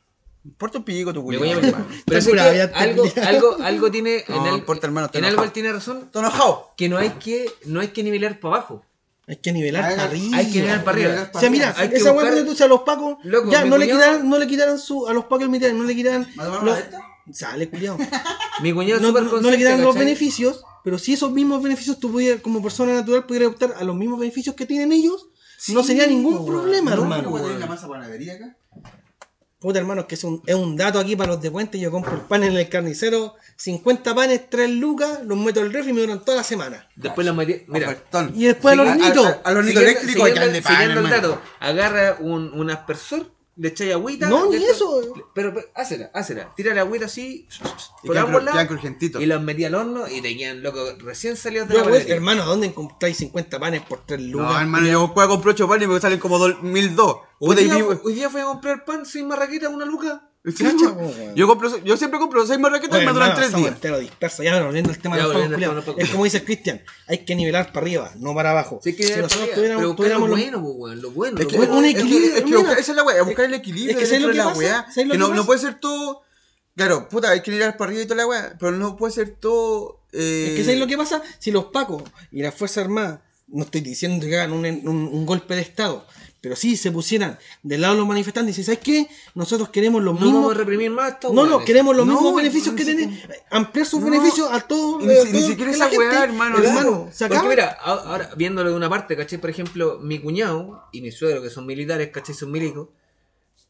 Porta un pico tu es militar. Pero curado, que algo, algo, algo tiene. No, en el- importa, hermano, en algo él tiene razón. Enojado. Que no hay que, no hay que nivelar para abajo. Hay que nivelar para arriba. Hay que nivelar para arriba. O sea, mira, Hay que esa buscar- weá que tú a los pacos, Loco, ya no le cuñado- quitaran, no le quitaran su, a los pacos militares, no le quitaran ¿Más o menos los, sale culiao. Mi cuñado es No, no- no le quitaran los beneficios, pero si esos mismos beneficios tú pudieras, como persona natural, pudieras optar a los mismos beneficios que tienen ellos, no sería ningún problema, No, hermano. ¿tenés la masa panadería acá? Puta hermano, es que es un, es un dato aquí para los de Puente. Yo compro el pan en el carnicero, 50 panes, 3 lucas, los meto al refri y me duran toda la semana. Después la metí. Mira, Ofertón. Y después al Sí, hornito. a- a- Al hornito siguiendo- pan, el hermano. dato, agarra un, un aspersor, le echáis agüita. No, ni eso. Pero, pero hácela, hácela. Tira la agüita así, Y por quedan ambos lados, y los metí al horno y te quedan loco recién salidos de la pues, hermano, ¿dónde compráis 50 panes por 3 lucas? No, hermano, yo puedo comprar 8 panes y me salen como 1002. Hoy día, hoy día fui a comprar pan sin marraqueta, una luca. Yo compro, yo siempre compro 6 marraquetas y me duran hermano, 3 estamos días. volviendo al tema Ya, de los pacos volviendo al tema de los. Es como dice Cristian, hay que nivelar para arriba, no para abajo. Sí, que si nosotros tuviéramos, lo tuviéramos los- bueno, pues, weón, lo bueno. Es lo que, bueno. un es que- equilibrio, es que mira. buscar- esa es la weá, buscar el equilibrio es que ¿sabes dentro lo de que la pasa? weá. ¿Sabes lo Que que no, no puede ser todo. Claro, puta, hay que mirar para arriba y toda la weá. Pero no puede ser todo. Eh... Es que ¿sabes lo que pasa? Si los pacos y las Fuerzas Armadas, no estoy diciendo que hagan un, un- un golpe de Estado, pero si se pusieran del lado de los manifestantes y dicen, ¿sabes qué? Nosotros queremos los No mismos... vamos a reprimir más estos No, no, queremos los No, mismos beneficios no, que sí, tienen, ampliar sus beneficios a todos. ni si- ni siquiera esa weá, hermano, Hermano, Porque mira, ahora viéndolo de una parte, ¿cachai? Por ejemplo, mi cuñado y mi suegro, que son militares, ¿cachai? Son milicos.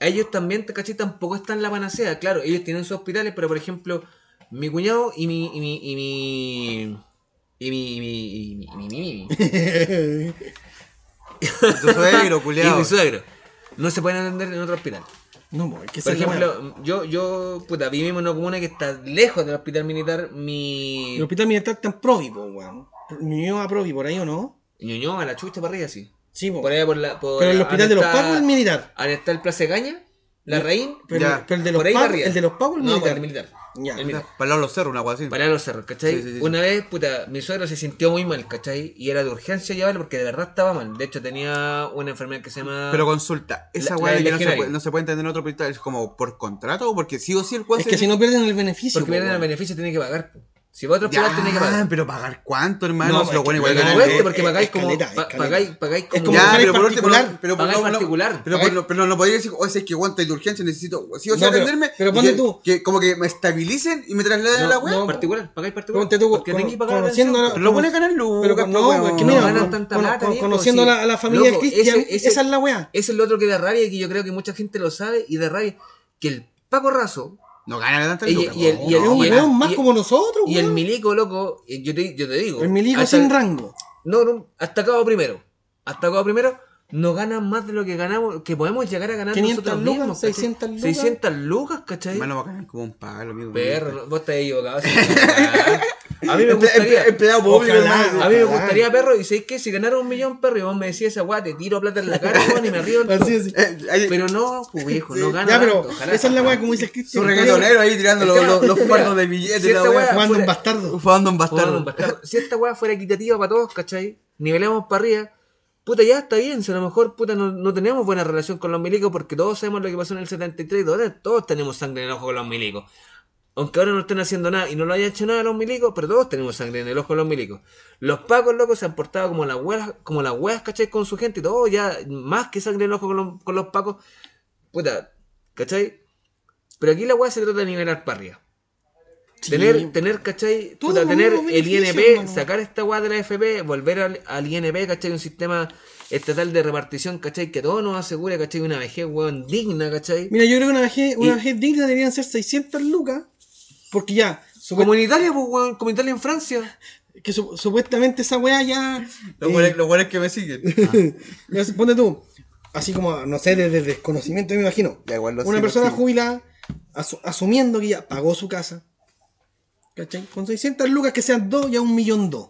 Ellos también, ¿cachai? Tampoco están en la panacea. Claro, ellos tienen sus hospitales, pero por ejemplo, mi cuñado y mi. y mi. y mi. y mi. y mi. y mi- y mi- y mi- Tu suegro, y culiao. mi suegro. No se pueden atender en otro hospital. No, pues, es que Por ejemplo, yo, yo, puta, vivimos en una comuna que está lejos del hospital militar. Mi. El hospital militar está en Provi, po, weón. Ñuñoa a Provi, por ahí o no? Ñuñoa, a la chucha para arriba, sí. Sí, po. Por allá por la. Por Pero el hospital de los pacos es militar. Ahí está el Plaza de Caña, la Reín. Pero, el de los ahí arriba. el de los pacos es No, militar. el militar. Ya. El. Para los cerros, una así. Para los cerros, ¿cachai? Sí, sí, sí. Una vez, puta, mi suegro se sintió muy mal, ¿cachai? Y era de urgencia llevarlo porque de verdad estaba mal. De hecho, tenía una enfermedad que se llama. Pero consulta, esa weá que no se, puede, no se puede entender en otro hospital es como por contrato o porque sí o sí el Es que si no pierden el beneficio. porque po, pierden el beneficio, tiene que pagar. po. Si va a otro tiene que pagar. pero pagar cuánto, hermano. No, Si lo es bueno igual ganan- porque es pagáis como. caleta, es pa- caleta. pagáis, pagáis Es como. Ya, pero por particular. no, pero, Pagáis no, no, particular. pero, Pagáis- pero, no podría decir, o sea, es que aguanta de urgencia, necesito sí o sí No, pero- atenderme. pero ponte tú. Que como que me estabilicen y me trasladen a No, la weá. no, particular, pagáis particular. Ponte tú, porque tenés que pagar conociendo Pero lo bueno es ganar lucas, Pero pues, no, es que No mira, ganan tanta plata, conociendo a la, familia de Cristian, esa es la weá. Ese es lo otro que da rabia y que yo creo que mucha gente lo sabe y da rabia. Que el Paco Razo No ganan tanta Y- lucas. y el- po. y el- un y el- más y- como nosotros, y el weón. milico, loco, eh, yo te, yo te digo. El milico hasta- sin rango. No, no, hasta cabo primero. Hasta cabo primero no ganan más de lo que ganamos, que podemos llegar a ganar 500 nosotros lucas, mismos. ¿cachai? 600 lucas. 600 lucas, ¿cachai? Hermano, va a ganar como un palo, amigo. Perro, no, vos estás equivocado. A mí me gustaría. emple- Empleado público. A mí me gustaría, perro, y sabéis que si ganara un millón, perro, y vos me decías esa weá, te tiro plata en la cara, weón, y me río. Así, así. Eh, Pero no, pues viejo, no gana. Ya, pero tanto, ojalá. esa es la weá, como dice el Su Cristian. reggaetonero ahí tirando los, fardos de billetes. si Jugando un bastardo. Jugando un bastardo. Si esta weá fuera equitativa para todos, ¿cachai? Nivelemos para arriba. Puta, ya está bien. Si a lo mejor, puta, no, no tenemos buena relación con los milicos porque todos sabemos lo que pasó en el 73 dólares. Todos tenemos sangre en el ojo con los milicos. Aunque ahora no estén haciendo nada y no lo hayan hecho nada los milicos, pero todos tenemos sangre en el ojo con los milicos. Los pacos, locos, se han portado como las weas, como las weas, ¿cachai? Con su gente y todo, ya más que sangre en el ojo con los, con los pacos. Puta, ¿cachai? Pero aquí la wea se trata de nivelar para arriba. Sí. Tener, tener, ¿cachai? Puta, tener el INP, hermano. sacar esta weá de la FP, volver al, al INP, ¿cachai? Un sistema estatal de repartición, ¿cachai? Que todo nos asegure, ¿cachai? Una vejez, weón, digna, ¿cachai? Mira, yo creo que una vejez, una Y- vejez digna deberían ser 600 lucas. Porque ya, Como en Italia, pues, weón, como Italia en Francia. que su- supuestamente esa weá ya. Los eh, buenos los buenos que me siguen. ya, ponte tú, así como, no sé, desde desconocimiento, me imagino. Ya, igual lo Una sigo, persona sigo. jubilada, asu- asumiendo que ya pagó su casa. ¿Cachai? Con 600 lucas que sean dos, ya un millón dos.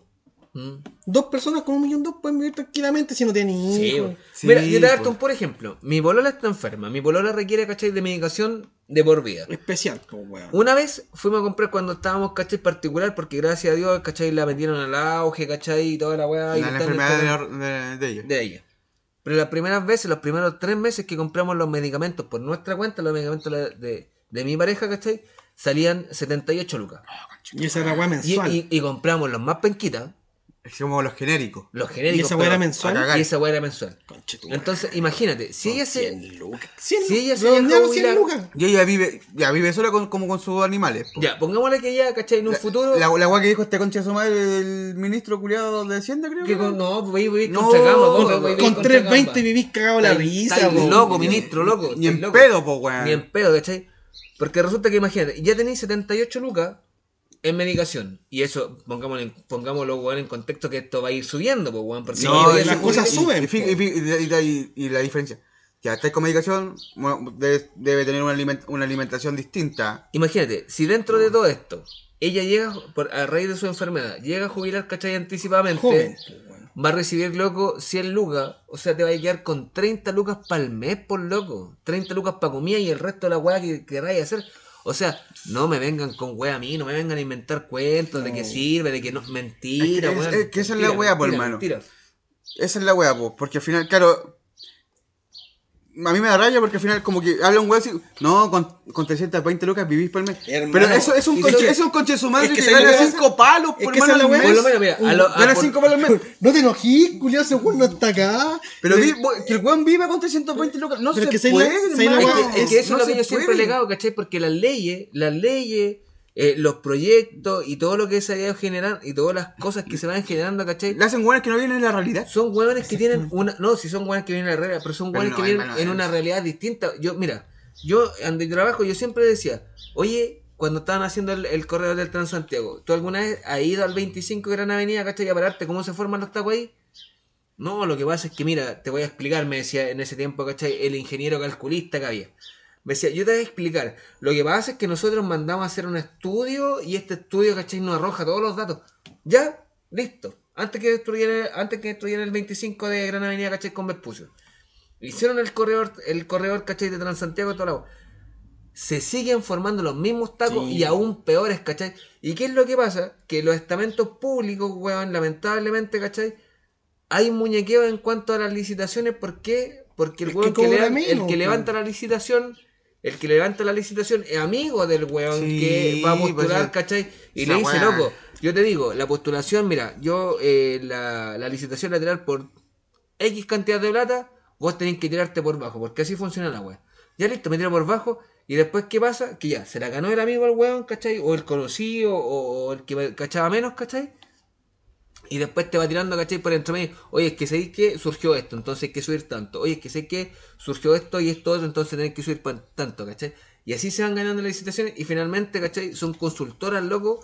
Mm. Dos personas con un millón dos pueden vivir tranquilamente si no tienen Sí, hijos. Sí, Mira, yo te pues. un por ejemplo. Mi bolola está enferma. Mi bolola requiere, ¿cachai? De medicación de por vida. Especial, pues, weón. Una vez fuimos a comprar cuando estábamos, ¿cachai? Particular, porque gracias a Dios, ¿cachai? La metieron al auge, ¿cachai? Y toda la weá. y La, la enfermedad enfocando- de, de, de ellos. de ella. Pero las primeras veces, los primeros tres meses que compramos los medicamentos por nuestra cuenta, los medicamentos de, de- de mi pareja, ¿cachai? Salían 78 lucas. Y esa era weá Y, mensual. y- y compramos los más penquitas, Es como los genéricos. los ¿Y genéricos. esa weá era mensual. Y esa weá era mensual. Conchetumare. Entonces, imagínate, si ella se. 100 lucas. 100 Si ella se deja 100 jubilar- lucas. Y ella vive, ya vive sola con, como con sus animales. po. Ya, pongámosle que ella, ¿cachai? En un futuro. La, la weá que dijo este concha de su madre, el ministro culiado de Hacienda, creo. que con- no, voy a vivir No, contra vos, con- Con contra 320 gama. vivís cagado la risa, po. loco, ministro, loco. Ni en loco. pedo, po, weón. Ni en pedo, ¿cachai? Porque resulta que imagínate, ya tenéis 78 lucas en medicación. Y eso, pongámoslo, en, pongámoslo weón, en contexto que esto va a ir subiendo, pues, weón. Porque y día las cosas suben. Y, la- diferencia. Ya estáis con medicación, bueno, debe, debe tener una, aliment- una alimentación distinta. Imagínate, si dentro de todo esto, ella llega, por, a raíz de su enfermedad, llega a jubilar, ¿cachai? Anticipadamente. Joven, pues. Va a recibir, loco, 100 lucas. O sea, te va a quedar con 30 lucas para el mes, por loco. 30 lucas para comida y el resto de la weá que queráis hacer. O sea, no me vengan con weá a mí, no me vengan a inventar cuentos de que sirve, de que no. Mentira, Es que- weón. es que esa es la Mentira, por mentira, hermano. mentira. Esa es la weá, po, porque al final, claro. A mí me da raya porque al final, como que habla un weá así. No, con, con 320 lucas vivís por el mes. Hermano, Pero eso es un conche, eso- es un conche de su madre es que que, ¿sabes lo gana que pasa? 5 palos Es por hermano la al mes. Por lo menos, mira, a lo- a Gana por- 5 palos al mes. No te enojes, culiao, ese weón no está acá. Pero vi- que el weón vive con 320 lucas. No Pero se es que puede, sé la- weá- Es que, es que eso No es lo que yo siempre puede. he legado, ¿cachai? Porque las leyes, las leyes, eh, los proyectos y todo lo que se ha ido generando y todas las cosas que se van generando, ¿cachai? Le hacen weones que no vienen en la realidad. Son hueones que tienen una. No, si son hueones que vienen a la realidad, pero son hueones no, que vienen en una realidad distinta. Yo, mira, yo donde trabajo, yo siempre decía, oye, cuando estaban haciendo el, el corredor del Transantiago, ¿tú alguna vez has ido al 25 Gran Avenida, ¿cachai? A pararte, ¿cómo se forman los tacos ahí? No, lo que pasa es que, mira, te voy a explicar, me decía en ese tiempo, ¿cachai? El ingeniero calculista que había. Me decía, yo te voy a explicar. Lo que pasa es que nosotros mandamos a hacer un estudio y este estudio, ¿cachai? Nos arroja todos los datos. Ya, listo. Antes que destruyeran, antes que destruyeran el 25 de Gran Avenida, ¿cachai? Con Vespucio. Hicieron el corredor, el corredor, ¿cachai? De Transantiago y todo lado. Se siguen formando los mismos tacos Sí. y aún peores, ¿cachai? ¿Y qué es lo que pasa? Que los estamentos públicos, weón, lamentablemente, ¿cachai? Hay muñequeo en cuanto a las licitaciones, ¿por qué? Porque el Es que que, el que levanta la licitación, el que levanta la licitación es amigo del weón Sí, que va a pues, postular, es- ¿cachai? Y le dice, weá. loco, yo te digo, la postulación, mira, yo eh, la, la licitación lateral por X cantidad de plata, vos tenés que tirarte por bajo, porque así funciona la weá. Ya listo, me tiro por bajo, y después, ¿qué pasa? Que ya, se la ganó el amigo el weón, ¿cachai? O el conocido, o, o el que cachaba menos, ¿cachai? Y después te va tirando, ¿cachai? Por entre medio. Oye, es que sabéis que surgió esto, entonces hay que subir tanto. Oye, es que sé que surgió esto y esto otro, entonces tenéis que subir tanto, ¿cachai? Y así se van ganando las licitaciones y finalmente, ¿cachai? Son consultoras, loco.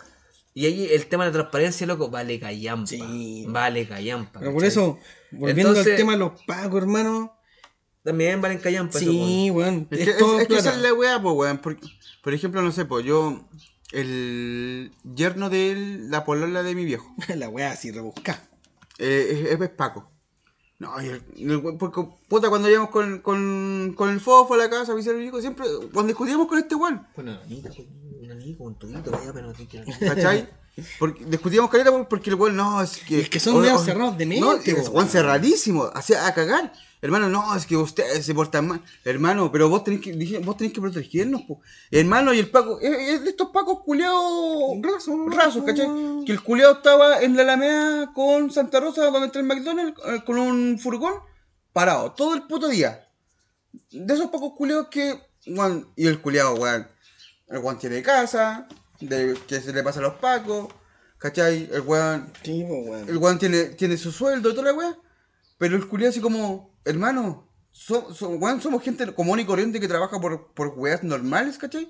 Y ahí el tema de la transparencia, loco, vale callampa. Sí. Vale callampa. Pero por eso, volviendo al tema de los pagos, hermano. También valen callampa. Sí, weón. Es Es, que, todo es, es que esa es la weá, pues, weón. Por, por ejemplo, no sé, pues yo. El yerno de él, la polola de mi viejo. la weá así rebuscada. Eh, es, es Paco. No, el, el porque, puta, cuando íbamos con, con, con el fofo a la casa, a visitar a mi hijo, siempre, cuando discutíamos con este weón, Bueno, amigo, un tubito, vaya, pero. ¿cachai? Porque discutíamos caleta por- porque el weón, no, es que. Es que son medio cerrados de mente, No, es weón. cerradísimo, hacía a cagar. Hermano, no, es que ustedes se portan mal. Hermano, pero vos tenés que, dije, vos tenés que protegernos, po. Hermano, y el Paco, es, de estos Pacos culeados Rasos, rasos, ¿cachai? Que el culeado estaba en la Alameda con Santa Rosa, donde está el McDonald's, eh, con un furgón, parado, todo el puto día. De esos pocos culeados que, weón, y el culeado, weón, el weón tiene casa, de que se le pasa a los pacos, ¿cachai? El weón, Sí, weón. el weón tiene, tiene su sueldo y toda la weá. Pero el culiado así como, hermano, so- so- weón, somos gente común y corriente que trabaja por, por weas normales, ¿cachai?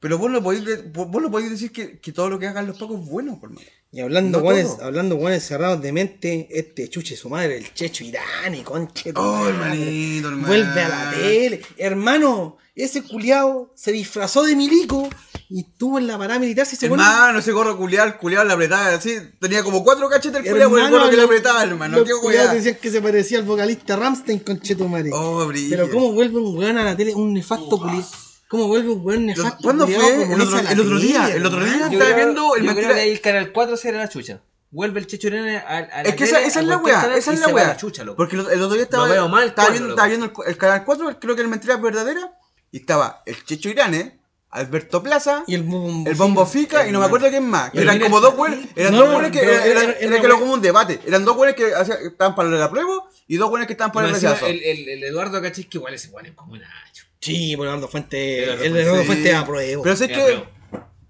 Pero vos no podéis, vos no podéis decir que, que todo lo que hagan los pacos es bueno, por hermano. Y hablando No guanes, hablando guanes cerrados de mente, este chuche su madre, el Checho Irani, conche. tu Oh, hermanito, hermano. Vuelve a la tele. Hermano, ese culiao se disfrazó de milico y estuvo en la parada militar. Si se pone- Hermano, ese gorro culiado, el culiado le apretaba así. Tenía como cuatro cachetes el culiado por el gorro que le apretaba, hermano. los Qué decían que se parecía al vocalista Ramstein, conchetumare. Oh, brillo. Pero cómo vuelve un weón a la tele, un nefasto culiao. ¿Cómo vuelve un weón nefasto ¿Cuándo fue? El otro- el día, el otro día. Estaba creo, viendo el yo creo que el canal 4 será la chucha. Vuelve el Checho Irene a, a la Es que esa, esa es la weá, esa es se la weá. Porque el, otro día estaba, Lo veo mal, estaba, cuatro, viendo, loco. estaba viendo el, el canal 4, creo que el Mentira Verdadera, y estaba el Checho Irane, Alberto Plaza, Y el bombo el Bombo Fica, y no me acuerdo quién más. Que eran como dos güeyes, eran no, dos güeyes que era, era- era- era era una que wea- como un debate. Eran dos güeyes que hacían- estaban para el apruebo y dos güeyes que estaban para el rechazo. el, el, el Eduardo Cachis que igual ese weón es como Nacho. Sí, por Eduardo Fuente. Eduardo El Fuente, Eduardo Sí. Fuente apruebo. Pero sé Es que. apruebo.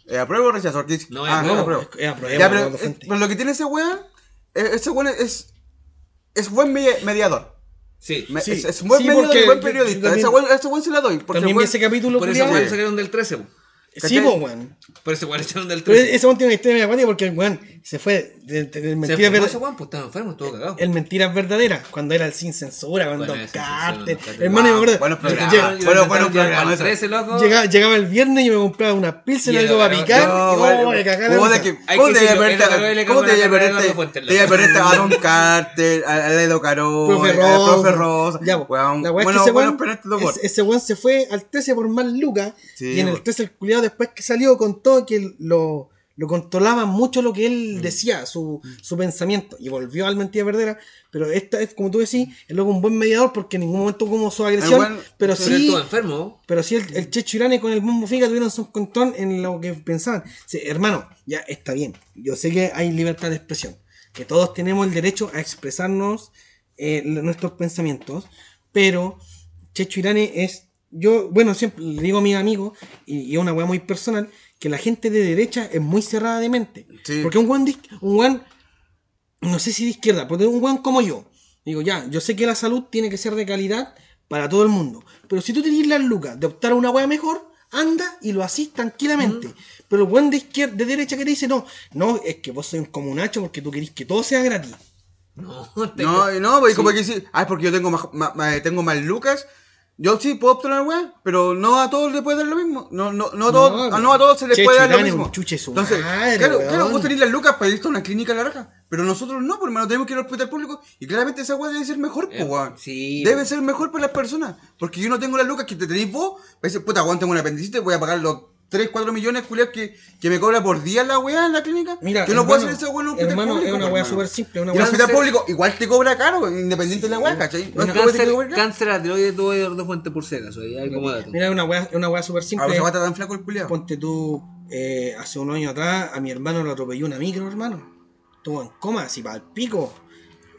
Eh, ¿Apruebo o rechazo? No, es ah, apruebo. apruebo. Es apruebo, Ya, pero, eh, pero lo que tiene ese weón, eh, ese weón es. Es buen me- mediador. Sí. Me- Sí, es, es buen sí, porque y buen periodista. yo también- ese, ese weón se la doy. Porque También weón- ese capítulo Por eso weón sacaron del 13. po. Sí, ¿cachai? pues, weón. Por eso weón echaron del Pero 13. ese weón tiene una historia media acuática porque el weón se fue de, de- de Se mentiras enfermó ese verdaderas. weón, pues estaba enfermo, estuvo cagado. El mentiras verdaderas, cuando era el sin censura, con Bueno, Carter. Hermano, yo me acuerdo. Bueno, bueno, intentaron llevar programa para el ese. 13, loco. llega- llegaba el viernes y yo me compraba una pizza y algo para picar. Bueno, ¿Cómo te cara a perderte- a Don Carter, a Edo Caro, a. Profe que bueno, ese bueno, weón, se fue al 13 por más lucas. Y en el po. 13 el culiado después que salió contó que lo, lo controlaba mucho lo que él Mm. decía, su, su pensamiento. Y volvió al mentira verdadera. Pero esta es, como tú decís, es luego un buen mediador porque en ningún momento como su agresión. buen- pero sí. enfermo. Pero sí, el, el Checho Irane con el Bombo Fica tuvieron su control en lo que pensaban. Sí, hermano, ya está bien. Yo sé que hay libertad de expresión. Que todos tenemos el derecho a expresarnos eh, nuestros pensamientos. Pero Checho Irane es. Yo, bueno, siempre le digo a mis amigos, y, y es una weá muy personal, que la gente de derecha es muy cerrada de mente. Sí. Porque un izq- un weón, no sé si de izquierda, pero un weón como yo. Digo, ya, yo sé que la salud tiene que ser de calidad para todo el mundo. Pero si tú tenés las lucas de optar a una weá mejor, anda y lo hacís tranquilamente. Pero el weón de izquierda, de derecha que te dice, no, no, es que vos sois un comunacho porque tú querís que todo sea gratis. No, te- No, y no, pues como que sí. Ah, es porque yo tengo más, ma- tengo más lucas. Yo sí puedo una weá, pero no a todos les puede dar lo mismo. No, no, no, a, todos, No, no a todos se les Checho puede dar lo mismo. un chuche su Entonces, madre, claro, weón. claro, vos tenés las lucas para irte a una clínica a la raja. Pero nosotros no, por hermano, tenemos que ir al hospital público. Y claramente esa weá debe ser mejor, pues, Eh, weón. sí, Debe weón. ser mejor para las personas. Porque yo no tengo las lucas que te tenéis vos. Para decir, puta, weón, tengo un apendicitis, voy a pagar los 3, 4 millones, culiados, que, que me cobra por día la weá en la clínica. Mira, yo no puedo hacer esa weá en un hospital hermano, público, es una weá súper simple. Una Y el hospital público igual te cobra caro, independiente de la weá, ¿cachai? No es te Cáncer, cobre caro. cáncer a tiroides tuvo Eduardo Fuente por acaso. ahí hay como dato. Mira, es una weá, una weá súper A simple. ver, está tan flaco el culiado. Ponte tú, eh, hace unos años atrás, a mi hermano lo atropelló una micro, hermano. Estuvo en coma, así para el pico.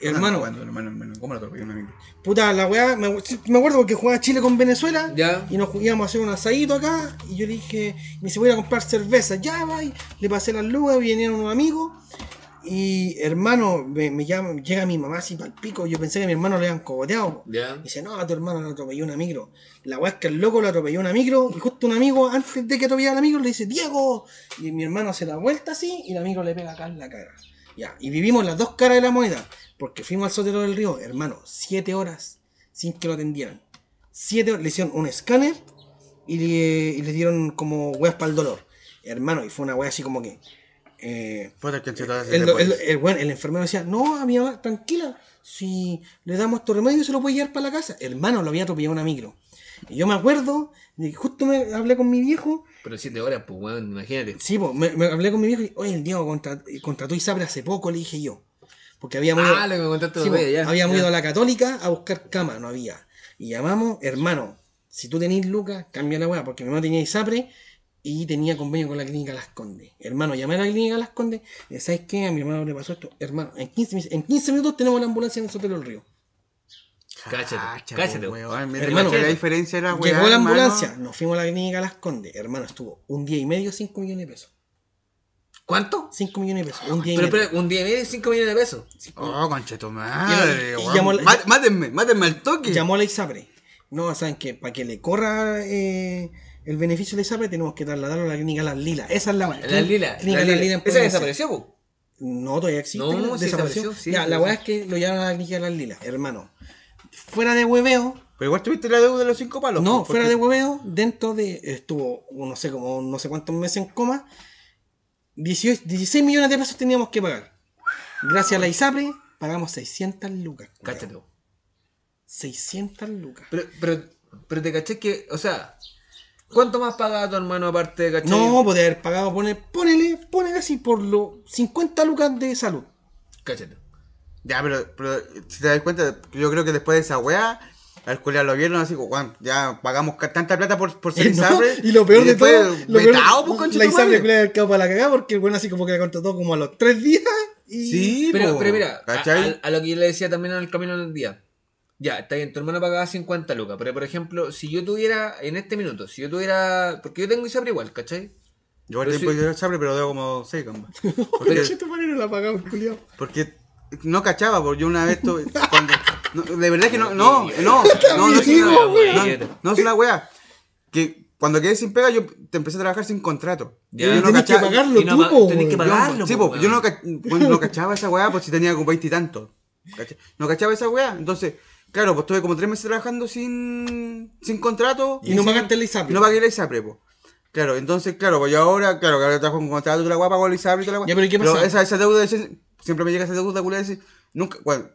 Hermano, Bueno, hermano, hermano, ¿cómo atropelló un amigo? puta, la weá, me, me acuerdo porque jugaba Chile con Venezuela. Ya. Y nos íbamos a hacer un asadito acá. Y yo le dije, me dice, voy a comprar cerveza. Ya, va. y Le pasé las lugas, vinieron unos amigos. Y hermano, me, me llama, llega mi mamá así para pico. Yo pensé que a mi hermano le habían cogoteado. Ya. Dice, no, a tu hermano lo atropelló una micro. La weá es que el loco lo atropelló una micro y justo un amigo, antes de que atropellara la micro, le dice, Diego. Y mi hermano se da vuelta así y la micro le pega acá en la cara. Ya, y vivimos las dos caras de la moneda. Porque fuimos al sotero del río, hermano, siete horas sin que lo atendieran. Siete horas, le hicieron un escáner y le, y le dieron como weas para el dolor. Hermano, y fue una wea así como que... eh, el, el, el, weón, el enfermero decía, no, a mi mamá, tranquila, si le damos estos remedios se lo puede llevar para la casa. Hermano, lo había atropellado una micro. Y yo me acuerdo, justo me hablé con mi viejo, Pero siete horas, pues, weón, imagínate. sí, po, me, me hablé con mi viejo y, oye, el Diego contra- contrató Isabel hace poco, le dije yo. Porque habíamos ido, Ah, lo que me contaste sí, los po, días, ya. habíamos ya. ido a la católica a buscar cama, no había. Y llamamos, hermano, si tú tenés Lucas, cambia la weá, porque mi mamá tenía ISAPRE y tenía convenio con la clínica Las Condes. Hermano, llamé a la clínica Las Condes, y ¿sabes qué? A mi hermano le pasó esto. Hermano, en 15, mis- en 15 minutos tenemos la ambulancia en el Sotero del Río. Cáchate, cáchate. weón. Mira, Hermano, que la diferencia era weá. Llegó la hermano. ambulancia, nos fuimos a la clínica Las Condes. Hermano, estuvo un día y medio, 5 millones de pesos. ¿Cuánto? 5 millones de pesos. Un día y Pero, medio. pero un día y medio, 5 millones de pesos. Oh, concha tu madre, Y- y llamó Mátenme, mátenme al toque. Llamó a la ISAPRE. No, ¿saben qué? Para que le corra eh, el beneficio de la ISAPRE tenemos que trasladarlo a la clínica Las Lilas. Esa es la weá. La lila. Clínica Las lila. Lilas en Esa desapareció, po. No, todavía existe. No, desapareció, sí, ya, la weá es que lo llevaron a la clínica Las Lilas, hermano. Fuera de hueveo, Pero igual tuviste la deuda de los cinco palos. no, fuera de hueveo, dentro de. Estuvo, no sé, como no sé cuántos meses en coma. 18 16 millones de pesos teníamos que pagar. Gracias a la ISAPRE, pagamos 600 lucas. culiao. Cáchate. po. 600 lucas. Pero, pero, pero te caché que, o sea, ¿cuánto más pagaba tu hermano aparte de cachai? No, poder haber pagado, poner, ponele, ponele así por los 50 lucas de salud. Cáchate. Ya, pero, pero si te das cuenta, yo creo que después de esa weá, al culiar lo vieron así, como, "Juan, ya pagamos tanta plata por, por ser Eh, no, y lo peor de todo, lo peor, vetado, pues, concha la tu ISAPRE madre. culiao, el cabo para la cagada porque el bueno así como que la contrató como a los 3 días y... Sí, Pero, po, pero mira, a, ¿cachai? a- a lo que yo le decía también en el camino del día. Ya, está bien, tu hermano pagaba 50 lucas, pero por ejemplo, si yo tuviera, en este minuto, si yo tuviera, porque yo tengo ISAPRE igual, ¿cachai? Yo pero tengo sí. ISAPRE, pero debo como 6, compa. Porque tu no la pagamos, culiao. porque no cachaba, porque yo una vez tuve, cuando, no, de verdad que no, no, no, no, no, es una- no, no es una weá. Que cuando quedé sin pega, yo te empecé a trabajar sin contrato. Ya. Yo no Tenés que cachaba- pagarlo y no tú, pa- po, tenés que weón. Pagarlo, sí, po, po, yo no, ca- no cachaba esa weá pues si tenía como 20 y tanto. No cachaba esa weá. Entonces, claro, pues estuve como tres meses trabajando sin, sin contrato. Y no sin- pagaste la ISAPRE. Y no pagué la ISAPRE, po. Claro, entonces, claro, pues yo ahora, claro, que ahora trabajo con contrato, toda la weá, pago la ISAPRE y toda la weá. Ya, pero ¿y qué pasa? esa, esa deuda, ese- siempre me llega esa deuda, culera, ese- nunca, bueno,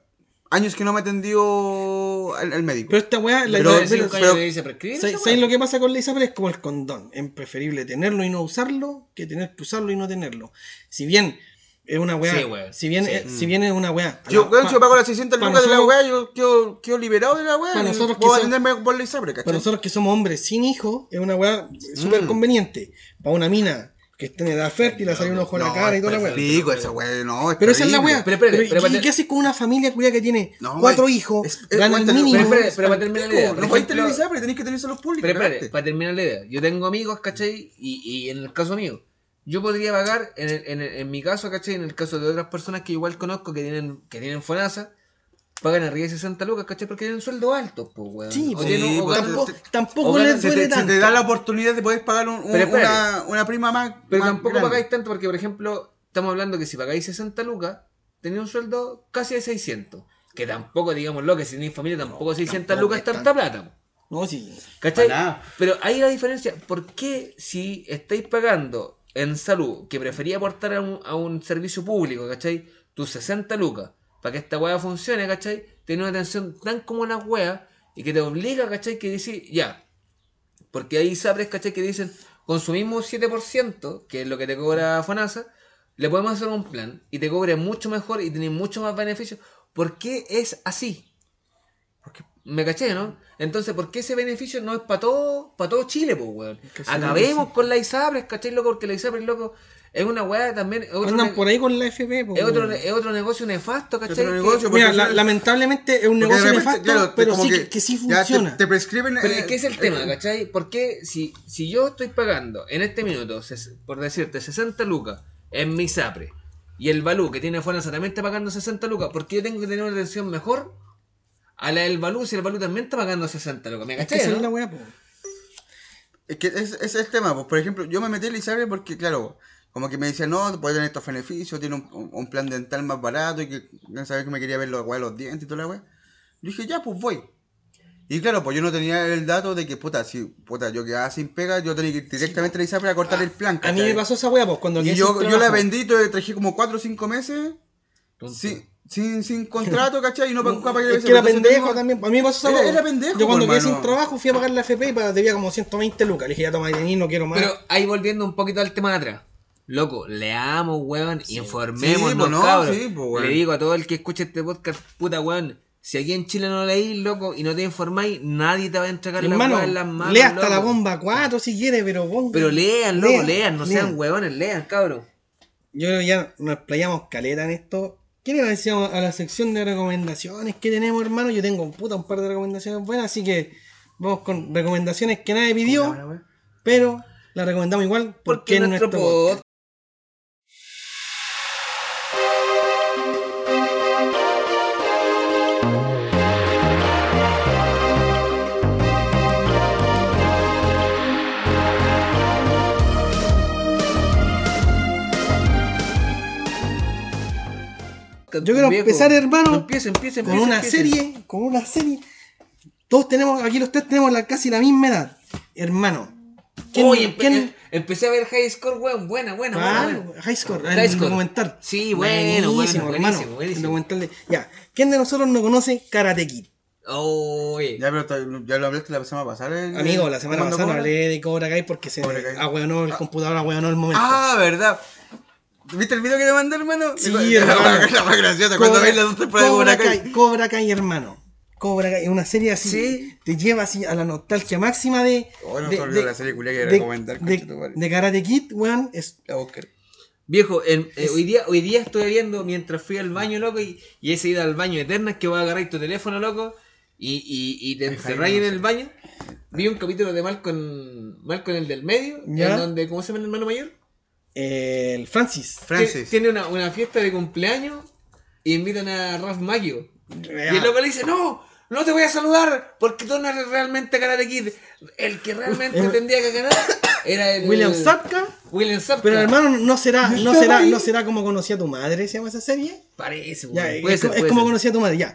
años que no me atendió al médico. Pero esta weá, la Pero- la- Pero, pero- pero-. ¿sabes lo que pasa con la ISAPRE? Es como el condón. Es preferible tenerlo y no usarlo que tener que usarlo y no tenerlo. Si bien es una weá. Sí, weá. Si, bien, Sí. es- si bien es una weá. yo, pa- si yo pago pa- las 600 pa lucas de la weá, yo quedo, quedo liberado de la weá. Para nosotros puedo que son- atenderme por la ISAPRE, ¿cachai? Para nosotros que somos hombres sin hijos, es una weá súper Mm. conveniente. Para una mina que está en edad fértil, a salir un ojo en la cara y toda la weá. pico esa weá, no, es Pero esa es la weá. Pero Pero, pero ¿y qué haces con una familia cuya que tiene No, cuatro es- hijos? es- es- gana el mínimo. Pero pero para terminar la idea. No podéis tener ISAPRE, tenéis que tener salud pública. Pero espérate, para terminar la idea. Yo tengo amigos, ¿cachai? Y, y en el caso mío, yo podría pagar, en, el- en, el- en mi caso, ¿cachai? En el caso de otras personas que igual conozco que tienen, que tienen FONASA, pagan arriba de 60 lucas, ¿cachai? Porque tienen sueldo alto, pues, weón. Sí, pues, tampoco, te- tampoco o les ganan- Se duele te, se tanto. te da la oportunidad de poder pagar un- un- Pero espérate. una, una prima más. Pero más tampoco grande. pagáis tanto porque, por ejemplo, estamos hablando que si pagáis 60 lucas, tenéis un sueldo casi de 600. Que tampoco, digamos lo que si tenéis familia, tampoco 600 tampoco lucas es tanta plata. No, sí. ¿Cachai? Pero ahí la diferencia. ¿Por qué si estáis pagando en salud, que prefería aportar a un, a un servicio público, ¿cachai? Tus 60 lucas, para que esta weá funcione, ¿cachai? Tiene una atención tan como una weá y que te obliga, ¿cachai? Que dice, ya. Porque hay sabres, ¿cachai? Que dicen, consumimos 7%, que es lo que te cobra FONASA, le podemos hacer un plan y te cobre mucho mejor y tenés mucho más beneficios. ¿Por qué es así? Me caché, ¿no? Entonces, ¿por qué ese beneficio no es para todo, para todo Chile, pues, weón? Acabemos con la ISAPRES, ¿cachai, loco? Porque la ISAPRES, loco, es una weá también. Es otro, Andan por ahí con la FP. po, es otro, es otro negocio nefasto, ¿cachai? Otro negocio, Mira, porque la- lamentablemente es un porque negocio repente, nefasto, claro, pero como sí que, que sí ya te- funciona. Te, prescriben. Pero eh, es que es el eh, tema, ¿cachai? Porque si, si yo estoy pagando en este minuto, ses- por decirte, 60 lucas en mi SAPRE y el Balú que tiene también está pagando 60 lucas, ¿por qué yo tengo que tener una atención mejor a la del Balú si el Balú también está pagando 60 lucas? ¿Me Es que cachai? esa es no? la weá, po. Es que ese es el tema, pues por ejemplo, yo me metí en la ISAPRE porque, claro, como que me decían, no, puede tener estos beneficios, tiene un, un- plan dental más barato y que no sabía que me quería ver los, weá, los dientes y toda la weá. Yo dije, ya, pues voy. Y claro, pues yo no tenía el dato de que, puta, si puta, yo quedaba sin pega, yo tenía que ir directamente a la ISAPRE a cortar el plan. A mí ¿cachai? me pasó esa weá, pues cuando Y yo, yo la vendí, traje como 4 o 5 meses Tonto. sin, sin, sin contrato, ¿cachai? Y no nunca pagué Es que era pendejo tengo- también. A mí me pasó esa Era- era pendejo, Yo cuando quedé sin trabajo fui a pagar la FP y debía como 120 lucas. Le dije, ya toma, vení, no quiero más. Pero ahí volviendo un poquito al tema de atrás. Loco, leamos, weón, informémonos, Sí, no, cabros. sí, weón. Le digo a todo el que escuche este podcast, puta weón, si aquí en Chile no leís, loco, y no te informáis, nadie te va a entregar la Hermano, weá en las manos. lea hasta la bomba 4 si quiere, pero ponga- Pero lean, loco, Lean, lean, no lean. sean weones, lean, cabros. Yo creo que ya nos playamos caleta en esto. ¿Quieren decíamos a la sección de recomendaciones que tenemos, hermano? Yo tengo puta, un par de recomendaciones buenas, así que vamos con recomendaciones que nadie pidió, pero las recomendamos igual porque, Porque es nuestro nuestro podcast. Yo quiero viejo. empezar, hermano, Empieza, empieza, con una serie, con una serie. Todos tenemos, aquí los tres tenemos la, casi la misma edad. Hermano. ¿Quién- Oye, empe- quién- em- empecé a ver High Score, weón. Buena, buena, buena. Ah, buena. High Score, High el Score. documental. Sí, bueno, buenísimo, bueno, hermano. buenísimo, buenísimo. El documental de. Ya. ¿Quién de nosotros no conoce Karate Kid? Oye. Ya, pero to- ya lo hablaste la semana pasada. el- Amigo, la semana ¿Cuándo pasada no hablé de Cobra Kai porque se Cobra Kai. ahueonó el computador, ahueonó el momento. Ah, verdad. ¿Viste el video que te mandé, hermano? Sí, la, hermano. La, la más graciosa, cuando ves las dos temporadas de Cobra Kai. Kai, Cobra Kai, hermano. Cobra Kai, una serie así, Sí. te lleva así a la nostalgia máxima de. Oh, no de, olvidó la serie culia que de- recomendar, de- de Karate Kid, weón, es La Oscar. Viejo, en- eh, hoy, día, hoy día estoy viendo mientras fui al baño, loco, y, y ese ido al baño eternas que voy a agarrar tu teléfono, loco, y, y, y te encerráis en el baño. Vi un capítulo de Malcolm, Malcolm el del medio, Ya. en donde, ¿cómo se llama el hermano mayor? El Francis. Francis. Tiene una, una fiesta de cumpleaños y invitan a Ralph Macchio. Y el loco le dice, no, no te voy a saludar porque tú no eres realmente Karate Kid. El que realmente tendría que ganar era el... William Sapka. William Sapka. Pero hermano, no será, no será, no será como conocía tu madre, se llama esa serie. Parece, Ya, weón. es, Puede ser, es puede como conocía tu madre, ya.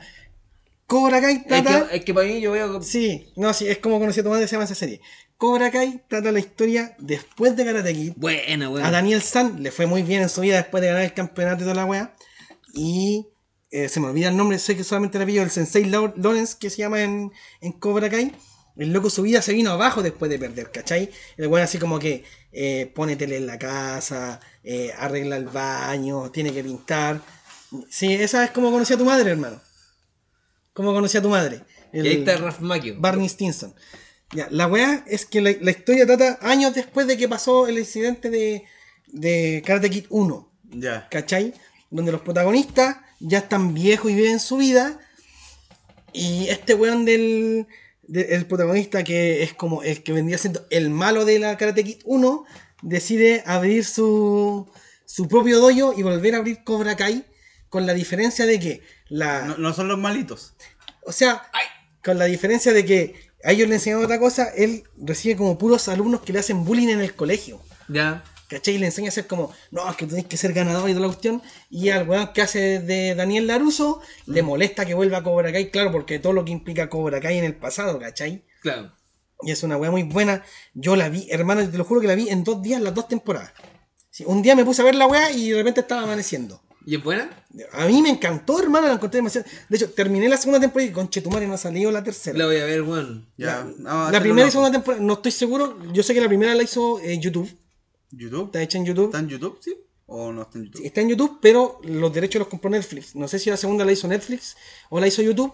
Cobra Kai Es trata. que, es que para mí yo veo... Sí, no, sí, es como conocía tu madre, se llama esa serie. Cobra Kai trata la historia después de Karate Kid. Buena, buena. A Daniel San le fue muy bien en su vida después de ganar el campeonato y toda la wea. Y eh, se me olvida el nombre, sé que solamente le pillo el Sensei Lawrence que se llama en, en Cobra Kai. El loco su vida se vino abajo después de perder, ¿cachai? El weón así como que eh, pone tele en la casa, eh, arregla el baño, tiene que pintar. Sí, esa es como conocía a tu madre, hermano. Como conocía a tu madre. Y ahí está Ralph Macchio. Barney Stinson. Ya, la weá es que la, la historia trata años después de que pasó el incidente de, de Karate Kid 1, Ya. ¿cachai? Donde los protagonistas ya están viejos y viven su vida. Y este weón del, de- el protagonista que es como el que vendría siendo el malo de la Karate Kid 1, decide abrir su, su propio dojo y volver a abrir Cobra Kai con la diferencia de que la... No, no son los malitos. O sea, con la diferencia de que a ellos le enseñan otra cosa, él recibe como puros alumnos que le hacen bullying en el colegio. Ya. ¿Cachai? Y le enseña a ser como, no, es que tenés que ser ganador y toda la cuestión. Y al weón que hace de Daniel Laruso, le molesta que vuelva a Cobra Kai, claro, porque todo lo que implica Cobra Kai en el pasado, ¿cachai? Claro. Y es una weá muy buena. Yo la vi, hermano, te lo juro que la vi en dos días, las dos temporadas. Sí, un día me puse a ver la weá y de repente estaba amaneciendo. ¿Y es buena? A mí me encantó, hermano, la encontré demasiado. De hecho, terminé la segunda temporada y con Chetumare no ha salido la tercera. La voy a ver, weón. Ya. La, primera y segunda temporada, no estoy seguro. Yo sé que la primera la hizo eh, YouTube. ¿YouTube? Está hecha en YouTube. ¿Está en YouTube, sí? ¿O no está en YouTube? Está en YouTube, pero los derechos los compró Netflix. No sé si la segunda la hizo Netflix o la hizo YouTube.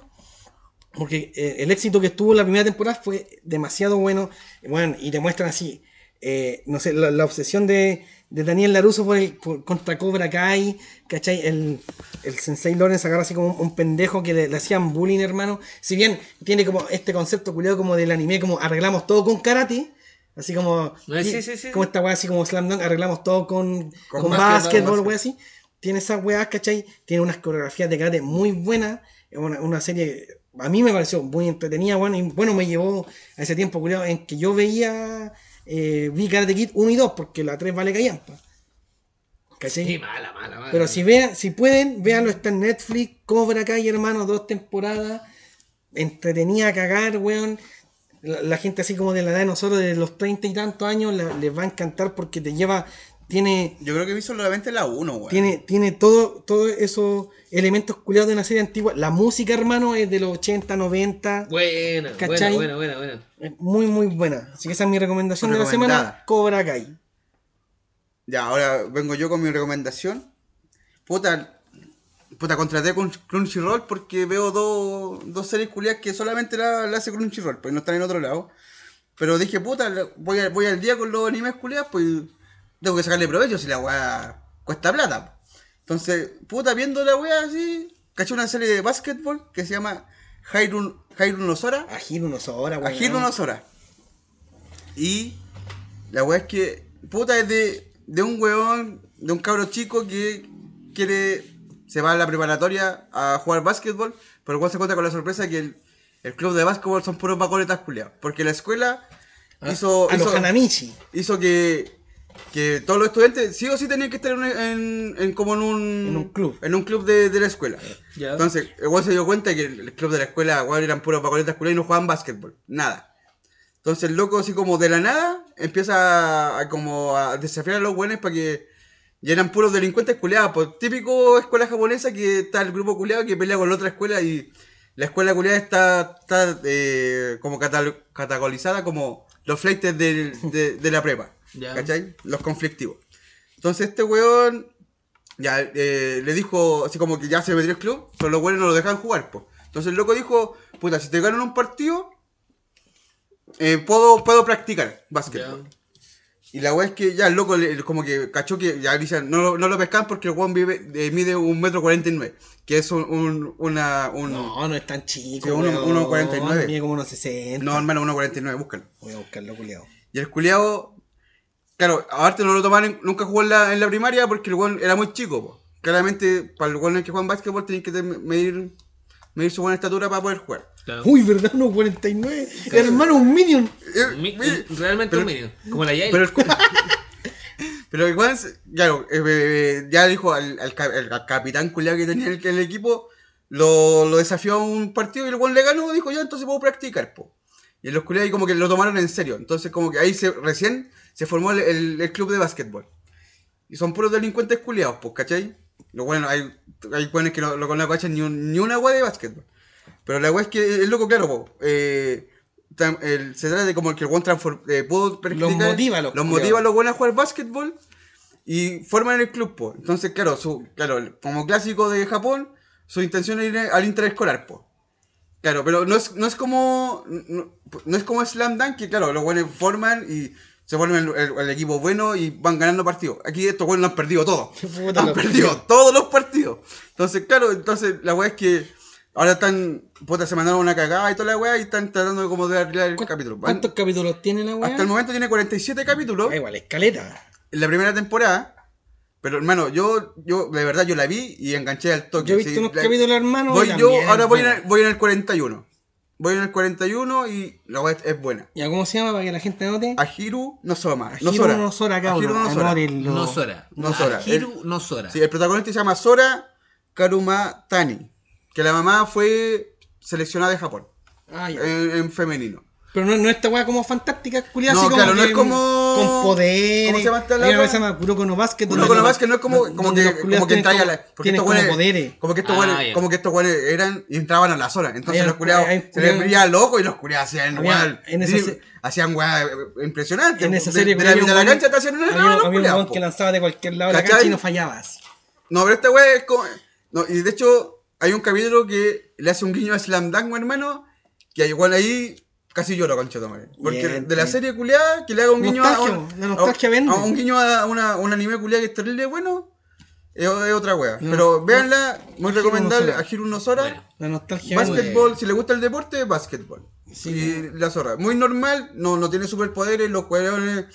Porque eh, el éxito que tuvo la primera temporada fue demasiado bueno. Bueno, y te muestran así, eh, no sé, la, la obsesión de, de Daniel Laruso por el, por- contra Cobra Kai, ¿cachai? El, el Sensei Lawrence agarra así como un, un pendejo que le, le hacían bullying, hermano. Si bien tiene como este concepto culiado como del anime, como arreglamos todo con karate. Así como, sí, sí, sí. como esta weá así como Slam Dunk, arreglamos todo con, Con con, básquetbol, básquetbol, básquet. weá así. Tiene esas weas, ¿cachai? Tiene unas coreografías de karate muy buenas. Es una, una serie, a mí me pareció muy entretenida, bueno, y bueno, me llevó a ese tiempo, culiao, en que yo veía, eh, vi Karate Kid 1 y 2, porque la 3 vale callampa. ¿Cachai? Sí, mala, mala, mala. Pero si vean, si pueden, véanlo, está en Netflix, Cobra Kai, hermano, dos temporadas, entretenida a cagar, weón. La, la gente así como de la edad de nosotros, de los treinta y tantos años, la- les va a encantar porque te lleva, tiene, Yo creo que vi solamente la 1, weón. tiene, tiene todo, todos esos elementos culiados de una serie antigua. La música, hermano, es de los 80, 90. Buena, ¿Cachai? buena, buena, buena, buena. Es muy, muy buena. Así que esa es mi recomendación de la semana, Cobra Kai. Ya, ahora vengo yo con mi recomendación. Puta, puta contraté con Crunchyroll porque veo dos, dos series culiadas que solamente la, la hace Crunchyroll, pues no están en otro lado. Pero dije, puta, voy, a- voy al día con los animes culiadas, pues tengo que sacarle provecho si la weá cuesta plata. Entonces, puta, viendo la weá así, caché una serie de básquetbol que se llama Jairun, Jairun no Sora. A Hiro no sobra, A weón. Giro no Sora. Y la weá es que, puta, es de, de un weón, de un cabro chico que quiere, se va a la preparatoria a jugar básquetbol, pero igual se encuentra con la sorpresa que el, el club de básquetbol son puros vacoletas culiados. Porque la escuela A- hizo, a los Hanamichi. hizo que, que todos los estudiantes sí o sí tenían que estar en, en- en como en un, En un club. en un club de, de la escuela. Ya. Entonces, weón se dio cuenta que el club de la escuela, weón, eran puros pacoletas escuela y no jugaban básquetbol. Nada. Entonces el loco así como de la nada empieza a, a como a desafiar a los buenos para que ya eran puros delincuentes culiados. Pues típico escuela japonesa que está el grupo culiado que pelea con la otra escuela y la escuela culiada está, está eh, como catal- catacolizada como los fleites del- de, de la prepa. Ya. ¿Cachai? Los conflictivos. Entonces este weón ya eh, le dijo así como que ya se metió el club, pero los buenos no lo dejan jugar, pues. Entonces el loco dijo, puta, si te ganan un partido, eh, puedo, puedo practicar básquetbol. Y la weá es que ya el loco le- como que cachó que ya dicen, no, lo- no lo pescan porque el weón vive, eh, mide un metro cuarenta y nueve, que es un, un- una, un, no. No, no es tan chico. Sí, uno- uno 49. Mide como unos 60. hermano, uno cuarenta y nueve, búscalo. Voy a buscarlo, culiao. Y el culiao, claro, aparte no lo tomaron, en- nunca jugó en la, en la primaria porque el weón era muy chico, po. Claramente, para el weón que juega en básquetbol, tienen que medir, medir su buena estatura para poder jugar. Claro. Uy, ¿verdad? Unos 49. Hermano, un minion. Eh, Mi- realmente pero- un minion. Como la Yael. Pero el, pero el weón, claro, eh, eh, ya dijo al, al, al capitán culiao que tenía el, el equipo, lo, lo desafió a un partido y el weón le ganó, dijo ya, entonces puedo practicar, po. Y los culiados ahí como que lo tomaron en serio. Entonces como que ahí se, recién se formó el, el- el club de básquetbol. Y son puros delincuentes culiados, pues, ¿cachai? Lo bueno, hay, hay buenos que no, lo, no cachan ni, un- ni una weá de básquetbol. Pero la weá es que el loco, claro, po, eh, tam- el- se trata de como que el weón transfor- eh, pudo practicar- motiva los los motiva a los buenos a jugar básquetbol y forman el club, po. Entonces, claro, su, claro, como clásico de Japón, su intención es ir al interescolar, po. Claro, pero no es, no es como. No, no es como Slam Dunk, que claro, los buenos forman y se vuelven el, el- el equipo bueno y van ganando partidos. Aquí estos buenos lo han perdido todo. Han perdido todos los partidos. Entonces, claro, entonces la weá es que ahora están. Puta, se mandaron una cagada y toda la weá y están tratando de como de arreglar el ¿Cu- capítulo. ¿Cuántos capítulos tiene la weá? hasta el momento tiene 47 capítulos Ah, igual, escaleta. en la primera temporada. Pero hermano, yo, yo de verdad yo la vi y enganché al toque. Yo he visto sí, unos la- capítulos, hermano. Voy yo, también, ahora voy en, voy en el 41. Voy en el 41 y la weá es, buena. ¿Ya cómo se llama para que la gente note? Ahiru Nosoma. Ajiro Nosora. no Sora, Ahiru cabrón. Nosora. Anórenlo. No Sora. No Sora. Hiru no Sora. Sí, el protagonista se llama Sora Karuma Tani. Que la mamá fue seleccionada de Japón. Ah, ya. En, en femenino. Pero no, no esta weá como fantástica, culiada, No, así como claro, no que es como- Con poderes. ¿Cómo se llama esta Hay una que se llama Kuroko no Basket. Uno donde con lo los- más que no es como, como que, como que entraba a la. Porque estos como poderes. Como que estos Ah, güeyes- ya. como que estos güeyes eran y entraban a la zona. Entonces los culiados hay se les culiados- brilla loco y los culiados hacían se- hacían weá eh, impresionante. En esa De- serie de, la había un vida de la cancha te hacían una Había, un que lanzaba de cualquier lado de la cancha y no fallabas. No, pero este weá es como. No, y de hecho, hay un capítulo que le hace un guiño a Slam Dunk, hermano. Que igual ahí casi lloro, concha de madre. Porque Bien, de la bien. serie culiada, que le haga un guiño a. A- a un guiño a una, un anime culiada que es terrible bueno. Es, es otra. No, pero no. véanla, muy recomendable. A Hiro Nosora. Bueno. La nostalgia. Básquetbol, si le gusta el deporte, básquetbol. Sí. Y la zorra. Muy normal, no, no tiene superpoderes, los cueleones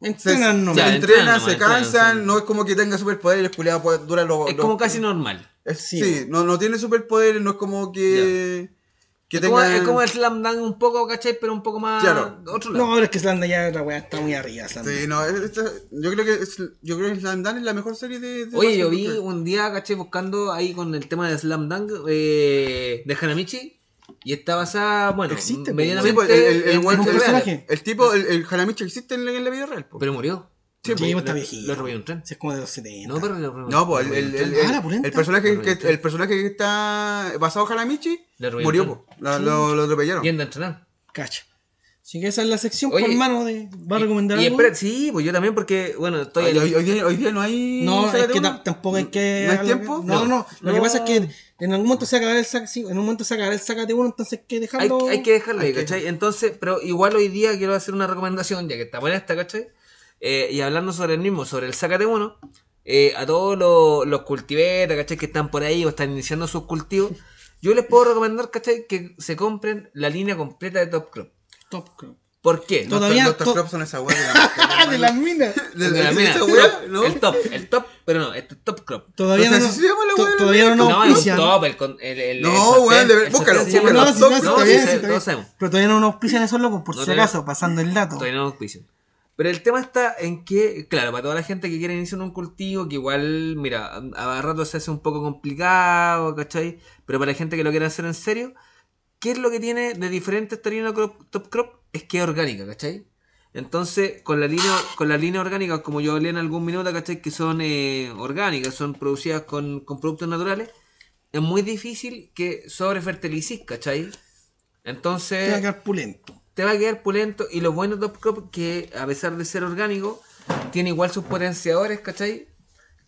se, Entrenan se. Ya, entrenan, entrenan se cansan, entrenan, no es como que tenga superpoderes, culiado puede durar los. Es los- como casi normal. es- Sí. sí, no, no tiene superpoderes, no es como que. Que Es como, tenga. es como el Slam Dunk un poco, ¿cachai? Pero un poco más. Claro. Otro lado. No, pero es que Slanda ya la weá está muy arriba. Slanda. Sí, no, es- esta- yo creo que es, yo creo que Slam Dunk es la mejor serie de. de Oye, yo vi que- un día, caché, buscando ahí con el tema de Slam Dunk eh, de Hanamichi. Y está basada, bueno, Existe, medianamente Sí, pues, el, el, el, personaje. tipo, el, el Hanamichi existe en la, en la vida real. po. Pero murió. Sí, Sí, pues, pues está lo- viejito. Lo atropelló un tren. Sí, es como de los 70. No, pero lo atropelló- No, pues el, lo el, el, tren. Ah, el personaje que, el personaje que está basado en Hanamichi murió, un tren. po. Lo, lo, lo atropellaron. Yendo a entrenar. Cacha. Así que esa es la sección, Oye, por hermano, de... ¿va a recomendar y, y algo? espera, sí, pues yo también, porque, bueno, estoy. Hoy, en- hoy- hoy día, hoy día no hay. No, es que tampoco hay que... ¿No hay tiempo? No, no, no. Lo que pasa es que en algún momento se acabará el sac... sí, en un momento se acabará el sácate uno, entonces hay que Hay, dejarlo... hay que dejarlo ahí, hay que- ¿cachai? Entonces, pero igual hoy día quiero hacer una recomendación, ya que está buena esta, ¿cachai? Eh, y hablando sobre el mismo, sobre el Sácate Uno, eh, a todos los, los cultiveros, ¿cachai? Que están por ahí o están iniciando sus cultivos, yo les puedo recomendar, ¿cachai? Que se compren la línea completa de Top Crop. Top Crop. ¿Por qué? Todavía Los to- Crops son esa weá de la ¡Ah, de las minas! de, De la de mina, esa top, weá, ¿no? El top, el top, pero no, este es Top Crop. Todavía no, Entonces, ¿así se llama la to- weá de la todavía no No, el top, el, con- el, el, No, weón, búscalo, top. No, no, No. Pero todavía no nos auspician eso, loco, por No si acaso, pasando el dato. Todavía no nos auspician. Pero el tema está en que, claro, para toda la gente que quiere iniciar un cultivo, que igual, mira, a rato se hace un poco complicado, ¿cachai? Pero para la gente que lo quiere hacer en serio, ¿qué es lo que tiene de diferente esta línea top crop? Es que es orgánica, ¿cachai? Entonces, con la línea, con la línea orgánica, como yo hablé en algún minuto, ¿cachai? Que son eh, orgánicas, son producidas con, con productos naturales, es muy difícil que sobrefertilicís, ¿cachai? Entonces Te va a. te va a quedar pulento. Y lo bueno de Top Crop que a pesar de ser orgánico, tiene igual sus potenciadores, ¿cachai?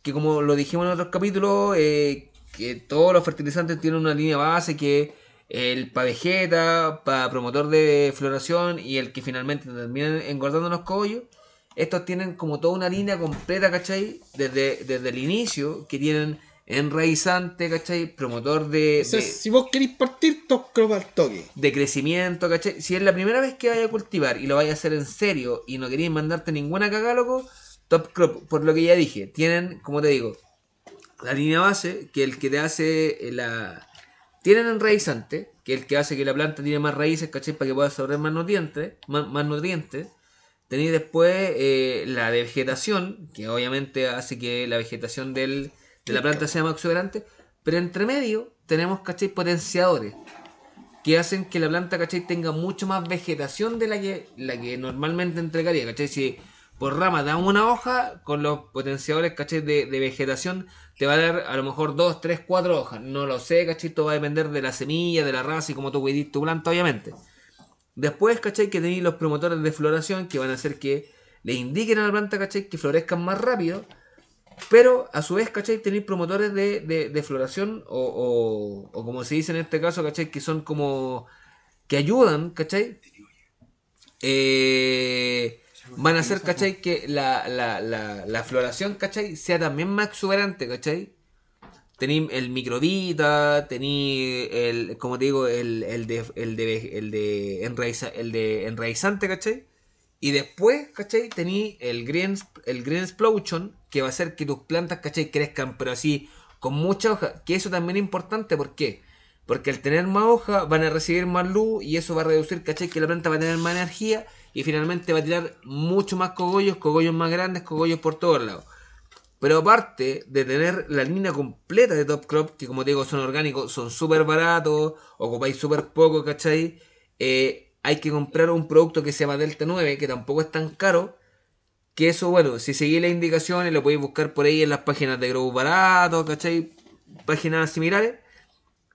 Que como lo dijimos en otros capítulos, eh, que todos los fertilizantes tienen una línea base que el pa vegeta, pa promotor de floración y el que finalmente termina engordando los cogollos. Estos tienen como toda una línea completa, ¿cachai? Desde, desde el inicio, que tienen enraizante, ¿cachai? Promotor de, O sea, de- si vos queréis partir, top crop al toque. de crecimiento, ¿cachai? Si es la primera vez que vaya a cultivar y lo vaya a hacer en serio y no queréis mandarte ninguna cagada, loco, Top Crop, por lo que ya dije, tienen, como te digo, la línea base, que el que te hace eh, la... Tienen enraizante, que el que hace que la planta tiene más raíces, ¿cachai? Para que pueda absorber más nutrientes, más, más nutrientes. Tenéis después eh, la de vegetación, que obviamente hace que la vegetación del, la planta sea más exuberante. Pero entre medio tenemos, ¿cachai? Potenciadores que hacen que la planta, ¿cachai? Tenga mucho más vegetación de la que, la que normalmente entregaría, ¿cachai? Si por rama da una hoja, con los potenciadores, ¿cachai? De, de vegetación te va a dar a lo mejor dos, tres, cuatro hojas. No lo sé, ¿cachai? Todo va a depender de la semilla, de la raza y cómo tú cuides tu planta, obviamente. Después, ¿cachai? Que tenéis los promotores de floración que van a hacer que le indiquen a la planta, ¿cachai? Que florezcan más rápido. Pero a su vez, ¿cachai? Tenéis promotores de, de, de floración o, o, o como se dice en este caso, ¿cachai? Que son como... que ayudan, ¿cachai? Eh, van a hacer, ¿cachai? Que la, la, la, la floración, ¿cachai? Sea también más exuberante, ¿cachai? Tení el microdita, tení el, como te digo, el, el de, el de, el de, enraiza- el de enraizante, ¿cachai? Y después, ¿cachai? Tení el green, el green explosion, que va a hacer que tus plantas, ¿cachai? Crezcan, pero así, con mucha hoja. Que eso también es importante, ¿por qué? Porque al tener más hoja, van a recibir más luz y eso va a reducir, ¿cachai? Que la planta va a tener más energía y finalmente va a tirar mucho más cogollos, cogollos más grandes, cogollos por todos lados. Pero aparte de tener la línea completa de Top Crop, que como te digo son orgánicos, son súper baratos, ocupáis súper poco, ¿cachai? Eh, hay que comprar un producto que se llama Delta 9, que tampoco es tan caro. Que eso, bueno, si seguís las indicaciones, lo podéis buscar por ahí en las páginas de Grow Barato, ¿cachai? Páginas similares,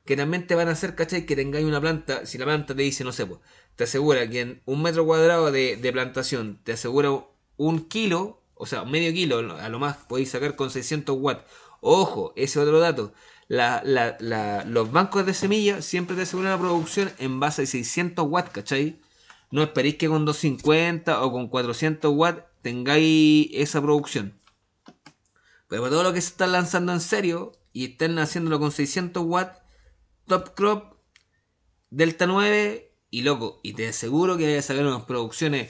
que también te van a hacer, ¿cachai? Que tengáis una planta, si la planta te dice, no sé, pues, te asegura que en un metro cuadrado de, de plantación te asegura un kilo, o sea, medio kilo, a lo más podéis sacar con 600 watts. Ojo, ese otro dato. Los bancos de semillas siempre te aseguran la producción en base a 600 watts, ¿cachai? No esperéis que con 250 o con 400 watts tengáis esa producción. Pero para todo lo que se está lanzando en serio y estén haciéndolo con 600 watts, Top Crop, Delta 9 y loco. Y te aseguro que vais a sacar unas producciones,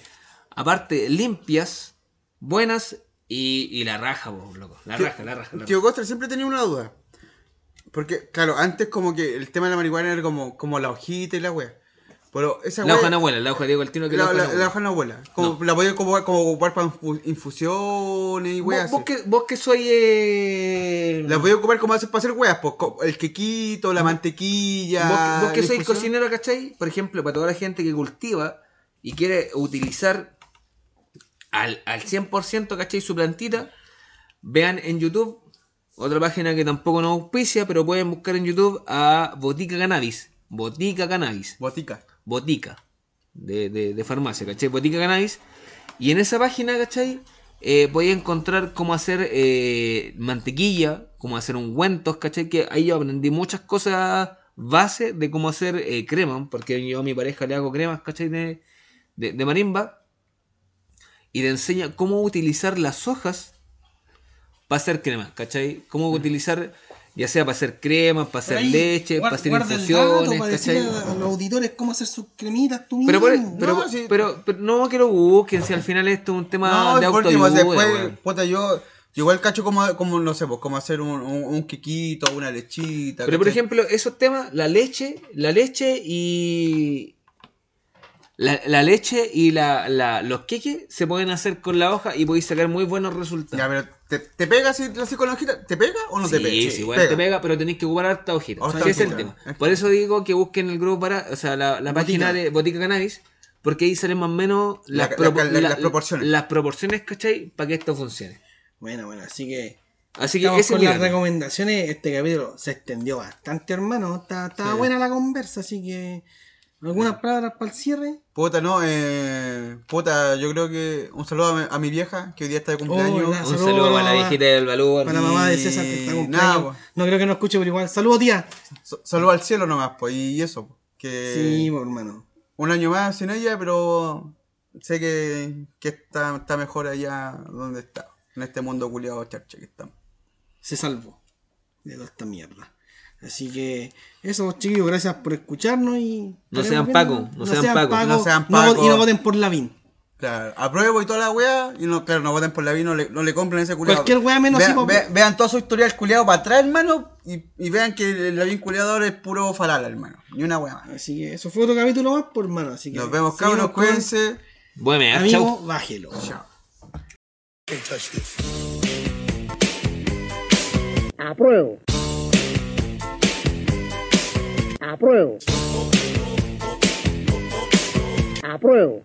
aparte, limpias, buenas y, y la raja, vos, loco. La raja, la raja. la raja. Tío Costa siempre tenía una duda. Porque, claro, antes como que el tema de la marihuana era como, como la hojita y la wea. Pero esa La hoja no abuela, la hoja Diego el tino que la, la, la, hoja no abuela. Como, La podía como, como ocupar para infu- infusiones y weas. vos que, vos que soy... Eh... La podía ocupar como hacer para hacer weas, pues, el quequito, la mantequilla. Vos, vos que sois infusión. cocinero, ¿cachai? Por ejemplo, para toda la gente que cultiva y quiere utilizar al, al 100%, ¿cachai? Su plantita, vean en YouTube otra página que tampoco nos auspicia, pero pueden buscar en YouTube a Botica Cannabis. Botica Cannabis. Botica. Botica de, de, de farmacia, ¿cachai? Botica Cannabis. Y en esa página, ¿cachai? Eh, podéis encontrar cómo hacer eh, mantequilla, cómo hacer ungüentos, ¿cachai? Que ahí yo aprendí muchas cosas base de cómo hacer eh, crema, porque yo a mi pareja le hago cremas, ¿cachai? De, de, de marimba. Y te enseña cómo utilizar las hojas para hacer cremas, ¿cachai? Cómo utilizar, ya sea para hacer cremas, para hacer Ahí, leche, para hacer infusiones, para ¿cachai? decirle a los auditores cómo hacer sus cremitas tú mismo. Pero, No, sí. pero, pero no que lo busquen, si al final esto es un tema No, de autoayuda. después, puta, yo, yo igual cacho como, como, no sé, pues, como hacer un, un, un quequito, una lechita. Pero por ejemplo, esos temas, la leche, la leche y. La, la leche y la, la- los queques se pueden hacer con la hoja y podéis sacar muy buenos resultados. Ya, pero ¿te, te pega si con la hojita? ¿Te pega o no te pega? Sí, sí, igual te pega, pero tenéis que ocupar harta hojita. Harta Ese es el tema. Por eso digo que busquen el grupo para, o sea, la, la página de Botica Cannabis, porque ahí salen más o menos La- las, la- propo- la- la- las proporciones. Las proporciones, ¿cachai? Para que esto funcione. Bueno, bueno, así que. Así que ese con las recomendaciones. Este capítulo se extendió bastante, hermano. Está, está Sí. buena la conversa, así que. ¿Algunas palabras para el cierre? Puta, no, eh, puta, yo creo que un saludo a mi, a mi vieja, que hoy día está de cumpleaños. Oh, Un saludo para la la- viejita del Balúa. Para la mamá de Y César que está cumpleaños. pues. No creo que no escuche, pero igual. Saludos, tía. So- saludo al cielo nomás, pues, y eso, pues, que Sí, pues, hermano. un año más sin ella, pero sé que, que está, está mejor allá donde está, en este mundo culiado charcha que estamos. Se salvó de toda esta mierda. Así que eso, chiquillos, gracias por escucharnos y. No sean. Paco, no sean Paco. No sean no Paco. y no voten por Lavín. Claro, apruebo y toda la wea, y no, claro, no voten por la vida, no le, no le compren ese culiado. Cualquier wea menos Vean, po- ve- vean todo su historial culiado para atrás, hermano, y, y vean que el Lavín culiado ahora es puro falala, hermano. Ni una wea más. Así que eso fue otro capítulo más, por hermano. Así que Nos vemos, cabros, cuídense. Buen mes, Amigo, chau. bájelo. Chao. Apruebo. Apruebo. Apruebo.